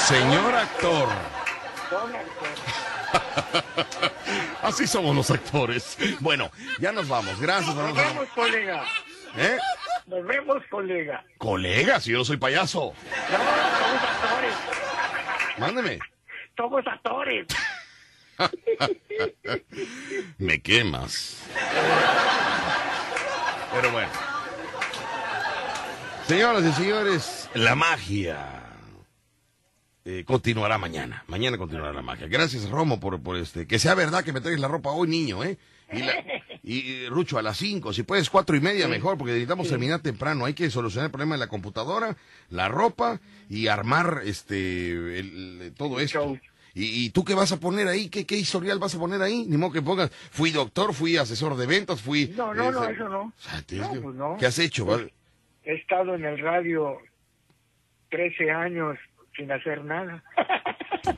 Señor actor. Así somos los actores. Bueno, ya nos vamos. Gracias. Nos vemos, colega. ¿Eh? Nos vemos, colega. Colega, si yo no soy payaso. No, somos actores. Mándeme. Somos actores. Me quemas. Pero bueno. Señoras y señores, la magia eh, continuará mañana. Mañana continuará la magia. Gracias, Romo, por, por este. Que sea verdad que me traigas la ropa hoy, niño, ¿eh? Y, la- y, y, Rucho, a las 5, si puedes, cuatro y media mejor, porque necesitamos terminar temprano. Hay que solucionar el problema de la computadora, la ropa y armar este el- todo esto. ¿Y, y tú qué vas a poner ahí? ¿Qué, ¿Qué historial vas a poner ahí? Ni modo que pongas, fui doctor, fui asesor de ventas, fui... No, no, no, este, eso no. o sea, tienes No, que- pues no. ¿Qué has hecho? vale? He estado en el radio 13 años sin hacer nada.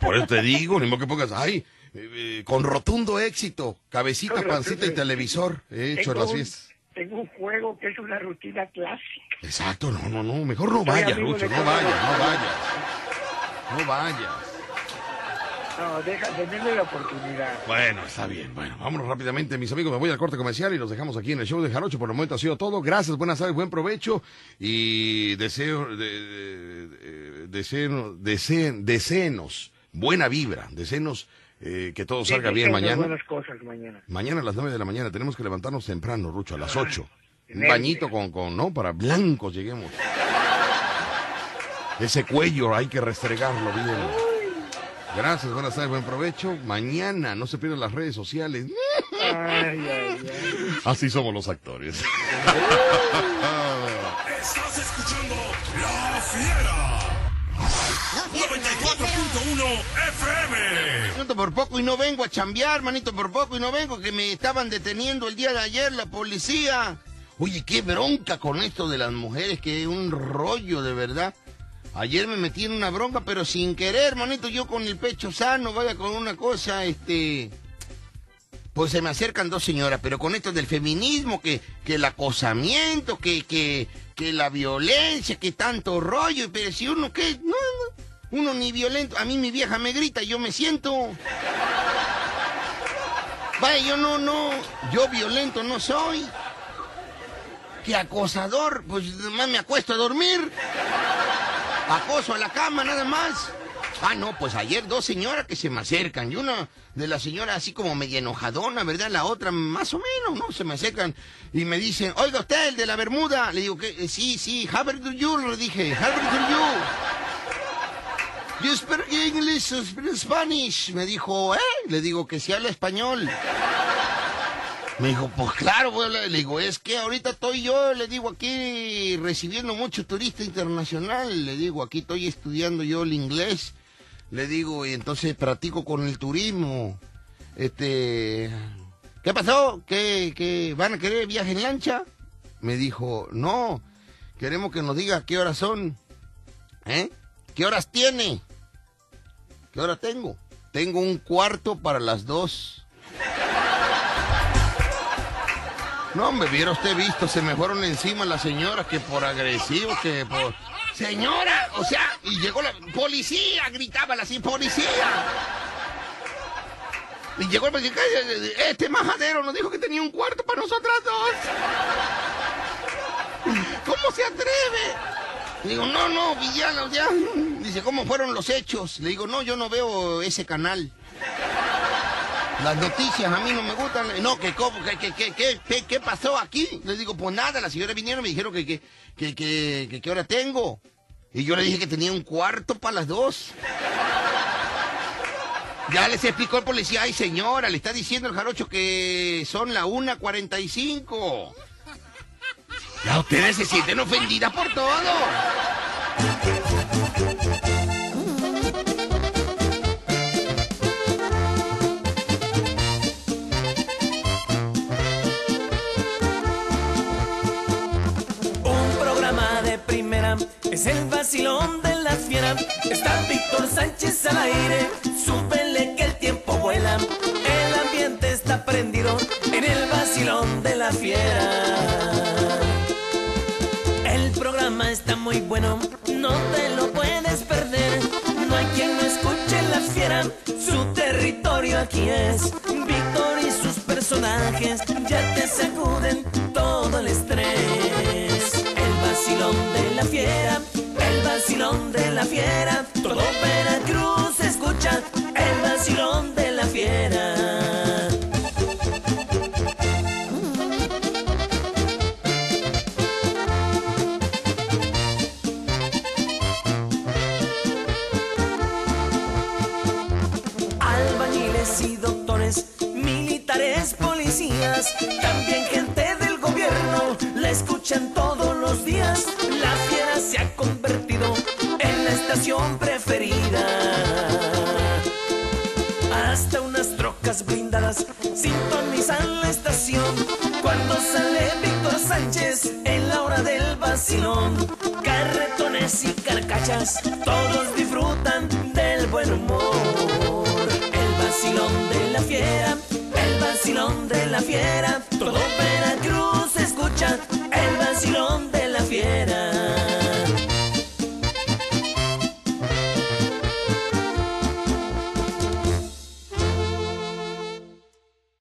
Por eso te digo, ni modo que pongas, ay, eh, eh, con rotundo éxito, cabecita, pancita y televisor, he hecho las fiestas. tengo un juego que es una rutina clásica. Exacto, no, no, no, mejor no vaya, de no vaya, no vaya. No vaya. No, deja, denle la oportunidad. Bueno, está bien. Bueno, vámonos rápidamente, mis amigos. Me voy al corte comercial y los dejamos aquí en el show de Jarocho. Por el momento ha sido todo. Gracias, buenas tardes, buen provecho. Y deseo, de, de- de- deseo, deseen, buena vibra, deseenos eh, que todo salga Sí, bien mañana. buenas cosas mañana. Mañana a las 9 de la mañana tenemos que levantarnos temprano, Rucho, a las 8. Un nervios. bañito con, con, ¿no? Para blancos lleguemos. Ese cuello hay que restregarlo bien. Gracias, buenas tardes, buen provecho. Mañana no se pierdan las redes sociales. Ay, ay, ay. Así somos los actores. Estás escuchando La Fiera. 94.1 FM. Manito por poco y no vengo a chambear, manito por poco y no vengo, que me estaban deteniendo el día de ayer la policía. Oye, qué bronca con esto de las mujeres, que un rollo de verdad. Ayer me metí en una bronca, pero sin querer, manito, yo con el pecho sano, vaya con una cosa, este... Pues se me acercan dos señoras, pero con esto del feminismo, que, que el acosamiento, que, que, que la violencia, que tanto rollo, pero si uno que, no, uno ni violento, a mí mi vieja me grita, yo me siento. Vaya, yo no, no, yo violento no soy. Que acosador, pues nomás me acuesto a dormir. Acoso a la cama nada más. Ah, no, pues ayer dos señoras que se me acercan. Y una de las señoras así como media enojadona, ¿verdad? La otra más o menos, ¿no? Se me acercan y me dicen, oiga usted, el de la Bermuda. Le digo, que sí, sí, how do you? Le dije? You speak English, you speak Spanish. Me dijo, ¿eh? Le digo que si habla español. Me dijo, pues claro. Le digo, es que ahorita estoy yo, le digo, aquí recibiendo mucho turista internacional. Le digo, aquí estoy estudiando yo el inglés. Le digo, y entonces practico con el turismo. Este, ¿qué pasó? ¿Qué, qué, van a querer viaje en lancha? Me dijo, no, queremos que nos diga qué horas son. ¿Eh? ¿Qué horas tiene? ¿Qué hora tengo? Tengo un cuarto para las dos. No, me viera usted visto, se me fueron encima las señoras que por agresivo, que por... Señora, o sea, y llegó la policía, gritaba así, policía. Y llegó el policía, este majadero nos dijo que tenía un cuarto para nosotras dos. ¿Cómo se atreve? Le digo, no, no, villano, ya. Dice, ¿cómo fueron los hechos? Le digo, no, yo no veo ese canal. Las noticias a mí no me gustan. No, que que, que, que, que, que- ¿qué pasó aquí? Le digo, pues nada, las señoras vinieron y me dijeron que, que, que, que, que, ¿qué hora tengo? Y yo le dije que tenía un cuarto para las dos. Ya les explicó el policía, ay señora, le está diciendo el jarocho que son la 1.45. Ya ustedes se sienten ofendidas por todo. Un programa de primera es el vacilón de la fiera. Está Víctor Sánchez al aire, súbele que el tiempo vuela. El ambiente está prendido en el vacilón de la fiera. Está muy bueno, no te lo puedes perder. No hay quien no escuche la fiera, su territorio aquí es. Víctor y sus personajes ya te sacuden todo el estrés. El vacilón de la fiera, el vacilón de la fiera. Todo Veracruz escucha el vacilón de la fiera. También gente del gobierno, la escuchan todos los días. La fiera se ha convertido en la estación preferida. Hasta unas trocas blindadas sintonizan la estación. Cuando sale Víctor Sánchez en la hora del vacilón, carretones y carcachas, todos disfrutan del buen humor. El vacilón de la fiera, el vacilón de la fiera, todo Veracruz escucha. escucha el vacilón de la fiera.